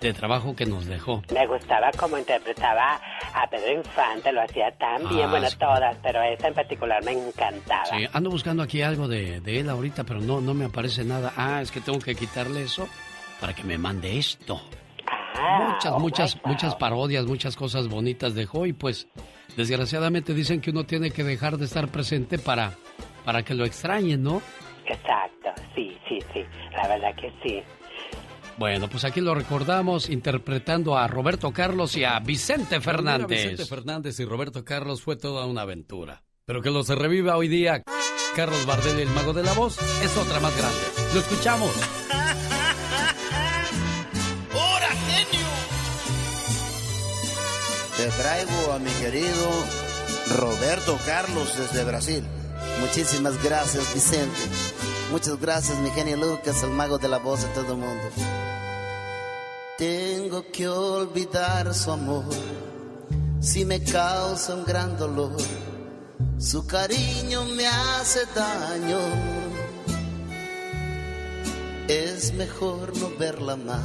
de trabajo que nos dejó. Me gustaba cómo interpretaba a Pedro Infante, lo hacía tan bien, Ah, bueno, todas, pero esta en particular me encantaba. Sí, ando buscando aquí algo de, de él ahorita, pero no, no me aparece nada. Ah, es que tengo que quitarle eso para que me mande esto. Ah, muchas, oh muchas, muchas parodias, muchas cosas bonitas dejó y pues desgraciadamente dicen que uno tiene que dejar de estar presente para, para que lo extrañen, ¿no? Exacto, sí, sí, sí, la verdad que sí. Bueno, pues aquí lo recordamos interpretando a Roberto Carlos y a Vicente Fernández. Vicente Fernández y Roberto Carlos fue toda una aventura. Pero que los reviva hoy día Carlos Bardel el mago de la voz es otra más grande. Lo escuchamos. <laughs> ¡Hora, genio! Te traigo a mi querido Roberto Carlos desde Brasil. Muchísimas gracias, Vicente. Muchas gracias, mi genio Lucas, el mago de la voz de todo el mundo. Tengo que olvidar su amor si me causa un gran dolor. Su cariño me hace daño. Es mejor no verla más.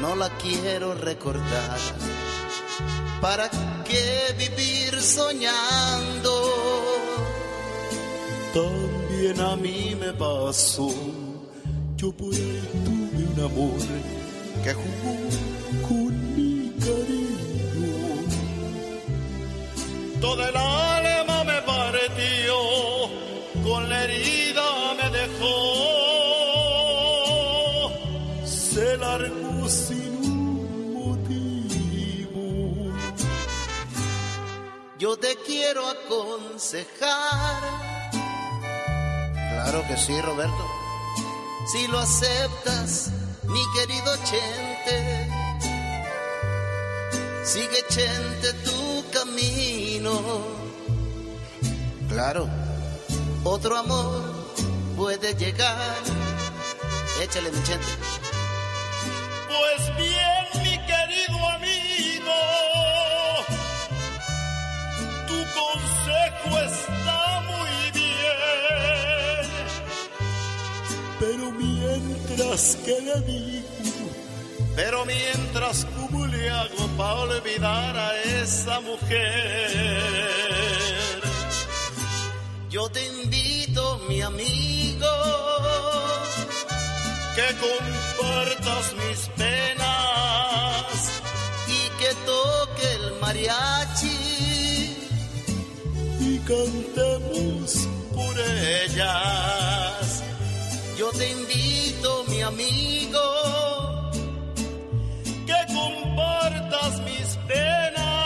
No la quiero recordar. ¿Para qué vivir soñando? También a mí me pasó. Yo por ahí tuve un amor que jugó con mi cariño. Toda el alma me partió, con la herida me dejó. Se largó sin un motivo. Yo te quiero aconsejar. Claro que sí, Roberto. Si lo aceptas, mi querido Chente. Sigue Chente tu camino. Claro, otro amor puede llegar. Échale, mi Chente. Pues bien, mi querido amigo, tu consejo está bien. supieras que le digo. Pero mientras, ¿cómo le hago para olvidar a esa mujer? Yo te invito, mi amigo, que compartas mis penas y que toque el mariachi y cantemos por ellas. Yo te invito, mi amigo, que compartas mis penas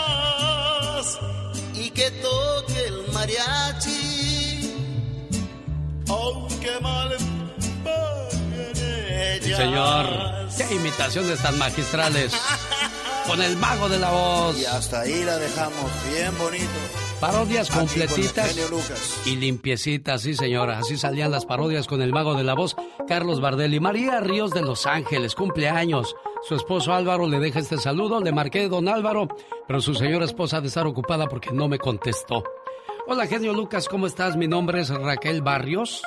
y que toque el mariachi, aunque mal ellas. Señor. Qué imitaciones tan magistrales. <laughs> Con el mago de la voz. Y hasta ahí la dejamos, bien bonito. Parodias completitas y limpiecitas, sí señora. Así salían las parodias con el mago de la voz, Carlos Bardelli. María Ríos de Los Ángeles, cumpleaños. Su esposo Álvaro le deja este saludo. Le marqué don Álvaro, pero su señora esposa ha de estar ocupada porque no me contestó. Hola genio Lucas, ¿cómo estás? Mi nombre es Raquel Barrios.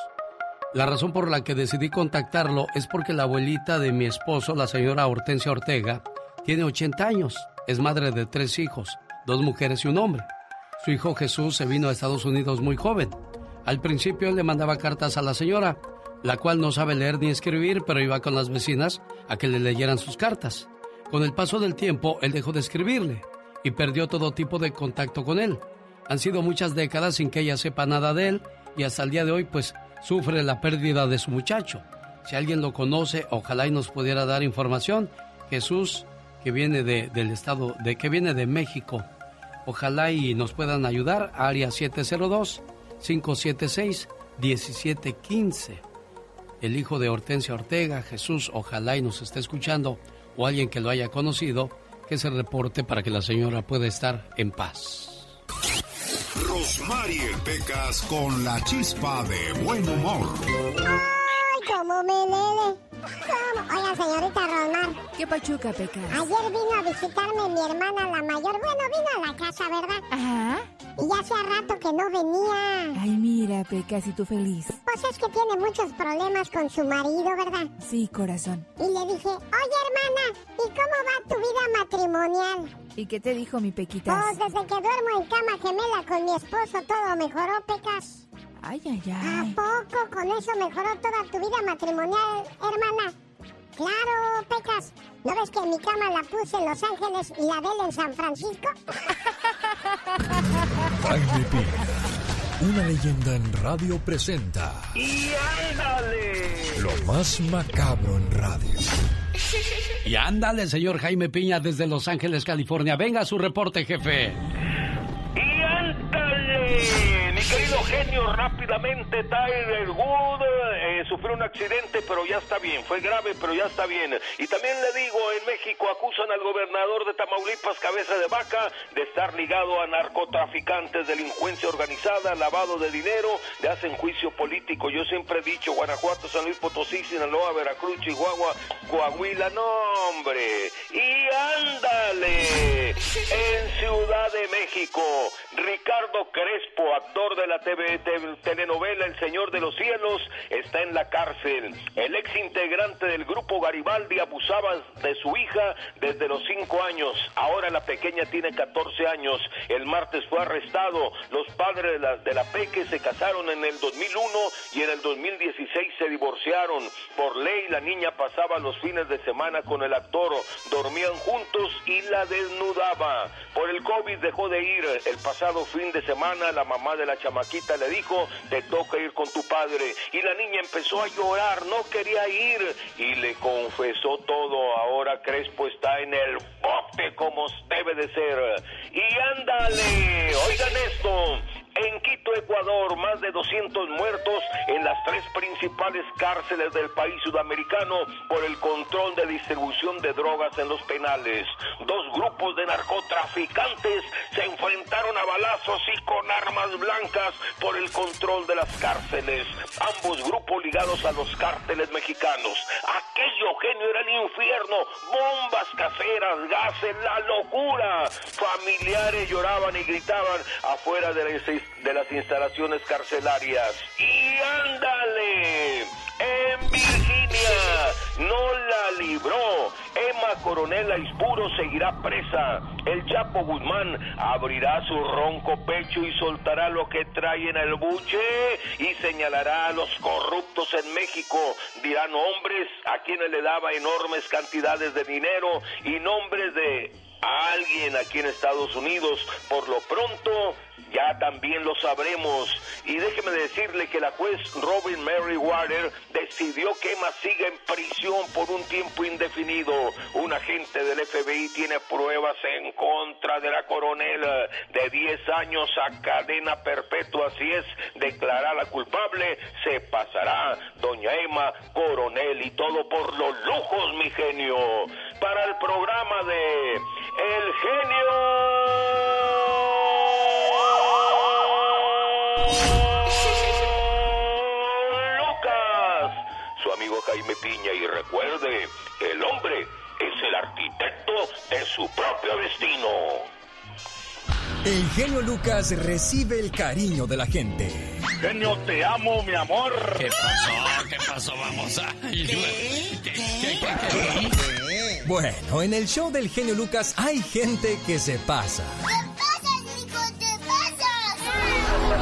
La razón por la que decidí contactarlo es porque la abuelita de mi esposo, la señora Hortensia Ortega, tiene 80 años. Es madre de tres hijos, dos mujeres y un hombre. Su hijo Jesús se vino a Estados Unidos muy joven. Al principio él le mandaba cartas a la señora, la cual no sabe leer ni escribir, pero iba con las vecinas a que le leyeran sus cartas. Con el paso del tiempo, él dejó de escribirle y perdió todo tipo de contacto con él. Han sido muchas décadas sin que ella sepa nada de él y hasta el día de hoy pues sufre la pérdida de su muchacho. Si alguien lo conoce, ojalá y nos pudiera dar información. Jesús, que viene de, del estado, de que viene de México. Ojalá y nos puedan ayudar. Área 702-576-1715. El hijo de Hortensia Ortega, Jesús, ojalá y nos esté escuchando, o alguien que lo haya conocido, que se reporte para que la señora pueda estar en paz. Rosmarie Pecas con la chispa de buen humor. Ay, cómo me lele. Oiga, señorita Rosmar. ¿Qué pachuca, Peca? Ayer vino a visitarme mi hermana la mayor. Bueno, vino a la casa, ¿verdad? Ajá. Y ya hace rato que no venía. Ay, mira, Peca, si tú feliz. Pues es que tiene muchos problemas con su marido, ¿verdad? Sí, corazón. Y le dije, oye, hermana, ¿y cómo va tu vida matrimonial? ¿Y qué te dijo mi Pequitas? Pues desde que duermo en cama gemela con mi esposo todo mejoró, Pecas. Ay, ay, ¿A ay. poco con eso mejoró toda tu vida matrimonial, hermana? Claro, Pecas. ¿No ves que mi cama la puse en Los Ángeles y la de él en San Francisco? Jaime Piña, una leyenda en radio presenta ¡Y ándale! lo más macabro en radio. <laughs> Y ándale, señor Jaime Piña, desde Los Ángeles, California. Venga a su reporte, jefe. ¡Y ándale! Querido genio, rápidamente, Tyler Wood eh, sufrió un accidente, pero ya está bien. Fue grave, pero ya está bien. Y también le digo, en México acusan al gobernador de Tamaulipas, cabeza de vaca, de estar ligado a narcotraficantes, delincuencia organizada, lavado de dinero, le hacen juicio político. Yo siempre he dicho, Guanajuato, San Luis Potosí, Sinaloa, Veracruz, Chihuahua, Coahuila, no, hombre. Y ándale, en Ciudad de México, Ricardo Crespo, actor de la TV, te- telenovela El Señor de los Cielos, está en la cárcel. El ex integrante del grupo Garibaldi abusaba de su hija desde los 5 años. Ahora la pequeña tiene 14 años. El martes fue arrestado. Los padres de la, de la Peque se casaron en el 2001 y en el 2016 se divorciaron. Por ley, la niña pasaba los fines de semana con el actor. Dormían juntos y la desnudaba. Por el COVID dejó de ir. El pasado fin de semana la mamá de la chamaquita le dijo, te toca ir con tu padre. Y la niña empezó a llorar, no quería ir. Y le confesó todo. Ahora Crespo está en el bote como debe de ser. Y ándale, oigan esto. En Quito, Ecuador, más de 200 muertos en las tres principales cárceles del país sudamericano por el control de distribución de drogas en los penales. Dos grupos de narcotraficantes se enfrentaron a balazos y con armas blancas por el control de las cárceles. Ambos grupos ligados a los cárteles mexicanos. Aquello, genio, era el infierno. Bombas caseras, gases, la locura. Familiares lloraban y gritaban afuera de las, de las instalaciones carcelarias. Y ándale. En Virginia, no la libró. Emma Coronel Aispuro seguirá presa. El Chapo Guzmán abrirá su ronco pecho y soltará lo que trae en el buche y señalará a los corruptos en México. Dirá nombres a quienes le daba enormes cantidades de dinero y nombres de alguien aquí en Estados Unidos. Por lo pronto, ya también lo sabremos. Y déjeme decirle que la juez Robin Mary Water decidió que Emma siga en prisión por un tiempo indefinido. Un agente del FBI tiene pruebas en contra de la coronel de 10 años a cadena perpetua. Así es, declarada culpable, se pasará doña Emma Coronel y todo por los lujos, mi genio. Para el programa de El Genio. Lucas, su amigo Jaime Piña y recuerde, el hombre es el arquitecto de su propio destino. El genio Lucas recibe el cariño de la gente. Genio, te amo, mi amor. ¿Qué pasó? ¿Qué pasó? Vamos a... Bueno, en el show del genio Lucas hay gente que se pasa.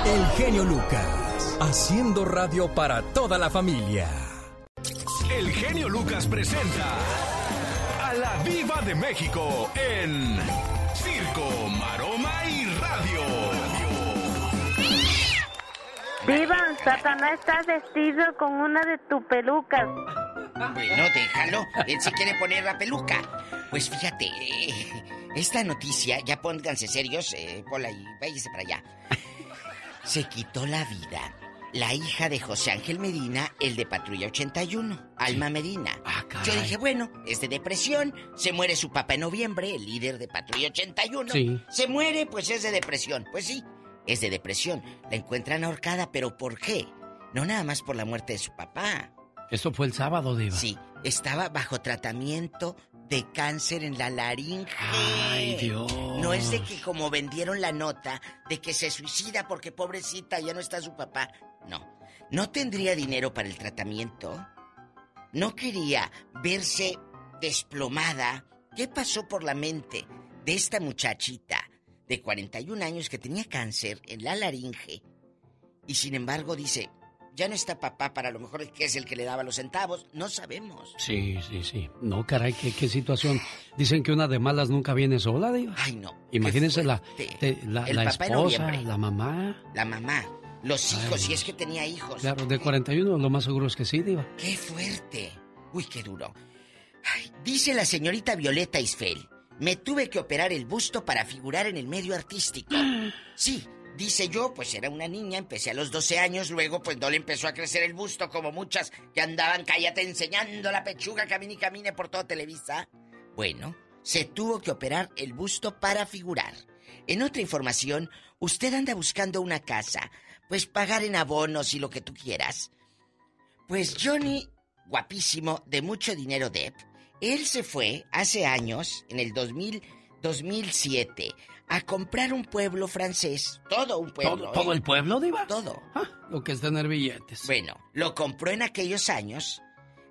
El genio Lucas, haciendo radio para toda la familia. El genio Lucas presenta a la Viva de México en Circo, Maroma y Radio. Viva, Satanás está vestido con una de tus pelucas. Bueno, déjalo. Él se quiere poner la peluca. Pues fíjate, eh, esta noticia, ya pónganse serios, eh, Pola, y váyase para allá. Se quitó la vida la hija de José Ángel Medina, el de Patrulla 81, Alma Medina. Yo dije, bueno, es de depresión, se muere su papá en noviembre, el líder de Patrulla 81. Sí. Se muere, pues es de depresión. Pues sí, es de depresión. La encuentran ahorcada, pero ¿por qué? No nada más por la muerte de su papá. Esto fue el sábado, Diva. Sí, estaba bajo tratamiento de cáncer en la laringe. Ay, Dios. No es de que como vendieron la nota de que se suicida porque pobrecita ya no está su papá. No. No tendría dinero para el tratamiento. No quería verse desplomada. ¿Qué pasó por la mente de esta muchachita de 41 años que tenía cáncer en la laringe? Y sin embargo dice, ya no está papá, para lo mejor que es el que le daba los centavos, no sabemos. Sí, sí, sí. No, caray, qué, qué situación. Dicen que una de malas nunca viene sola, Diva. Ay, no. Imagínense la, te- la, El la papá esposa, la mamá. La mamá, los hijos, Ay, si es que tenía hijos. Claro, de 41 lo más seguro es que sí, Diva. ¡Qué fuerte! Uy, qué duro. Ay, dice la señorita Violeta Isfel, me tuve que operar el busto para figurar en el medio artístico. <gasps> Sí, dice yo, pues era una niña, empecé a los 12 años, luego pues no le empezó a crecer el busto como muchas que andaban, cállate, enseñando la pechuga, camine y camine por toda Televisa. Bueno, se tuvo que operar el busto para figurar. En otra información, usted anda buscando una casa, pues pagar en abonos y lo que tú quieras. Pues Johnny, guapísimo, de mucho dinero Depp, él se fue hace años, en el 2000, 2007, a comprar un pueblo francés. Todo un pueblo. ¿Todo, ¿eh? el pueblo, Diva? Todo. Lo que es tener billetes. Bueno, lo compró en aquellos años.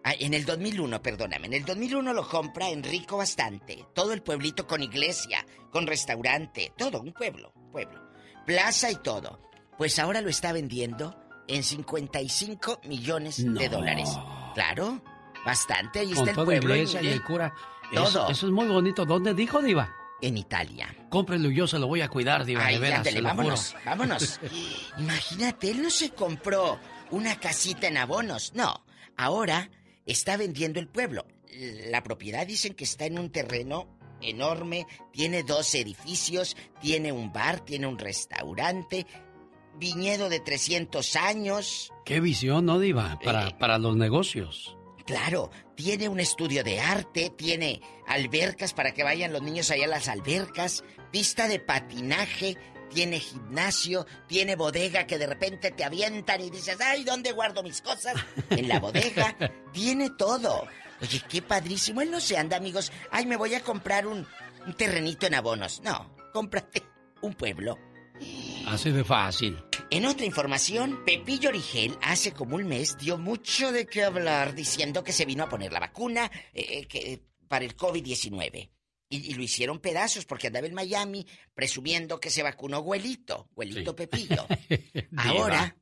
ah, En el 2001, perdóname. En el 2001 lo compra en rico bastante. Todo el pueblito con iglesia, con restaurante, todo, un pueblo, pueblo. Plaza y todo. Pues ahora lo está vendiendo en 55 millones de dólares. Claro, bastante. Ahí Con está el pueblo. iglesia y el cura. Todo. Eso, eso es muy bonito. ¿Dónde dijo, Diva? En Italia. Cómprelo yo se lo voy a cuidar, Diva, Ay, de veras, ándale, juro. vámonos, vámonos. <laughs> Imagínate, él no se compró una casita en abonos, no. Ahora está vendiendo el pueblo. La propiedad dicen que está en un terreno enorme, tiene dos edificios, tiene un bar, tiene un restaurante, viñedo de 300 años. Qué visión, ¿no, Diva? Para, Eh. para los negocios. Claro, tiene un estudio de arte, tiene albercas para que vayan los niños allá a las albercas, pista de patinaje, tiene gimnasio, tiene bodega que de repente te avientan y dices, ay, ¿dónde guardo mis cosas? En la bodega, <laughs> tiene todo. Oye, qué padrísimo. Él no se anda, amigos, ay, me voy a comprar un, un terrenito en abonos. No, cómprate un pueblo. Así de fácil. En otra información, Pepillo Origel hace como un mes dio mucho de qué hablar diciendo que se vino a poner la vacuna eh, eh, que, para el COVID-19. Y, lo hicieron pedazos porque andaba en Miami presumiendo que se vacunó Güelito, Güelito Pepillo. <laughs> Ahora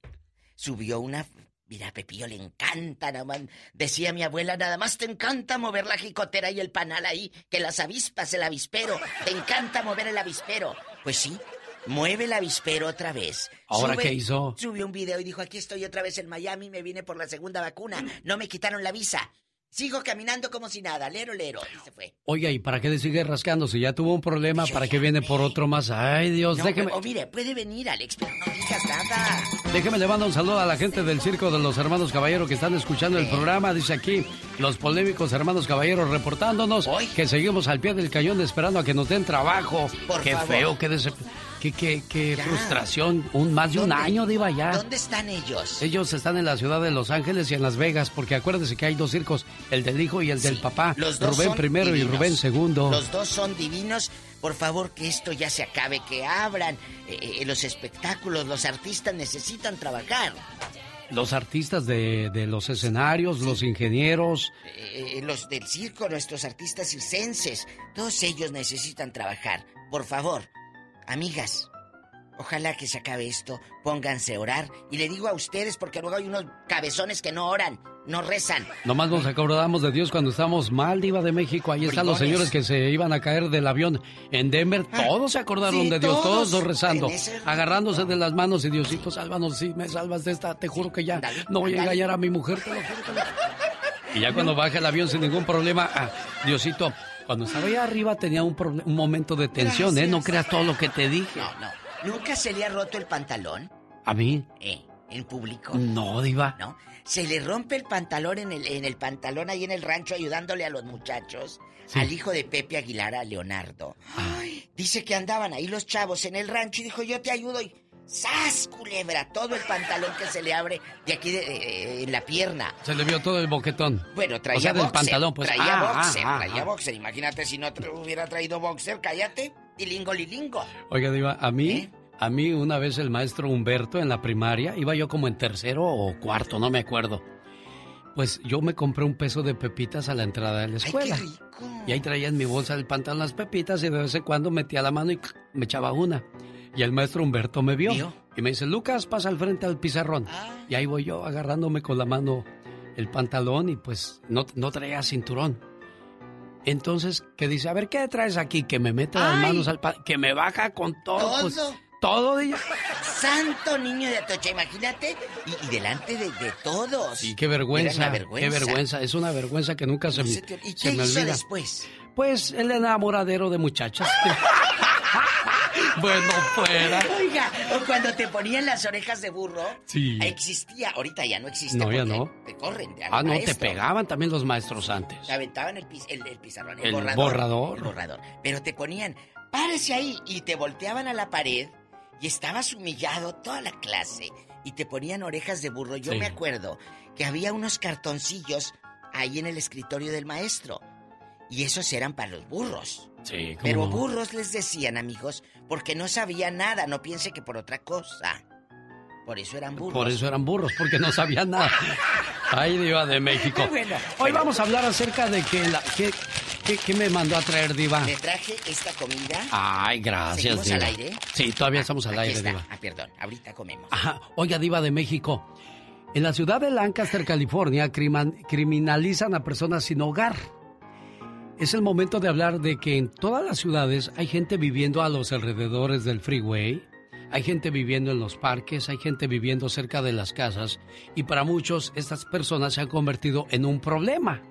subió una... Mira, a Pepillo le encanta, nada más. Decía mi abuela, nada más te encanta mover la jicotera y el panal ahí, que las avispas, el avispero. Te encanta mover el avispero. Pues sí, mueve el avispero otra vez. ¿Ahora qué hizo? Subió un video y dijo, aquí estoy otra vez en Miami, me vine por la segunda vacuna, no me quitaron la visa. Sigo caminando como si nada, lero, lero. Y se fue. Oiga, ¿y para qué le sigue rascando? Si ya tuvo un problema, ¿para qué viene por otro más? Ay, Dios, déjeme. O mire, puede venir, Alex, pero no digas nada. Déjeme le mando un saludo a la gente del Circo de los Hermanos Caballeros que están escuchando el programa. Dice aquí, los polémicos Hermanos Caballeros reportándonos que seguimos al pie del cañón esperando a que nos den trabajo. Por qué feo, qué qué, qué frustración. Un, más de un año, Diva, ya. ¿Dónde están ellos? Ellos están en la ciudad de Los Ángeles y en Las Vegas, porque acuérdense que hay dos circos, el del hijo y el del papá. Los dos Rubén primero y Rubén segundo. Los dos son divinos. Por favor, que esto ya se acabe, que abran eh, eh, los espectáculos. Los artistas necesitan trabajar. Los artistas de, de los escenarios, los ingenieros. Eh, los del circo, nuestros artistas circenses. Todos ellos necesitan trabajar. Por favor, Amigas, ojalá que se acabe esto, pónganse a orar. Y le digo a ustedes porque luego hay unos cabezones que no oran, no rezan. Nomás nos acordamos de Dios cuando estamos mal, Diva de México. Ahí están los señores que se iban a caer del avión en Denver. Ah, todos se acordaron de Dios, todos, dos rezando, agarrándose de las manos y Diosito, sálvanos, si me salvas de esta, te juro que ya no voy a engañar a mi mujer, te lo juro. Y ya cuando baja el avión sin ningún problema, ah, Diosito, cuando estaba ahí arriba tenía un, un momento de tensión, ¿eh? No creas todo lo que te dije. No, no. ¿Nunca se le ha roto el pantalón? ¿A mí? ¿Eh? ¿En público? No, Diva. ¿No? Se le rompe el pantalón en el, en el pantalón ahí en el rancho ayudándole a los muchachos. Al hijo de Pepe Aguilar, a Leonardo. Ay, dice que andaban ahí los chavos en el rancho y dijo, yo te ayudo y... ¡Sas, culebra! Todo el pantalón que se le abre de aquí de, en la pierna. Se le vio todo el boquetón. Bueno, traía o sea, boxer. pantalón, pues. Traía ah, boxer, ah, traía ah. boxer. Imagínate si no hubiera traído boxer, cállate. Lilingo, lilingo. Oiga, Diva, a mí... ¿Eh? A mí una vez el maestro Humberto en la primaria, iba yo como en tercero o cuarto, no me acuerdo. Pues yo me compré un peso de pepitas a la entrada de la escuela. Ay, qué rico. Y ahí traía en mi bolsa del pantalón las pepitas y de vez en cuando metía la mano y me echaba una. Y el maestro Humberto me vio. Y me dice, Lucas, pasa al frente al pizarrón. Y ahí voy yo agarrándome con la mano el pantalón y pues no, no traía cinturón. Entonces, que dice, a ver, ¿qué traes aquí? Que me mete las Ay. manos al pa- que me baja con todo. ¿Todo? Pues, todo, dije. Santo niño de Atocha, imagínate. Y, y delante de, de todos. Y qué vergüenza, qué vergüenza. Es una vergüenza que nunca se, No me- ¿Y se qué me hizo olvida. después? Pues el enamoradero de muchachas. <laughs> bueno, fuera. Oiga, o cuando te ponían las orejas de burro. Sí. Existía, ahorita ya no existe. No, ya no. Te corren. de Ah, no, te pegaban también los maestros antes. Te aventaban el, el, el pizarrón, el, El borrador. borrador. El borrador. Pero te ponían, párese ahí, y te volteaban a la pared, y estabas humillado toda la clase, y te ponían orejas de burro. Yo Sí. me acuerdo que había unos cartoncillos ahí en el escritorio del maestro, y esos eran para los burros. Sí, cómo Pero burros les decían, amigos, porque no sabía nada, no piense que por otra cosa. Por eso eran burros. Por eso eran burros, porque no sabían nada. <laughs> Ay, Diva de México. Bueno, Hoy bueno. vamos a hablar acerca de que la... ¿Qué, qué, qué me mandó a traer, Diva? Le traje esta comida. Ay, gracias, ¿Seguimos Diva. al aire? Sí, todavía estamos al Aquí aire, está. Diva. Ah, perdón, ahorita comemos. Ajá. Oiga, Diva de México. En la ciudad de Lancaster, California, criminalizan a personas sin hogar. Es el momento de hablar de que en todas las ciudades hay gente viviendo a los alrededores del freeway, hay gente viviendo en los parques, hay gente viviendo cerca de las casas y para muchos estas personas se han convertido en un problema.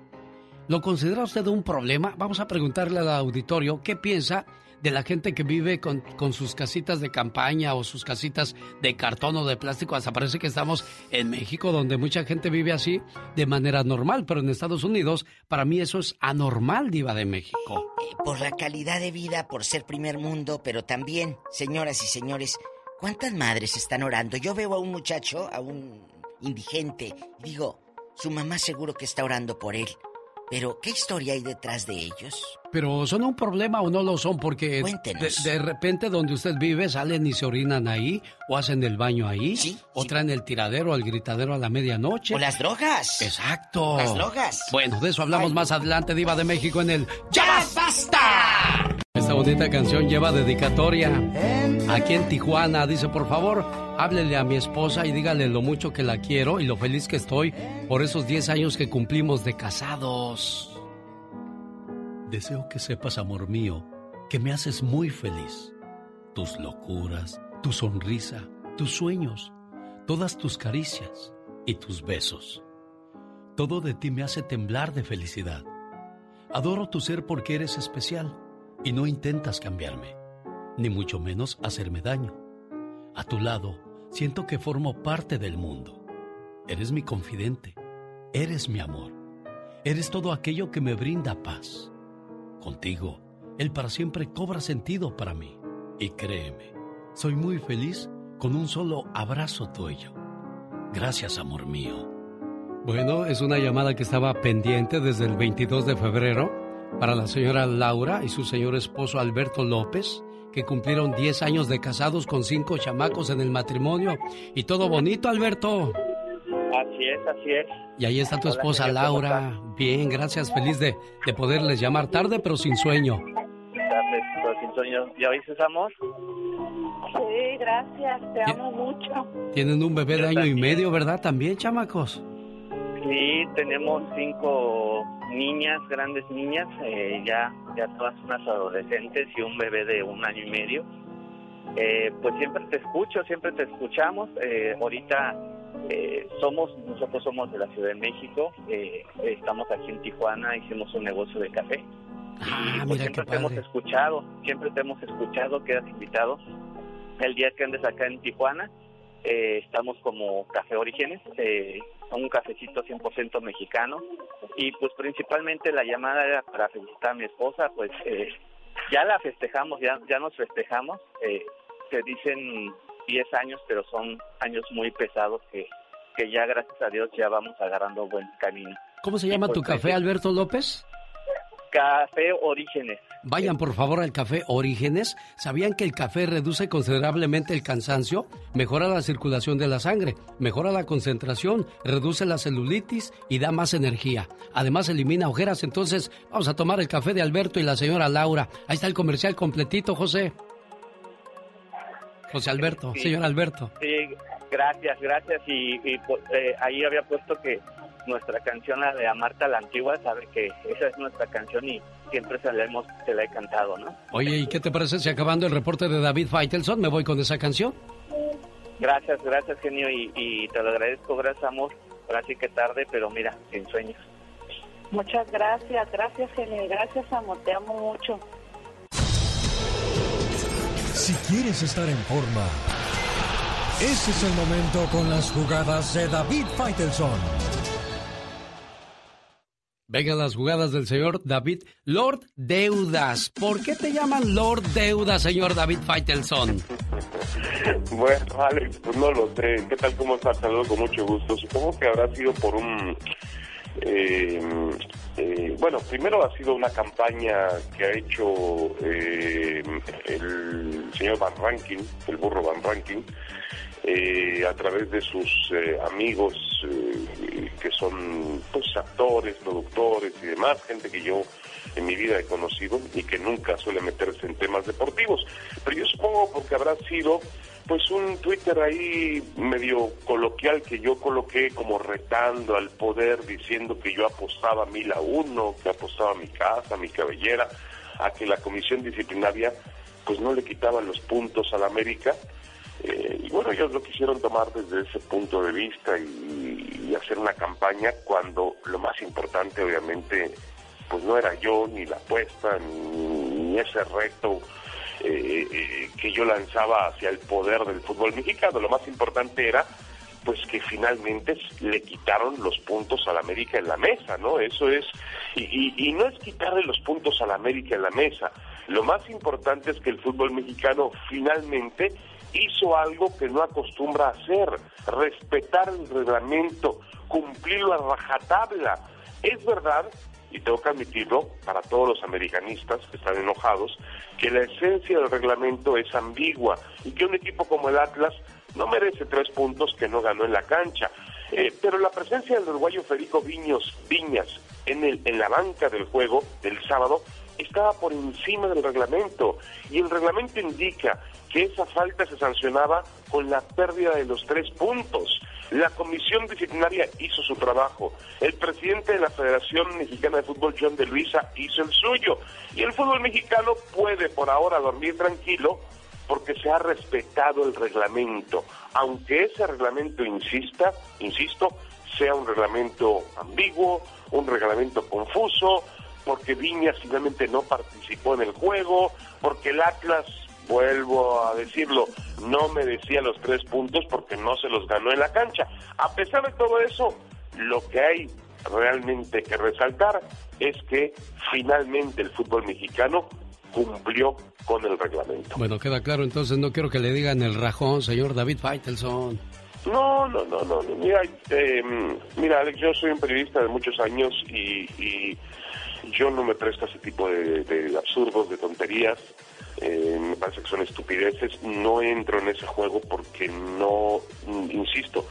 ¿Lo considera usted un problema? Vamos a preguntarle al auditorio qué piensa de la gente que vive con, con sus casitas de campaña o sus casitas de cartón o de plástico. Hasta parece que estamos en México, donde mucha gente vive así de manera normal, pero en Estados Unidos, para mí eso es anormal, Diva de México. Eh, por la calidad de vida, por ser primer mundo, pero también, señoras y señores, ¿cuántas madres están orando? Yo veo a un muchacho, a un indigente, y digo, su mamá seguro que está orando por él. Pero, ¿qué historia hay detrás de ellos? Pero son un problema o no lo son porque de, de, repente donde usted vive salen y se orinan ahí o hacen el baño ahí o traen el tiradero al gritadero a la medianoche. O las drogas. Exacto. Las drogas. Bueno, de eso hablamos más adelante, Diva de México, en el ¡Ya basta! Esta bonita canción lleva dedicatoria. Aquí en Tijuana dice, por favor, háblele a mi esposa y dígale lo mucho que la quiero y lo feliz que estoy por esos 10 años que cumplimos de casados. Deseo que sepas, amor mío, que me haces muy feliz. Tus locuras, tu sonrisa, tus sueños, todas tus caricias y tus besos. Todo de ti me hace temblar de felicidad. Adoro tu ser porque eres especial y no intentas cambiarme, ni mucho menos hacerme daño. A tu lado, siento que formo parte del mundo. Eres mi confidente, eres mi amor, eres todo aquello que me brinda paz. Contigo, el para siempre cobra sentido para mí. Y créeme, soy muy feliz con un solo abrazo tuyo. Gracias, amor mío. Bueno, es una llamada que estaba pendiente desde el 22 de febrero para la señora Laura y su señor esposo Alberto López, que cumplieron 10 años de casados con cinco chamacos en el matrimonio. Y todo bonito, Alberto. Así es, así es. Y ahí está tu esposa Laura. Bien, gracias, feliz de, de poderles llamar tarde, pero sin sueño. Tarde, pero sin sueño. ¿Ya oíste, amor? Sí, gracias, te amo mucho. Tienen un bebé de año y medio, ¿verdad? También, chamacos. Sí, tenemos cinco niñas, grandes niñas, eh, ya, ya todas unas adolescentes y un bebé de un año y medio. Eh, pues siempre te escucho, siempre te escuchamos. Eh, ahorita eh, somos, nosotros somos de la Ciudad de México, eh, estamos aquí en Tijuana, hicimos un negocio de café. Ah, pues siempre te hemos escuchado, siempre te hemos escuchado, quedas invitado. El día que andes acá en Tijuana, eh, estamos como Café Orígenes, eh, un cafecito 100% mexicano. Y pues principalmente la llamada era para felicitar a mi esposa, pues eh, ya la festejamos, ya, ya nos festejamos. Eh, se dicen 10 años, pero son años muy pesados que, que ya gracias a Dios ya vamos agarrando buen camino. ¿Cómo se llama tu café, Alberto López? Café Orígenes. Vayan por favor al Café Orígenes. ¿Sabían que el café reduce considerablemente el cansancio? Mejora la circulación de la sangre, mejora la concentración, reduce la celulitis y da más energía. Además elimina ojeras. Entonces vamos a tomar el café de Alberto y la señora Laura. Ahí está el comercial completito, José. José Alberto, Sí. señor Alberto. Sí, gracias, gracias. Y, y, pues, eh, ahí había puesto que nuestra canción, la de a Marta la Antigua, sabe que esa es nuestra canción y siempre se la, hemos, se la he cantado, ¿no? Oye, ¿y qué te parece si acabando el reporte de David Faitelson me voy con esa canción? Gracias, gracias, genio, y, y te lo agradezco, gracias, amor. Ahora sí que tarde, pero mira, sin sueños. Muchas gracias, gracias, Jenny, gracias, amor, te amo mucho. Si quieres estar en forma, ese es el momento con las jugadas de David Faitelson. Vengan las jugadas del señor David Lord Deudas. ¿Por qué te llaman Lord Deudas, señor David Faitelson? Bueno, Alex, pues no lo sé. ¿Qué tal? ¿Cómo estás? Saludo con mucho gusto. Supongo que habrá sido por un... eh, eh, bueno, primero ha sido una campaña que ha hecho eh, el señor Van Rankin, el burro Van Rankin, eh, a través de sus eh, amigos eh, que son pues actores, productores y demás, gente que yo en mi vida he conocido y que nunca suele meterse en temas deportivos. Pero yo supongo porque habrá sido pues un Twitter ahí medio coloquial que yo coloqué como retando al poder diciendo que yo apostaba mil a uno, que apostaba mi casa, mi cabellera, a que la comisión disciplinaria pues no le quitaba los puntos a la América. Eh, y bueno, ellos lo quisieron tomar desde ese punto de vista y, y hacer una campaña cuando lo más importante obviamente pues no era yo ni la apuesta ni, ese reto eh, eh, que yo lanzaba hacia el poder del fútbol mexicano. Lo más importante era pues que finalmente le quitaron los puntos al América en la mesa, ¿no? Eso es, y, y, y no es quitarle los puntos al América en la mesa, lo más importante es que el fútbol mexicano finalmente hizo algo que no acostumbra hacer, respetar el reglamento, cumplirlo a rajatabla. Es verdad y tengo que admitirlo para todos los americanistas que están enojados, que la esencia del reglamento es ambigua y que un equipo como el Atlas no merece tres puntos que no ganó en la cancha. Eh, pero la presencia del uruguayo Federico Viños, Viñas en, el, en la banca del juego del sábado estaba por encima del reglamento y el reglamento indica que esa falta se sancionaba con la pérdida de los tres puntos. La comisión disciplinaria hizo su trabajo. El presidente de la Federación Mexicana de Fútbol, John de Luisa, hizo el suyo. Y el fútbol mexicano puede por ahora dormir tranquilo porque se ha respetado el reglamento. Aunque ese reglamento insista, insisto, sea un reglamento ambiguo, un reglamento confuso, porque Viñas finalmente no participó en el juego, porque el Atlas vuelvo a decirlo, no merecía los tres puntos porque no se los ganó en la cancha. A pesar de todo eso, lo que hay realmente que resaltar es que finalmente el fútbol mexicano cumplió con el reglamento. Bueno, queda claro, entonces no quiero que le digan el rajón, señor David Faitelson. No, no, no, no. Mira, eh, mira, Alex, yo soy un periodista de muchos años y, yo no me presto a ese tipo de, de absurdos, de tonterías. Eh, me parece que son estupideces. No entro en ese juego porque no, insisto,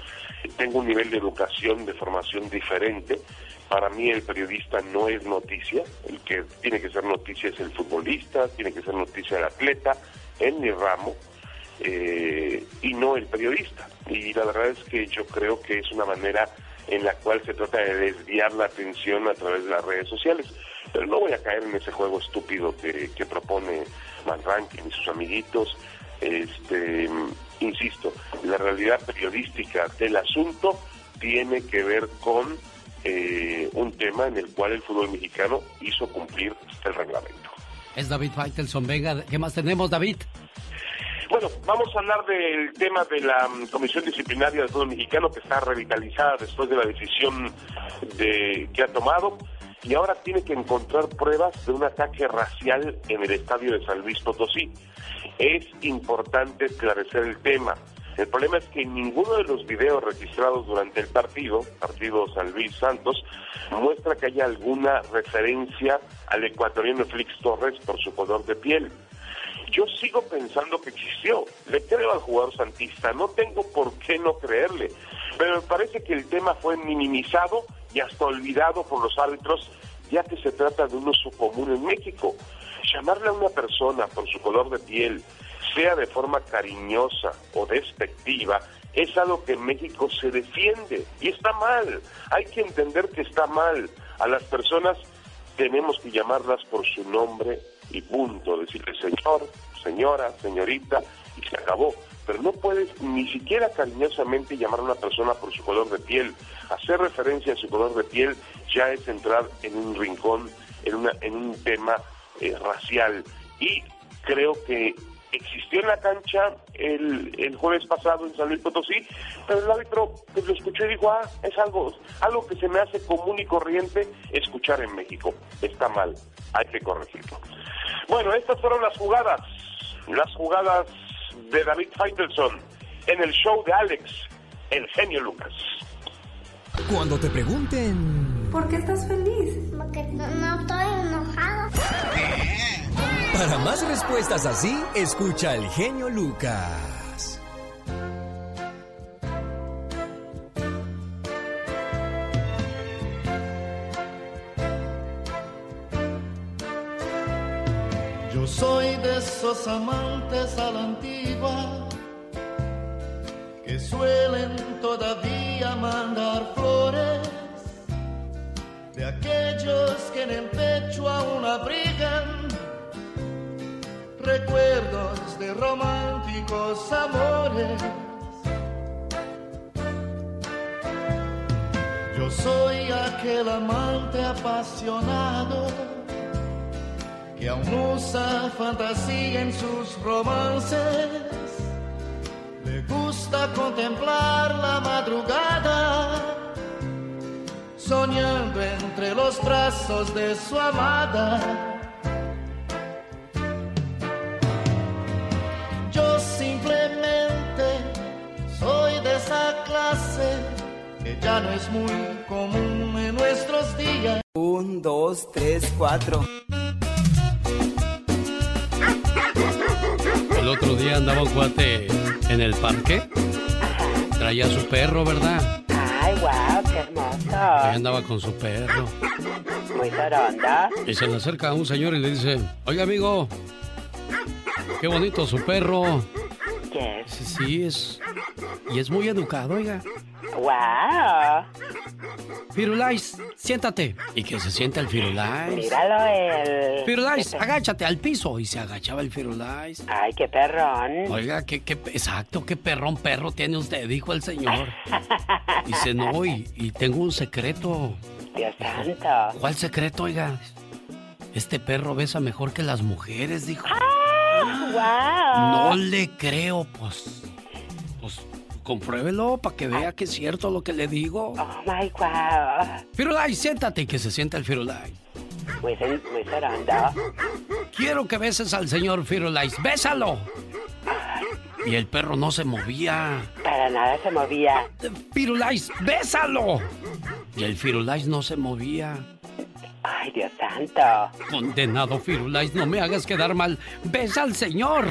tengo un nivel de educación, de formación diferente. Para mí el periodista no es noticia, el que tiene que ser noticia es el futbolista, tiene que ser noticia el atleta, en mi ramo, eh, y no el periodista. Y la verdad es que yo creo que es una manera en la cual se trata de desviar la atención a través de las redes sociales. Pero no voy a caer en ese juego estúpido que, que propone Van Rankin y sus amiguitos. Este, insisto, la realidad periodística del asunto tiene que ver con eh, un tema en el cual el fútbol mexicano hizo cumplir el reglamento. Es David Faitelson. Venga, ¿qué más tenemos, David? Bueno, vamos a hablar del tema de la mm, Comisión Disciplinaria del Fútbol Mexicano que está revitalizada después de la decisión de, que ha tomado y ahora tiene que encontrar pruebas de un ataque racial en el estadio de San Luis Potosí. Es importante esclarecer el tema. El problema es que ninguno de los videos registrados durante el partido, partido San Luis Santos, muestra que haya alguna referencia al ecuatoriano Flix Torres por su color de piel. Yo sigo pensando que existió. Le creo al jugador santista, no tengo por qué no creerle. Pero me parece que el tema fue minimizado y hasta olvidado por los árbitros, ya que se trata de un uso común en México. Llamarle a una persona por su color de piel, sea de forma cariñosa o despectiva, es algo que en México se defiende y está mal. Hay que entender que está mal. A las personas tenemos que llamarlas por su nombre y punto. Decirle señor, señora, señorita y se acabó pero no puedes ni siquiera cariñosamente llamar a una persona por su color de piel. Hacer referencia a su color de piel ya es entrar en un rincón, en, una, en un tema eh, racial. Y creo que existió en la cancha el, el, jueves pasado en San Luis Potosí, pero el árbitro pues, lo escuchó y dijo, ah, es algo, algo que se me hace común y corriente escuchar en México. Está mal, hay que corregirlo. Bueno, estas fueron las jugadas, las jugadas de David Faitelson en el show de Alex, el genio Lucas. Cuando te pregunten... ¿Por qué estás feliz? Porque no, no estoy enojado. Para más respuestas así, escucha el genio Lucas. Soy de esos amantes a la antigua que suelen todavía mandar flores, de aquellos que en el pecho aún abrigan recuerdos de románticos amores. Yo soy aquel amante apasionado que aún usa fantasía en sus romances. Le gusta contemplar la madrugada, soñando entre los brazos de su amada. Yo simplemente soy de esa clase que ya no es muy común en nuestros días. Un dos, tres, cuatro. El otro día andaba un cuate en el parque. Traía a su perro, ¿verdad? Ay, wow, qué hermoso. Ahí andaba con su perro. Muy soronda. Y se le acerca a un señor y le dice, oiga amigo, qué bonito su perro. ¿Qué Sí, sí, es... Y es muy educado, oiga. Wow. Firulais, siéntate. Y que se sienta el Firulais. Míralo él. Firulais, agáchate al piso. Y se agachaba el Firulais. Ay, qué perrón. Oiga, qué, qué, exacto, qué perrón perro tiene usted, dijo el señor. Dice, no, y, y tengo un secreto. Dios santo. ¿Cuál secreto, oiga? Este perro besa mejor que las mujeres, dijo. Wow. No le creo, pues. Pues compruébelo para que vea que es cierto lo que le digo. Oh my wow. Firulais, siéntate y que se sienta el Firulais. Muy, sen- muy soronda. Quiero que beses al señor Firulais. ¡Bésalo! Y el perro no se movía. Para nada se movía. Firulais, bésalo. Y el Firulais no se movía. Ay, Dios santo. Condenado Firulais, no me hagas quedar mal. Besa al señor.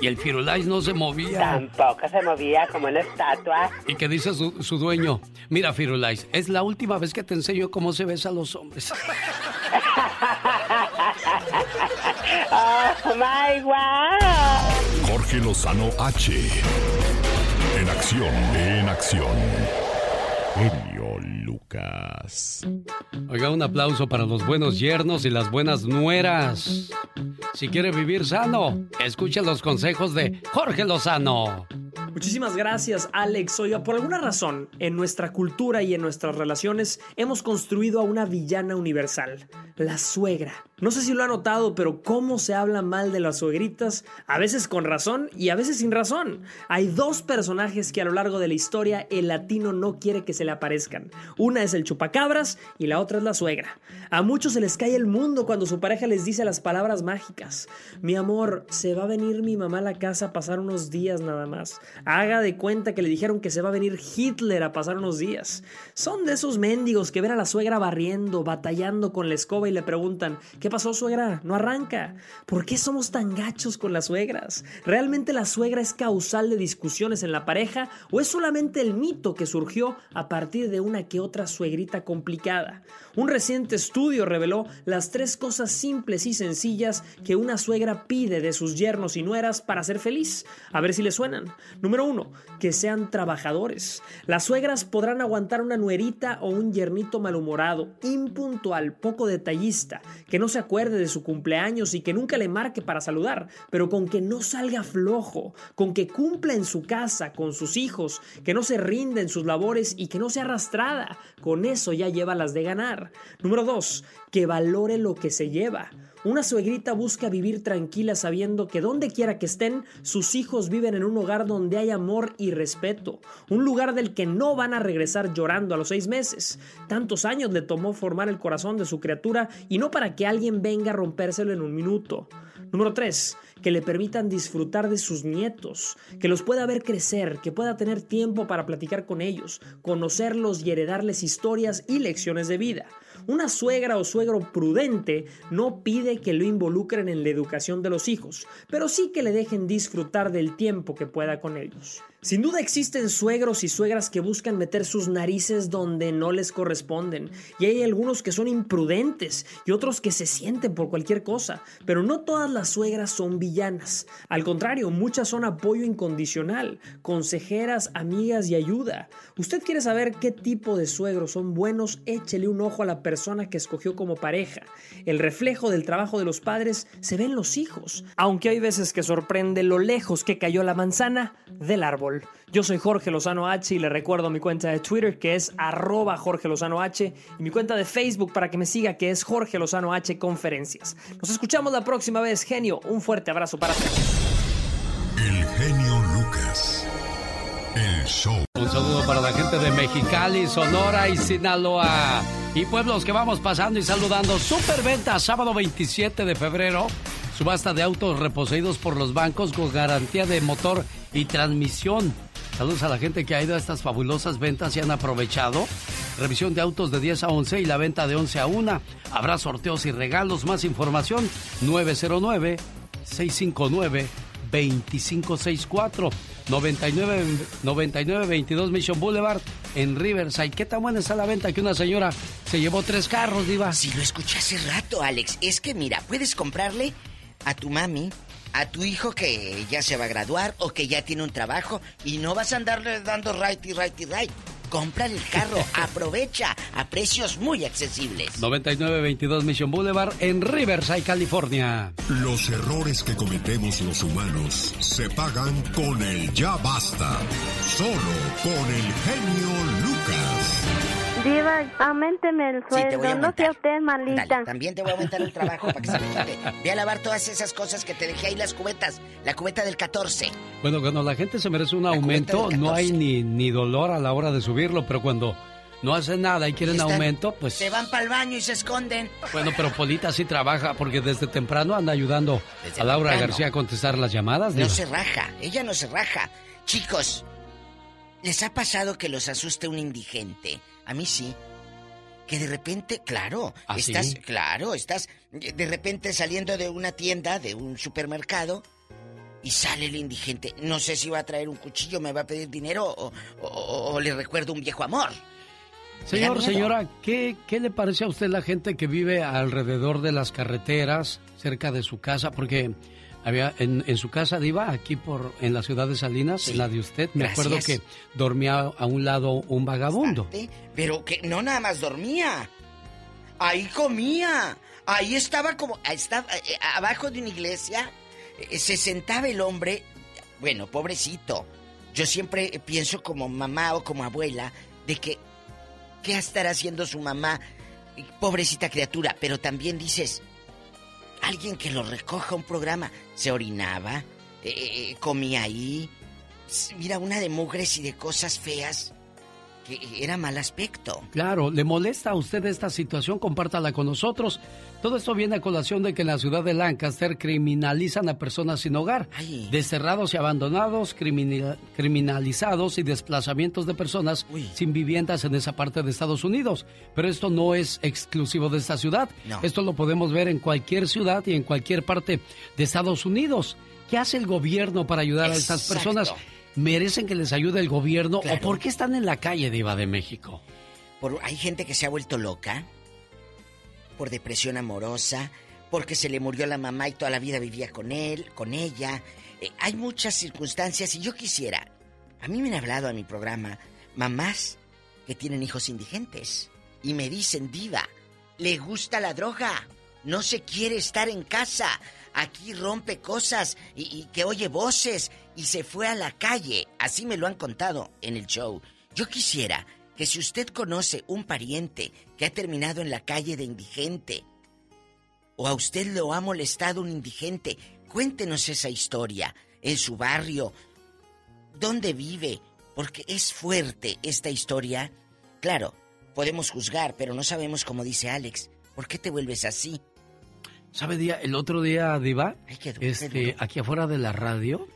Y el Firulais no se movía. Tampoco se movía como una estatua. Y que dice su, su dueño, mira Firulais, es la última vez que te enseño cómo se besa a los hombres. <laughs> Oh my wow. Jorge Lozano H. En acción, en acción. Lucas. Oiga, un aplauso para los buenos yernos y las buenas nueras. Si quiere vivir sano, escuche los consejos de Jorge Lozano. Muchísimas gracias, Alex. Oiga, por alguna razón, en nuestra cultura y en nuestras relaciones hemos construido a una villana universal, la suegra. No sé si lo ha notado, pero cómo se habla mal de las suegritas, a veces con razón y a veces sin razón. Hay dos personajes que a lo largo de la historia el latino no quiere que se le aparezcan. Una es el chupacabras y la otra es la suegra. A muchos se les cae el mundo cuando su pareja les dice las palabras mágicas. Mi amor, se va a venir mi mamá a la casa a pasar unos días nada más. Haga de cuenta que le dijeron que se va a venir Hitler a pasar unos días. Son de esos mendigos que ven a la suegra barriendo, batallando con la escoba y le preguntan, ¿qué pasó suegra? No arranca. ¿Por qué somos tan gachos con las suegras? ¿Realmente la suegra es causal de discusiones en la pareja o es solamente el mito que surgió a partir de una que otra suegrita complicada? Un reciente estudio reveló las tres cosas simples y sencillas que una suegra pide de sus yernos y nueras para ser feliz. A ver si le suenan. Número uno, que sean trabajadores. Las suegras podrán aguantar una nuerita o un yernito malhumorado, impuntual, poco detallista, que no se acuerde de su cumpleaños y que nunca le marque para saludar, pero con que no salga flojo, con que cumpla en su casa, con sus hijos, que no se rinda en sus labores y que no sea arrastrada. Con eso ya lleva las de ganar. Número 2. Que valore lo que se lleva. Una suegrita busca vivir tranquila sabiendo que donde quiera que estén, sus hijos viven en un hogar donde hay amor y respeto. Un lugar del que no van a regresar llorando a los seis meses. Tantos años le tomó formar el corazón de su criatura y no para que alguien venga a rompérselo en un minuto. Número 3. Que le permitan disfrutar de sus nietos, que los pueda ver crecer, que pueda tener tiempo para platicar con ellos, conocerlos y heredarles historias y lecciones de vida. Una suegra o suegro prudente no pide que lo involucren en la educación de los hijos, pero sí que le dejen disfrutar del tiempo que pueda con ellos. Sin duda existen suegros y suegras que buscan meter sus narices donde no les corresponden, y hay algunos que son imprudentes y otros que se sienten por cualquier cosa, pero no todas las suegras son villanas. Al contrario, muchas son apoyo incondicional, consejeras, amigas y ayuda. ¿Usted quiere saber qué tipo de suegros son buenos? Échele un ojo a la persona que escogió como pareja. El reflejo del trabajo de los padres se ve en los hijos, aunque hay veces que sorprende lo lejos que cayó la manzana del árbol. Yo soy Jorge Lozano H y le recuerdo mi cuenta de Twitter que es arroba Jorge Lozano H y mi cuenta de Facebook para que me siga que es Jorge Lozano H Conferencias. Nos escuchamos la próxima vez, genio. Un fuerte abrazo para todos. El genio Lucas. El show. Un saludo para la gente de Mexicali, Sonora y Sinaloa. Y pueblos que vamos pasando y saludando. Superventa, sábado 27 de febrero. Subasta de autos reposeídos por los bancos con garantía de motor y transmisión. Saludos a la gente que ha ido a estas fabulosas ventas y han aprovechado. revisión de autos de 10 a 11 y la venta de 11 a 1. Habrá sorteos y regalos. Más información 909 659 2564 99 99 22 Mission Boulevard en Riverside. ¿Qué tan buena está la venta que una señora se llevó tres carros, diva? Sí, lo escuché hace rato, Alex. Es que mira, puedes comprarle a tu mami, a tu hijo que ya se va a graduar o que ya tiene un trabajo y no vas a andarle dando right y right y right. Compra el carro, <laughs> aprovecha a precios muy accesibles. 9922 Mission Boulevard en Riverside, California. Los errores que cometemos los humanos se pagan con el ya basta. Solo con el genio Lucas. Diva, aumenteme el sueldo, no sea usted malita. Dale, también te voy a aumentar el trabajo para que se me quite. Ve a lavar todas esas cosas que te dejé ahí, las cubetas. La cubeta del 14. Bueno, cuando la gente se merece un aumento, no hay ni, ni dolor a la hora de subirlo, pero cuando no hacen nada y quieren están- aumento, pues... Se van para el baño y se esconden. Bueno, pero Polita sí trabaja porque desde temprano anda ayudando Desde a Laura temprano. García a contestar las llamadas. No diva. se raja, ella no se raja. Chicos, ¿les ha pasado que los asuste un indigente? A mí sí. Que de repente, claro, ¿Ah, estás, sí? claro, estás de repente saliendo de una tienda, de un supermercado, y sale el indigente. No sé si va a traer un cuchillo, me va a pedir dinero o, o- o le recuerdo un viejo amor. Señor, señora, ¿qué, ¿qué le parece a usted la gente que vive alrededor de las carreteras, cerca de su casa? Porque había en, en su casa, Diva, aquí por en la ciudad de Salinas, Sí. en la de usted, me Gracias. acuerdo que dormía a un lado un vagabundo. Pero que no nada más dormía. Ahí comía. Ahí estaba como. Estaba eh, abajo de una iglesia. eh, se sentaba el hombre. Bueno, pobrecito. Yo siempre pienso como mamá o como abuela de que. ¿Qué estará haciendo su mamá? Pobrecita criatura. Pero también dices. Alguien que lo recoja un programa. Se orinaba. eh, comía ahí. Mira, una de mugres y de cosas feas. Que era mal aspecto. Claro, ¿le molesta a usted esta situación? Compártala con nosotros. Todo esto viene a colación de que en la ciudad de Lancaster criminalizan a personas sin hogar, desterrados y abandonados, criminal- criminalizados y desplazamientos de personas sin viviendas en esa parte de Estados Unidos. Pero esto no es exclusivo de esta ciudad. No. Esto lo podemos ver en cualquier ciudad y en cualquier parte de Estados Unidos. ¿Qué hace el gobierno para ayudar a estas personas? ¿Merecen que les ayude el gobierno Claro. o por qué están en la calle, Diva de México? Por, hay gente que se ha vuelto loca por depresión amorosa, porque se le murió la mamá y toda la vida vivía con él, con ella. Eh, hay muchas circunstancias y yo quisiera. A mí me han hablado a mi programa mamás que tienen hijos indigentes y me dicen, diva, le gusta la droga, no se quiere estar en casa, aquí rompe cosas y, y que oye voces y se fue a la calle. Así me lo han contado en el show. Yo quisiera que si usted conoce un pariente que ha terminado en la calle de indigente, o a usted lo ha molestado un indigente, cuéntenos esa historia, en su barrio, dónde vive, porque es fuerte esta historia. Claro, podemos juzgar, pero no sabemos cómo dice Alex. ¿Por qué te vuelves así? ¿Sabe día? El otro día, Diva, qué duro, qué este, duro. aquí afuera de la radio,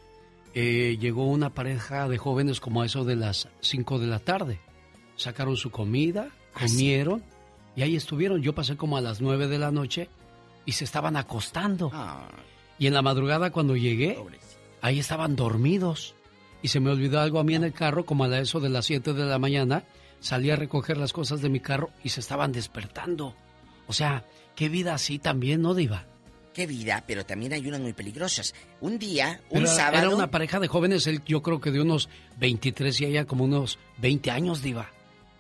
eh, llegó una pareja de jóvenes como a eso de las 5 de la tarde. Sacaron su comida, Ah, comieron y ahí estuvieron. Yo pasé como a las 9 de la noche y se estaban acostando. Y en la madrugada cuando llegué, ahí estaban dormidos. Y se me olvidó algo a mí en el carro, como a eso de las 7 de la mañana. Salí a recoger las cosas de mi carro y se estaban despertando. O sea, qué vida así también, ¿no, Diva? Qué vida, pero también hay unas muy peligrosas. Un día, un Pero sábado. Era una pareja de jóvenes, él yo creo que de unos 23 y ella como unos 20 años, Diva.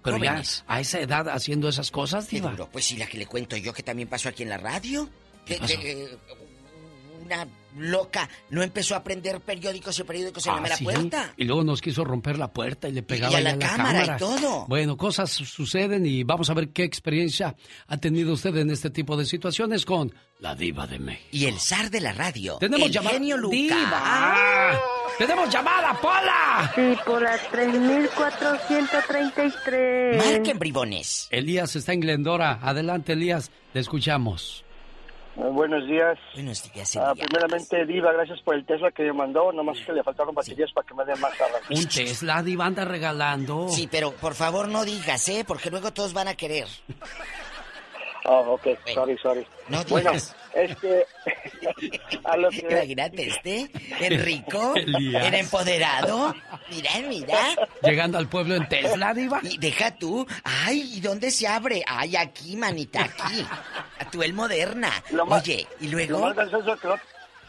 Pero Jóvenes. ya a esa edad haciendo esas cosas, Qué Diva. duro. Pues sí, la que le cuento yo que también pasó aquí en la radio. ¿Qué eh, una loca no empezó a prender periódicos y periódicos en la Ah, mera sí. puerta. Y luego nos quiso romper la puerta y le pegaba y a la la cámara y todo. Bueno, cosas su- suceden y vamos a ver qué experiencia ha tenido usted en este tipo de situaciones con la diva de México. Y el zar de la radio. Tenemos llamada. genio. ¡Diva! ¡Tenemos llamada, Pola! Sí, por la 3433. Marquen bribones. Elías está en Glendora. Adelante, Elías, le escuchamos. Eh, buenos días. Buenos días, Ah, primeramente, Diva, gracias por el Tesla que me mandó. Nomás que le faltaron baterías para que me den más. Un Tesla, Diva, anda regalando. Sí, pero por favor no digas, ¿eh? Porque luego todos van a querer. Oh, ok, sorry, sorry. No bueno, digas. Este. <laughs> a lo que. Imagínate este, Enrico, Elías. <laughs> el empoderado. Mira, mira. Llegando al pueblo en Tesla, Diva. Y deja tú. Ay, ¿y dónde se abre? Ay, aquí, manita, aquí. A tu el moderna. Lo más- Oye, y Lo luego. más gracioso que no.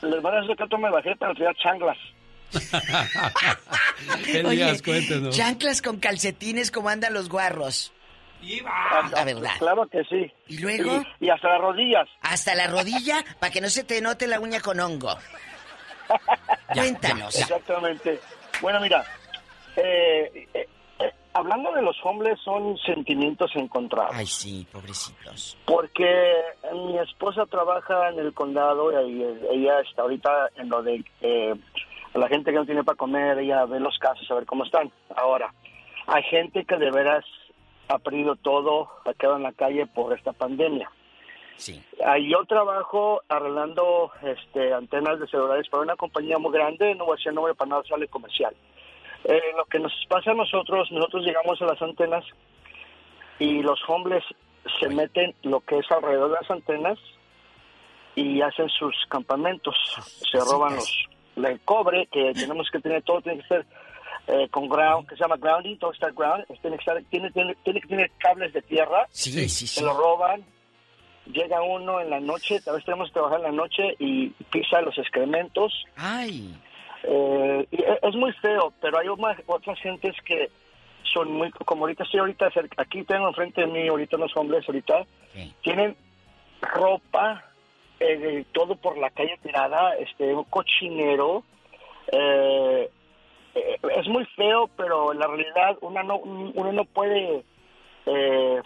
Lo más gracioso que no me bajé para tirar changlas. <laughs> Elías, cuéntenos. chanclas con calcetines como andan los guarros. La verdad. Claro que sí. ¿Y luego? Y, y hasta las rodillas. Hasta la rodilla para que no se te note la uña con hongo. <laughs> Cuéntanos. Exactamente. Bueno, mira, eh, eh, eh, hablando de los hombres son sentimientos encontrados. Ay, sí, pobrecitos. Porque mi esposa trabaja en el condado y ella está ahorita en lo de eh, la gente que no tiene para comer, ella ve los casos a ver cómo están. Ahora, hay gente que de veras ha perdido todo, ha quedado en la calle por esta pandemia. Sí. Yo trabajo arreglando este, antenas de celulares para una compañía muy grande, no voy a decir nombre para no sale comercial. Eh, lo que nos pasa a nosotros, nosotros llegamos a las antenas y los hombres se meten lo que es alrededor de las antenas y hacen sus campamentos, se roban los el cobre que tenemos que tener todo tiene que ser eh, con ground que se llama grounding, todo está ground, tiene que, estar- tiene, tiene, tiene que tener cables de tierra, Sí, sí, sí. se lo roban, llega uno en la noche, tal vez tenemos que trabajar en la noche y pisa los excrementos. Ay. Eh, y e- es muy feo, pero hay más, otras gentes que son muy, como ahorita estoy ahorita, cerca- aquí tengo enfrente de mí ahorita unos hombres ahorita, tienen ropa, eh, todo por la calle tirada, este, un cochinero, eh, es muy feo, pero en la realidad uno no, uno no puede eh,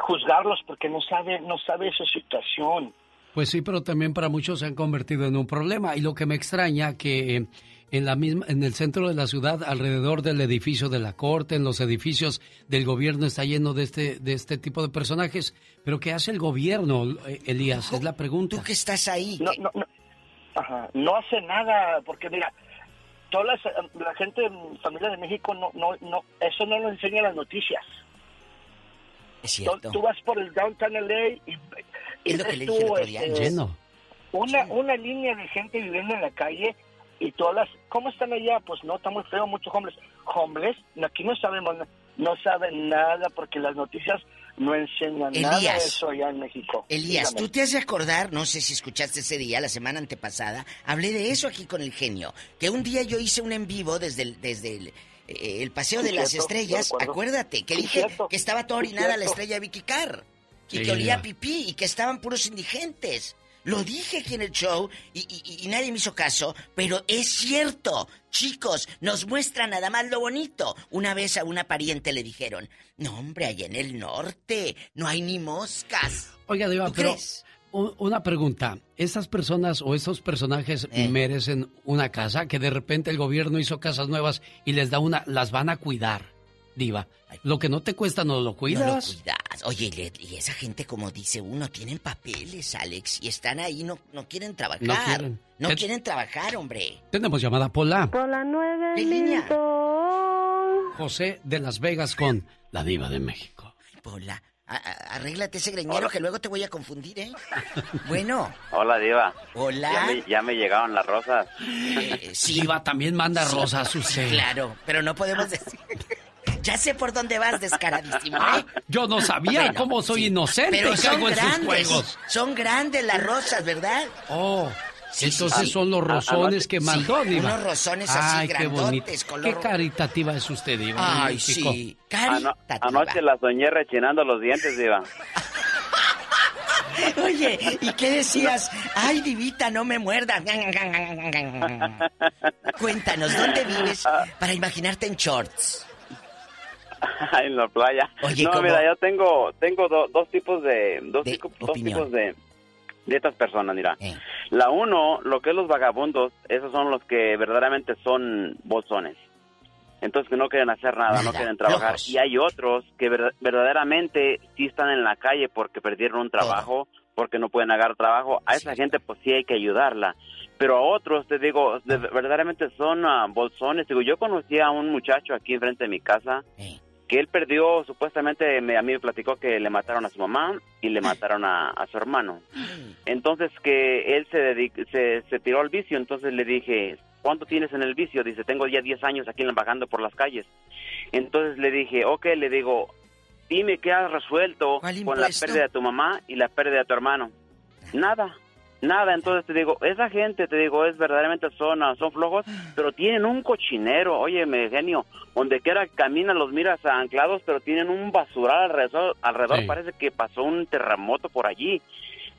juzgarlos porque no sabe, no sabe su situación. Pues sí, pero también para muchos se han convertido en un problema. Y lo que me extraña que eh, en la misma, en el centro de la ciudad, alrededor del edificio de la corte, en los edificios del gobierno está lleno de este, de este tipo de personajes. Pero ¿qué hace el gobierno, eh, Elías? Es la pregunta. Tú que estás ahí. No, no, no, ajá, no hace nada, porque mira, toda la, la gente en familia de México no, no, no, eso no nos enseña las noticias. Es cierto. tú vas por el downtown LA y, y Es lo que le dije el otro día. este, Lleno. Una, una línea de gente viviendo en la calle y todas las... ¿Cómo están allá? Pues no, está muy feo, muchos hombres. Hombres, aquí no sabemos, no saben nada porque las noticias no enseñan nada de Elías. eso allá en México. Elías, Dígame. tú te has de acordar, no sé si escuchaste ese día, la semana antepasada, hablé de eso aquí con el genio, que un día yo hice un en vivo desde el, desde el, eh, el Paseo Sí, de las Estrellas, acuérdate, que Sí, dije cierto, que estaba toda sí, orinada la estrella Vicky Carr, y Sí, que olía ya. pipí, y que estaban puros indigentes. Lo dije aquí en el show y, y- y nadie me hizo caso, pero es cierto. Chicos, nos muestran nada más lo bonito. Una vez a una pariente le dijeron, no hombre, allá en el norte no hay ni moscas. Oiga, Diva, ¿Tú pero crees? una pregunta. ¿Estas personas o estos personajes Eh. merecen una casa? Que de repente el gobierno hizo casas nuevas y les da una, las van a cuidar, Diva. Lo que no te cuesta no lo No lo cuidas. cuidas. Oye, y esa gente, como dice uno, tienen papeles, Alex, y están ahí, no, no quieren trabajar. No quieren. No ¿Qué- quieren trabajar, hombre. Tenemos llamada Pola. Por la nueve ¿Qué línea? José de Las Vegas con la Diva de México. Pola, a- a- arréglate ese greñero que luego te voy a confundir, ¿eh? Bueno, <laughs> Hola, Diva. Hola. Ya me, ya me llegaron las rosas. eh, sí. Diva también manda Sí. rosas usted. Claro, pero no podemos decir. <laughs> Ya sé por dónde vas, descaradísimo, ¿eh? Yo no sabía Bueno, cómo soy sí. inocente Pero son caigo en sus grandes. juegos. Son grandes las rosas, ¿verdad? Oh, Sí, entonces sí, sí. son los Ah, rosones que sí, mandó, Diva. unos rosones así Ay, qué grandotes, color- Qué caritativa es usted, Diva. Ay, sí. Ano- Caritativa. anoche la soñé rechinando los dientes, Diva. <laughs> Oye, ¿y qué decías? Ay, divita, no me muerdas. Cuéntanos, ¿dónde vives para imaginarte en shorts? <laughs> en la playa. Oye, no, ¿cómo? mira, yo tengo tengo do- dos tipos de dos, De tico- dos tipos de de estas personas, mira. Eh. La uno, lo que es los vagabundos, esos son los que verdaderamente son bolsones. Entonces que no quieren hacer nada, no quieren trabajar. Y hay otros que ver- verdaderamente sí están en la calle porque perdieron un trabajo porque no pueden agarrar trabajo. A esa gente pues sí hay que ayudarla. Pero a otros, te digo, de- verdaderamente son ah, bolsones. Digo, yo conocí a un muchacho aquí enfrente de mi casa que él perdió, supuestamente me- a mí me platicó que le mataron a su mamá y le mataron a, a su hermano. Entonces que él se, se, se tiró al vicio, entonces le dije, ¿cuánto tienes en el vicio? Dice, tengo ya 10 años aquí vagando por las calles. Entonces le dije, ok, le digo, dime qué has resuelto con la pérdida de tu mamá y la pérdida de tu hermano. Nada, nada. Entonces te digo, esa gente, te digo, es verdaderamente son, son flojos, pero tienen un cochinero. Óyeme, genio, donde quiera caminan los miras anclados, pero tienen un basural alrededor. alrededor Sí. Parece que pasó un terremoto por allí.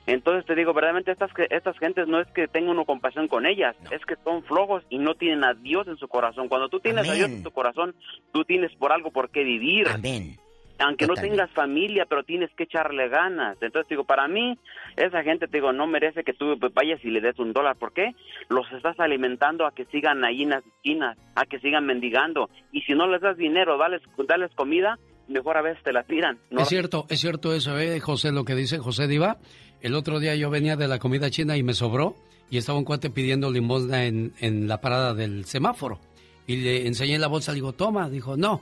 Entonces te digo, verdaderamente estas, estas gentes no es que tenga uno compasión con ellas, es que son flojos y no tienen a Dios en su corazón. Cuando tú tienes a Dios en tu corazón, tú tienes por algo por qué vivir. Amén. Aunque no tengas familia, pero tienes que echarle ganas. Entonces digo, para mí, esa gente, te digo, no merece que tú vayas y le des un dólar. ¿Por qué? Los estás alimentando a que sigan ahí en las esquinas, a que sigan mendigando. Y si no les das dinero, dales, dales comida, mejor a veces te la tiran. ¿no? Es cierto, es cierto eso, ¿eh, José? Lo que dice José Diva. El otro día yo venía de la comida china y me sobró y estaba un cuate pidiendo limosna en, en la parada del semáforo. Y le enseñé la bolsa, le digo, toma. Dijo, no,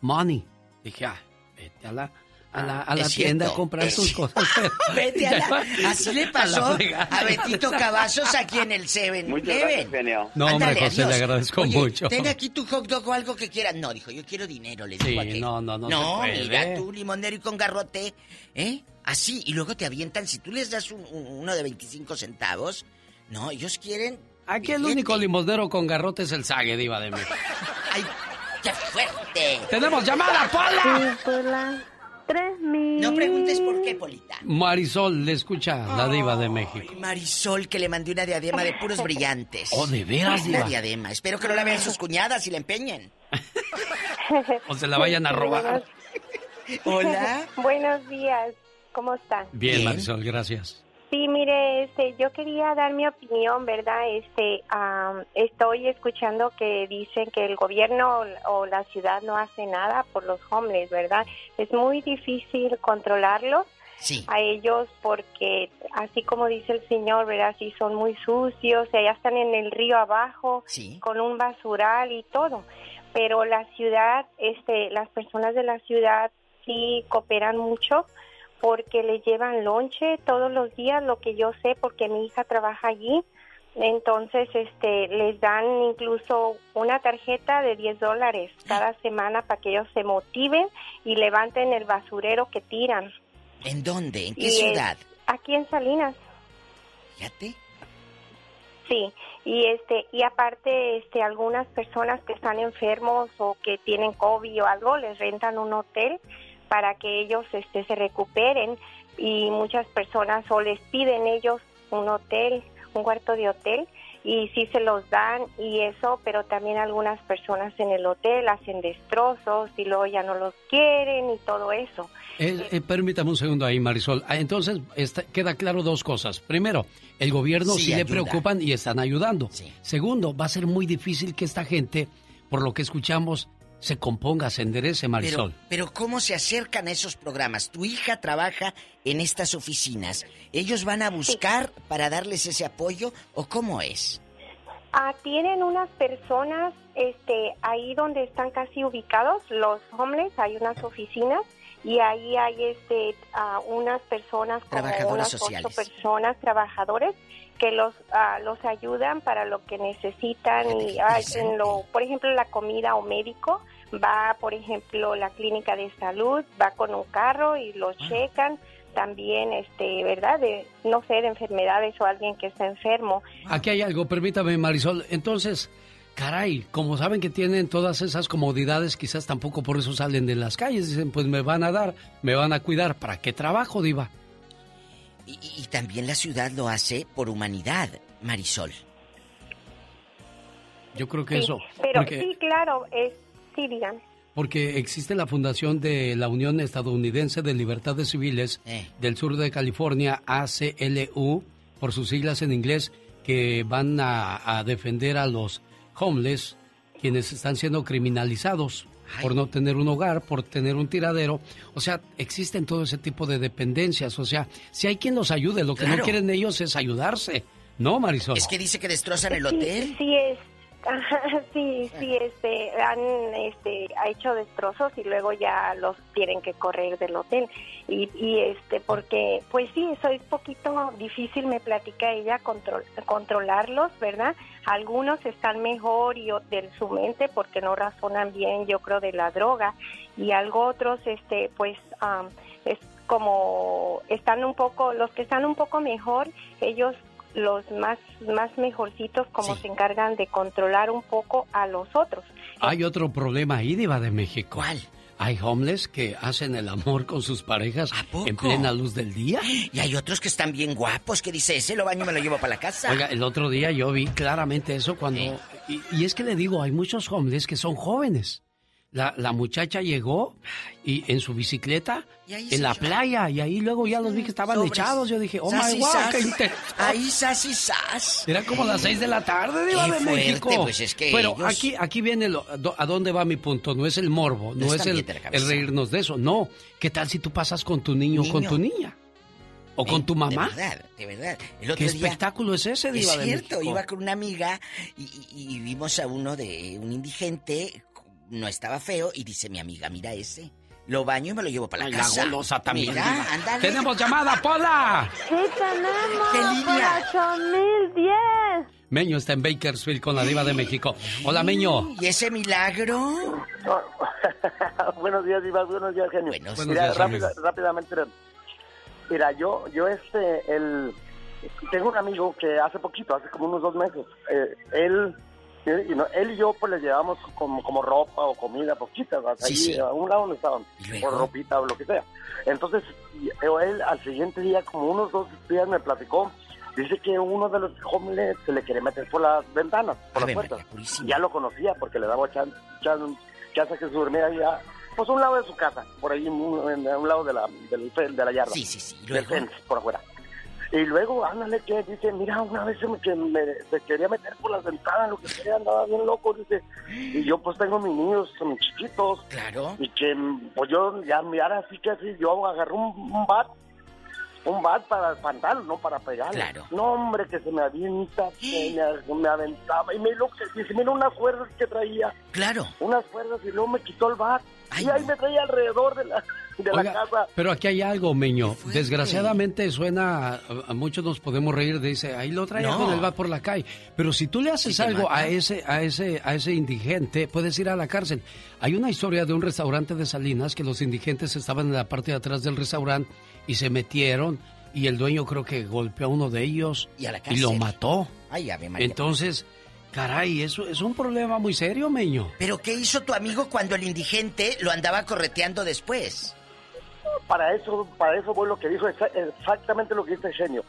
money. Dije, ah, vete a la, a la, a la tienda a comprar es tus cosas. <laughs> Vete a la... <laughs> Así le pasó A. Betito Cavazos aquí en el Seven Muchas gracias, genio. No, hombre, Ándale, José, le agradezco Oye, mucho. Ten aquí tu hot dog o algo que quieras. No, dijo, yo quiero dinero, le Sí, dijo aquel. no, no, no No, se puede. mira, tú limonero y con garrote, ¿eh? Así, y luego te avientan, si tú les das un- un- uno de 25 centavos, no, ellos quieren... Aquí el único limosnero con garrote es el Sague, Diva de mí. ¡Ay, qué fuerte! ¡Tenemos llamada, Pola! Sí, Pola. Tres mil. No preguntes por qué, Polita. Marisol, le escucha la Diva de México. Marisol, que le mandé una diadema de puros brillantes. Oh, ¿de veras, Una Diva? diadema. Espero que no la vean sus cuñadas y la empeñen. <laughs> O se la vayan a robar. Hola. <laughs> Buenos días, ¿cómo están? Bien, Marisol, gracias. Sí, mire, este, yo quería dar mi opinión, ¿verdad? Este, am, estoy escuchando que dicen que el gobierno o la ciudad no hace nada por los homeless, ¿verdad? Es muy difícil controlarlos a ellos porque, así como dice el señor, ¿verdad? Sí, son muy sucios, allá están en el río abajo con un basural y todo. Pero la ciudad, este, las personas de la ciudad sí cooperan mucho porque le llevan lonche todos los días, lo que yo sé, porque mi hija trabaja allí. Entonces, este, les dan incluso una tarjeta de 10 dólares cada semana para que ellos se motiven y levanten el basurero que tiran. ¿En dónde? ¿En qué Y, ciudad? aquí en Salinas. Fíjate. Sí, y este y aparte este algunas personas que están enfermos o que tienen COVID o algo les rentan un hotel para que ellos este se recuperen y muchas personas o les piden ellos un hotel, un cuarto de hotel y sí se los dan y eso, pero también algunas personas en el hotel hacen destrozos y luego ya no los quieren y todo eso. Eh, eh, permítame un segundo ahí, Marisol. Ah, entonces, está- queda claro dos cosas. Primero, el gobierno Sí, sí, le preocupan y están ayudando. Segundo, va a ser muy difícil que esta gente, por lo que escuchamos, se componga, se enderece, Marisol. Pero, pero ¿cómo se acercan a esos programas? Tu hija trabaja en estas oficinas. ¿Ellos van a buscar para darles ese apoyo o cómo es? Ah, tienen unas personas este, ahí donde están casi ubicados los homeless, hay unas oficinas y ahí hay este, unas personas como Trabajadores unas sociales. ocho personas, trabajadores que los ah, los ayudan para lo que necesitan y ah, en lo, por ejemplo la comida o médico va por ejemplo la clínica de salud va con un carro y los checan también este verdad de no sé de enfermedades o alguien que está enfermo Aquí hay algo, permítame, Marisol. Entonces, caray, como saben que tienen todas esas comodidades, quizás tampoco por eso salen de las calles. Dicen, pues me van a dar, me van a cuidar. ¿Para qué trabajo, Diva? Y, y- y también la ciudad lo hace por humanidad, Marisol. Yo creo que Sí, eso. Pero porque, sí, claro, es, sí, digan. porque existe la fundación de la Unión Estadounidense de Libertades Civiles Eh. del sur de California, ACLU, por sus siglas en inglés, que van a, a defender a los homeless quienes están siendo criminalizados por no tener un hogar, por tener un tiradero. O sea, existen todo ese tipo de dependencias. O sea, si hay quien los ayude, lo que no quieren ellos es ayudarse. ¿No, Marisol? Es que dice que destrozan el hotel. Sí, sí es. Sí, sí, este, han este, ha hecho destrozos y luego ya los tienen que correr del hotel. Y, y este, porque, pues sí, eso es poquito difícil, me platica ella, control, controlarlos, ¿verdad? Algunos están mejor y de su mente porque no razonan bien, yo creo, de la droga. Y algo otros, este, pues, am, es como, están un poco, los que están un poco mejor, ellos los más más mejorcitos como se encargan de controlar un poco a los otros. Hay otro problema ahí, Diva de México. ¿Cuál? Hay homeless que hacen el amor con sus parejas en plena luz del día. <gasps> Y hay otros que están bien guapos, que dice, ese lo baño y me lo llevo para la casa. Oiga, el otro día yo vi claramente eso cuando... Y, y es que le digo, hay muchos homeless que son jóvenes. La, la muchacha llegó y en su bicicleta en la playa y ahí luego ya los vi que estaban Sobres. echados. Yo dije, oh Sas my wow, sas. qué inte- Ahí sas y sas. Era como las seis de la tarde, Diva Qué de fuerte, México. pues es que Pero ellos- aquí, aquí viene lo- do- a dónde va mi punto. No es el morbo, no, No es el, el reírnos de eso. No. ¿Qué tal si tú pasas con tu niño, o con tu niña? ¿O con tu mamá? De verdad, de verdad. El otro ¿Qué día- espectáculo es ese, Diva Es cierto, iba con una amiga y, y- y vimos a uno de un indigente, no estaba feo, y dice mi amiga, mira ese, lo baño y me lo llevo para la la casa. golosa también, Mira, ándale. ¡Tenemos llamada, Pola! Sí, tenemos ¿Qué línea? por 8010. Meño está en Bakersfield con la Diva de México. Hola, Meño. ¿Y ese milagro? <laughs> buenos días, Diva. Buenos días, genio. Buenos mira, días, rápida- rápidamente. Mira, yo, yo este, el, tengo un amigo que hace poquito, hace como unos dos meses, eh, él, y no- él y yo pues le llevamos como, como ropa o comida poquita, ¿verdad? Sí, a un lado donde estaban, por ropita o lo que sea. Entonces, él al siguiente día, como unos dos días me platicó, dice que uno de los homeless se le quiere meter por las ventanas, por las puertas. Ya lo conocía porque le daba chan, chan, chance que se durmiera ahí a, pues a un lado de su casa, por ahí un- en- a un lado de la, del, fel- de la yarda. Sí, sí, sí. ¿Y Del fence, por afuera. Y luego, ándale, que dice, mira, una vez me, que me, quería meter por las ventanas, lo que sea, andaba bien loco, dice. Y yo pues tengo mis niños, mis chiquitos. Claro. Y que, pues yo, ya, ahora sí que así, yo agarré un, un bat, un bat para espantarlo, no para pegarle. Claro. No, hombre, que se me avienta, que me, me aventaba. Y me lo que dice, mira unas cuerdas que traía. Claro. Unas cuerdas y luego me quitó el bat. Y ahí me traía alrededor de la, de Oiga, la casa. Pero aquí hay algo, Meño. Desgraciadamente suena, a, a muchos nos podemos reír, dice, ahí lo traía No. con el bat por la calle. Pero si tú le haces algo a ese, a ese, a ese indigente, puedes ir a la cárcel. Hay una historia de un restaurante de Salinas que los indigentes estaban en la parte de atrás del restaurante y se metieron y el dueño creo que golpeó a uno de ellos Y a la lo mató. Ay, Ave María. Entonces, caray, eso es un problema muy serio, Meño. ¿Pero qué hizo tu amigo cuando el indigente lo andaba correteando después? para eso para eso fue lo que dijo exa- exactamente lo que dice el genio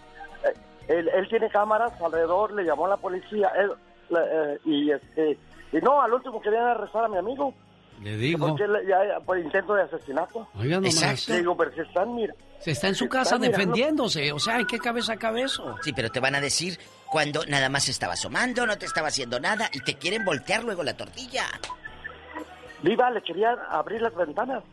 Eh, él, él tiene cámaras alrededor le llamó a la policía él, la- eh, y este y no al último querían arrestar a mi amigo Le digo, porque él ya, por intento de asesinato Oiga nomás. le digo pero si están mira se está en su casa mirando- defendiéndose. O sea, ¿en qué cabeza cabe eso? Sí, pero te van a decir cuando nada más estaba asomando, no te estaba haciendo nada y te quieren voltear luego la tortilla. viva le querían abrir las ventanas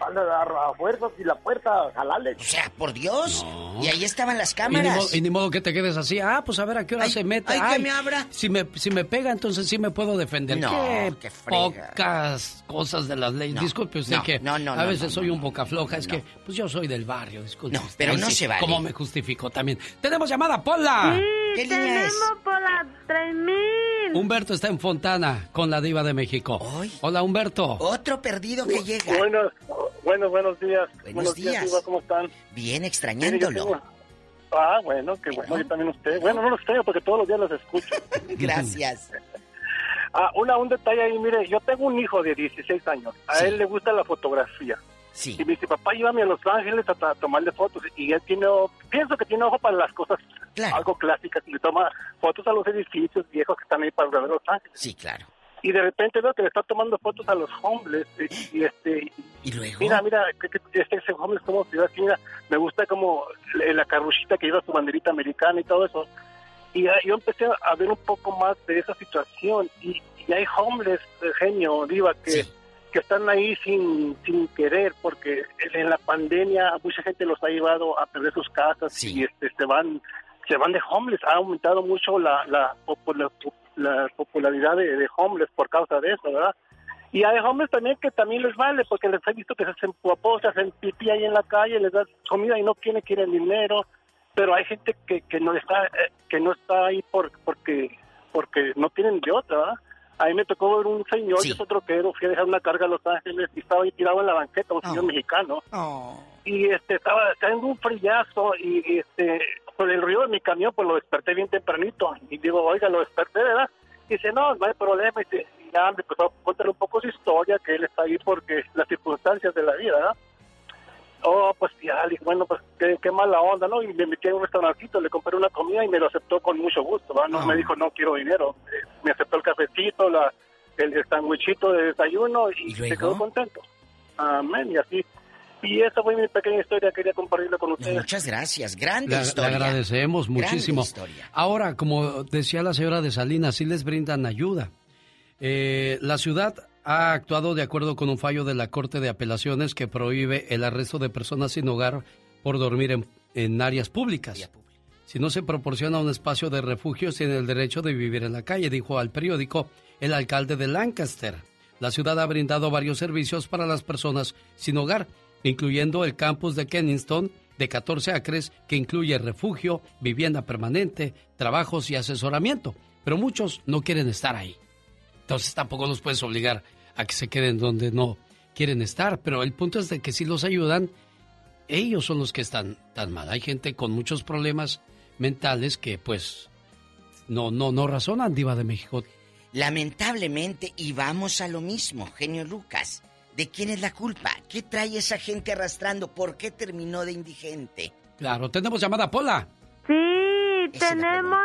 a, a- a fuerzas y la puerta jalarle o sea por Dios y ahí estaban las Y ni, modo, cámaras. y ni modo que te quedes así. Ah, pues a ver a qué hora Ay, se mete. ay, que me abra. Si me, si me pega, entonces sí me puedo defender. No, qué, qué pocas cosas de las leyes. No, Disculpe usted no, que no, no, a veces no, soy un boca floja. es que, pues yo soy del barrio. Disculpe. No, usted. pero no sí, se vale. ¿Cómo me justificó también? Tenemos llamada, Pola. ¿Qué línea es? Tenemos por la 3000. Humberto está en Fontana con la diva de México. Hola, Humberto. Otro perdido que llega. Buenos, buenos, buenos días. Buenos días. ¿Cómo están? Bien extrañándolo. Ah, bueno, qué bueno, yo también usted. Bueno, no los tengo porque todos los días los escucho. <laughs> Gracias. <laughs> Ah, una, un detalle ahí, mire, yo tengo un hijo de 16 años. A él le gusta la fotografía. Sí. Y me dice, papá, llévame a Los Ángeles a, tomarle fotos. Y él tiene, pienso que tiene ojo para las cosas algo clásicas. Y le toma fotos a los edificios viejos que están ahí para ver Los Ángeles. Sí, claro. Y de repente veo que le está tomando fotos a los homeless. Y, y este, ¿Y luego? Mira, mira, este, ese homeless como se ve aquí, mira, me gusta como la, la carruchita que lleva su banderita americana y todo eso. Y ah, yo empecé a ver un poco más de esa situación y, y hay homeless, eh, genio, diva, que, que están ahí sin, sin querer, porque en la pandemia mucha gente los ha llevado a perder sus casas y este, se van se van de homeless. Ha aumentado mucho la, la, popula- la popularidad de, de homeless por causa de eso, ¿verdad? Y hay hombres también que también les vale, porque les he visto que se hacen popó, se hacen pipí ahí en la calle, les dan comida y no quieren, quieren dinero. Pero hay gente que, que no está eh, que no está ahí por, porque porque no tienen de otra, ¿verdad? A mí me tocó ver un señor, yo soy troquero, fui a dejar una carga a Los Ángeles y estaba ahí tirado en la banqueta, un señor mexicano. Y este estaba haciendo un frillazo y, este por el ruido de mi camión pues lo desperté bien tempranito y digo, oiga, lo desperté, ¿verdad? Y dice, no, no hay problema. Y dice, y ya me empezó a contar un poco su historia, que él está ahí porque las circunstancias de la vida, ¿verdad? Oh, pues ya, le dije, bueno, pues qué, qué mala onda, ¿no? Y me metí en un restaurantito, le compré una comida y me lo aceptó con mucho gusto. No me dijo, no quiero dinero. Eh, Me aceptó el cafecito, la, el, el sandwichito de desayuno y, se quedó contento. Amén, y así. Y esa fue mi pequeña historia, quería compartirla con ustedes. Muchas gracias, grande Le, le historia. agradecemos Grande muchísimo. Ahora, como decía la señora de Salinas, sí les brindan ayuda. Eh, la ciudad ha actuado de acuerdo con un fallo de la Corte de Apelaciones que prohíbe el arresto de personas sin hogar por dormir en, en áreas públicas. Si no se proporciona un espacio de refugio, tienen el derecho de vivir en la calle, dijo al periódico el alcalde de Lancaster. La ciudad ha brindado varios servicios para las personas sin hogar, incluyendo el campus de Kennington de 14 acres, que incluye refugio, vivienda permanente, trabajos y asesoramiento. Pero muchos no quieren estar ahí. Entonces tampoco los puedes obligar a que se queden donde no quieren estar. Pero el punto es de que si los ayudan, ellos son los que están tan mal. Hay gente con muchos problemas mentales que pues no, no, no razonan, Diva de México. Lamentablemente, y vamos a lo mismo, genio Lucas. ¿De quién es la culpa? ¿Qué trae esa gente arrastrando? ¿Por qué terminó de indigente? Claro, tenemos llamada Pola. Sí, tenemos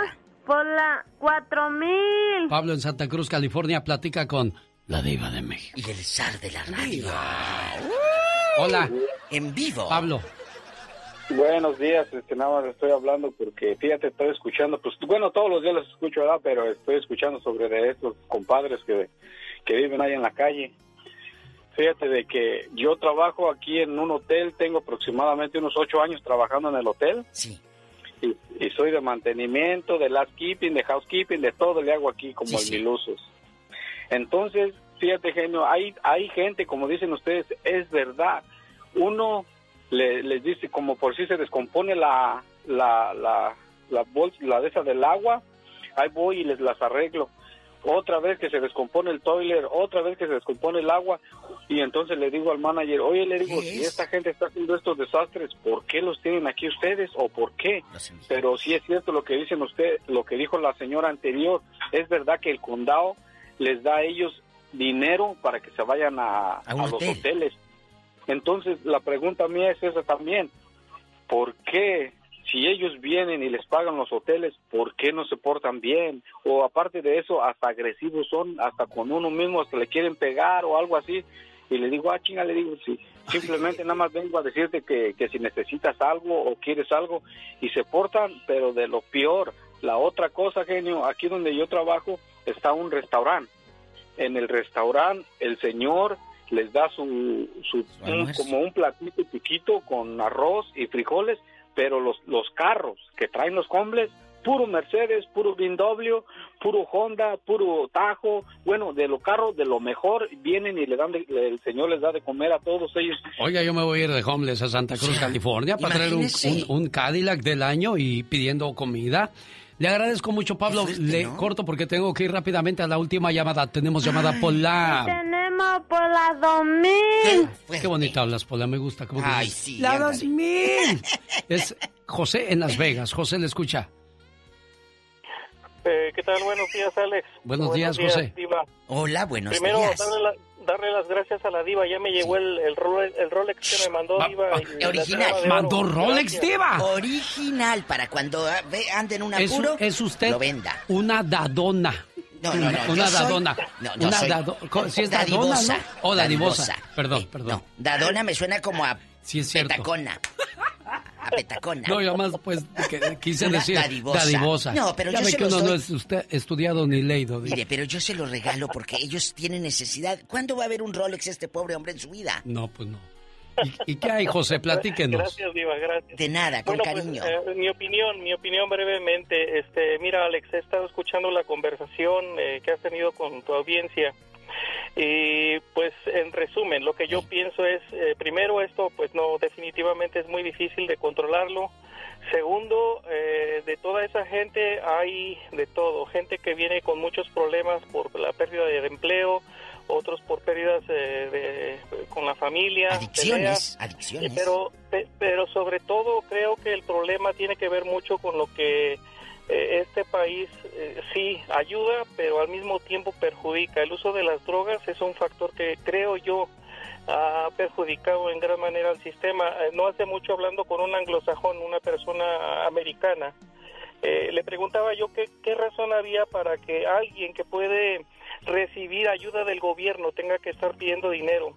por la 4000. Pablo en Santa Cruz, California, platica con la Diva de México. Y el zar de la radio. Hola. En vivo. Pablo. Buenos días, este, nada más estoy hablando porque, fíjate, estoy escuchando, pues bueno, todos los días los escucho, ¿verdad? Pero estoy escuchando sobre de estos compadres que, que viven ahí en la calle. Fíjate de que yo trabajo aquí en un hotel, tengo aproximadamente unos ocho años trabajando en el hotel. Sí. Y, y soy de mantenimiento, de last keeping, de housekeeping, de todo le hago aquí como en mil usos. Entonces, fíjate, genio, hay, hay gente, como dicen ustedes, es verdad. Uno le- les dice, como por si se descompone la, la, la, la bolsa, la de esa del agua, ahí voy y les las arreglo. Otra vez que se descompone el toiler, otra vez que se descompone el agua, y entonces le digo al manager, oye, le digo, si esta gente está haciendo estos desastres, ¿por qué los tienen aquí ustedes o por qué? Pero sí es cierto lo que dicen usted, lo que dijo la señora anterior, es verdad que el condado les da a ellos dinero para que se vayan a, A los hotel. hoteles. Entonces, la pregunta mía es esa también. ¿Por qué, si ellos vienen y les pagan los hoteles, por qué no se portan bien? O aparte de eso, hasta agresivos son, hasta con uno mismo, hasta le quieren pegar o algo así. Y le digo, ah, chinga, le digo, sí. Simplemente nada más vengo a decirte que, que si necesitas algo o quieres algo, y se portan, pero de lo peor. La otra cosa, genio, aquí donde yo trabajo está un restaurante. En el restaurante, el señor les da su, su un- como un platito chiquito con arroz y frijoles, pero los, los carros que traen los hombres, puro Mercedes, puro BMW, puro Honda, puro Tajo, bueno, de los carros de lo mejor vienen y le dan, de- el señor les da de comer a todos ellos. Oiga, yo me voy a ir de homeless a Santa Cruz, California, para traer un, un- un Cadillac del año y pidiendo comida. Le agradezco mucho, Pablo. Le corto porque tengo que ir rápidamente a la última llamada. Tenemos llamada Pola. Tenemos por la 2000. Qué bonita hablas, Pola. Me gusta. ¿Cómo Ay, dices? sí, La ándale. 2000. <laughs> Es José en Las Vegas. José le escucha. Eh, ¿Qué tal? Buenos días, Alex. Buenos días, José. Diva. Hola, buenos Primero, días. darle, la- darle las gracias a la Diva. Ya me llegó el, el, Rolex, el Rolex que me mandó Diva. y Original. de oro. Gracias. Original, para cuando ah, ve- ande en un Es, apuro, es usted lo venda. una dadona. No, no, no, Una yo soy- dadona. No, yo una soy dado- co- ¿sí es dadona, dadivosa, ¿no? O dadivosa. dadivosa. Perdón, perdón. Dadona me suena como a Sí, es cierto. petacona. apetacona. No, yo más pues que, quise decir dadivosa. dadivosa. No, pero ya yo ve se que uno no es usted estudiado ni leído. digo. Mire, pero yo se lo regalo porque ellos tienen necesidad. ¿Cuándo va a haber un Rolex este pobre hombre en su vida? No, pues no. ¿Y, y qué hay, José? <laughs> Platíquenos. Gracias, Diva, gracias. De nada, con Bueno, pues, cariño. eh, mi opinión, mi opinión brevemente. Este, mira, Alex, he estado escuchando la conversación eh, que has tenido con tu audiencia. Y pues, en resumen, lo que yo pienso es, eh, primero, esto, pues no, definitivamente es muy difícil de controlarlo. Segundo, eh, de toda esa gente hay de todo. Gente que viene con muchos problemas por la pérdida de empleo, otros por pérdidas eh, de, con la familia. Adicciones, peleas. adicciones. Pero, pe- pero sobre todo creo que el problema tiene que ver mucho con lo que eh, este país eh, sí ayuda, pero al mismo tiempo perjudica. El uso de las drogas es un factor que creo yo ha perjudicado en gran manera al sistema. Eh, no hace mucho hablando con un anglosajón, una persona americana, eh, le preguntaba yo qué, qué razón había para que alguien que puede recibir ayuda del gobierno tenga que estar pidiendo dinero.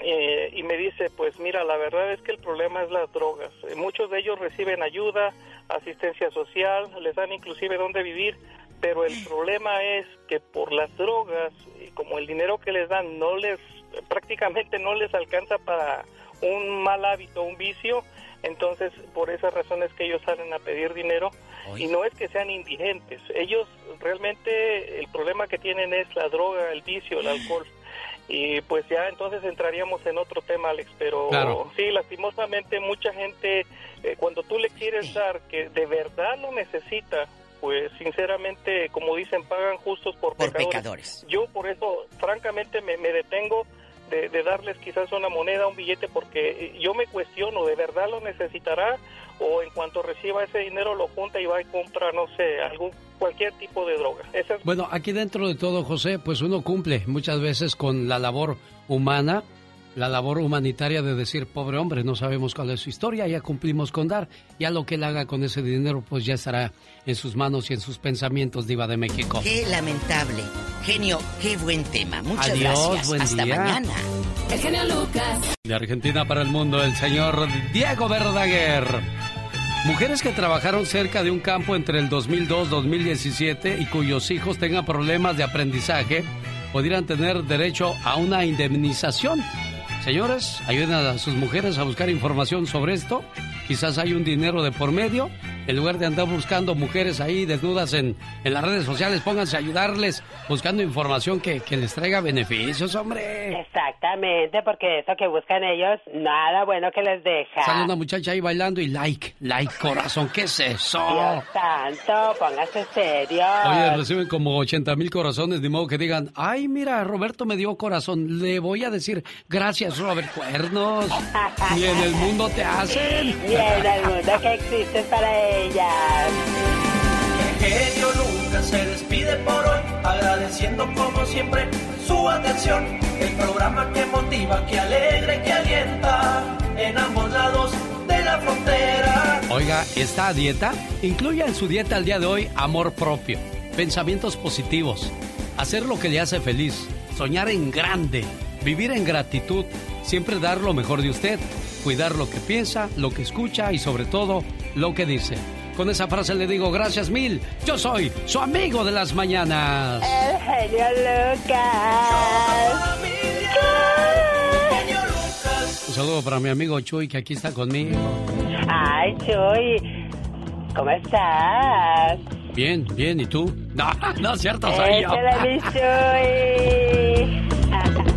Eh, y me dice, pues mira, la verdad es que el problema es las drogas. Eh, muchos de ellos reciben ayuda, asistencia social, les dan inclusive dónde vivir, pero el problema es que por las drogas, y como el dinero que les dan no les, prácticamente no les alcanza para un mal hábito, un vicio, entonces por esas razones que ellos salen a pedir dinero y no es que sean indigentes, ellos realmente el problema que tienen es la droga, el vicio, el alcohol. Y pues ya entonces entraríamos en otro tema, Alex, pero Claro. sí, lastimosamente mucha gente, eh, cuando tú le quieres dar que de verdad lo necesita, pues sinceramente, como dicen, pagan justos por, Por pecadores. pecadores. Yo por eso, francamente, me, me detengo de, darles quizás una moneda, un billete, porque yo me cuestiono, ¿de verdad lo necesitará? O en cuanto reciba ese dinero lo junta y va y compra, no sé, algún cualquier tipo de droga. Bueno, aquí dentro de todo, José, pues uno cumple muchas veces con la labor humana, la labor humanitaria de decir, pobre hombre, no sabemos cuál es su historia, ya cumplimos con dar, ya lo que él haga con ese dinero, pues ya estará en sus manos y en sus pensamientos, Diva de México. Qué lamentable. Genio, qué buen tema. Muchas Adiós, gracias. buen Hasta día. mañana. El genio Lucas. De Argentina para el mundo, el señor Diego Verdaguer. Mujeres que trabajaron cerca de un campo entre el 2002-2017 y cuyos hijos tengan problemas de aprendizaje podrían tener derecho a una indemnización. Señores, ayuden a sus mujeres a buscar información sobre esto. Quizás hay un dinero de por medio. En lugar de andar buscando mujeres ahí desnudas en, en las redes sociales, pónganse a ayudarles buscando información que, que les traiga beneficios, hombre. Exactamente, porque eso que buscan ellos, nada bueno que les deja. Sale una muchacha ahí bailando y like, like, corazón, ¿qué es eso? Dios santo, póngase serio. Oye, reciben como 80 mil corazones, de modo que digan, ay, mira, Roberto me dio corazón, le voy a decir, gracias, Robert Cuernos. <laughs> Ni en el mundo te hacen. Y en el mundo que existe para ellas. El genio Lucas se despide por hoy, agradeciendo como siempre su atención. El programa que motiva, que alegra, y que alienta en ambos lados de la frontera. Oiga, ¿está a dieta? Incluya en su dieta al día de hoy amor propio, pensamientos positivos, hacer lo que le hace feliz, soñar en grande, vivir en gratitud, siempre dar lo mejor de usted, cuidar lo que piensa, lo que escucha y sobre todo lo que dice. Con esa frase le digo gracias mil. Yo soy su amigo de las mañanas. El genio Lucas. Un saludo para mi amigo Chuy que aquí está conmigo. Ay, Chuy, ¿cómo estás? Bien, bien, ¿y tú? <laughs> No, no es cierto, soy yo. Chuy. <laughs>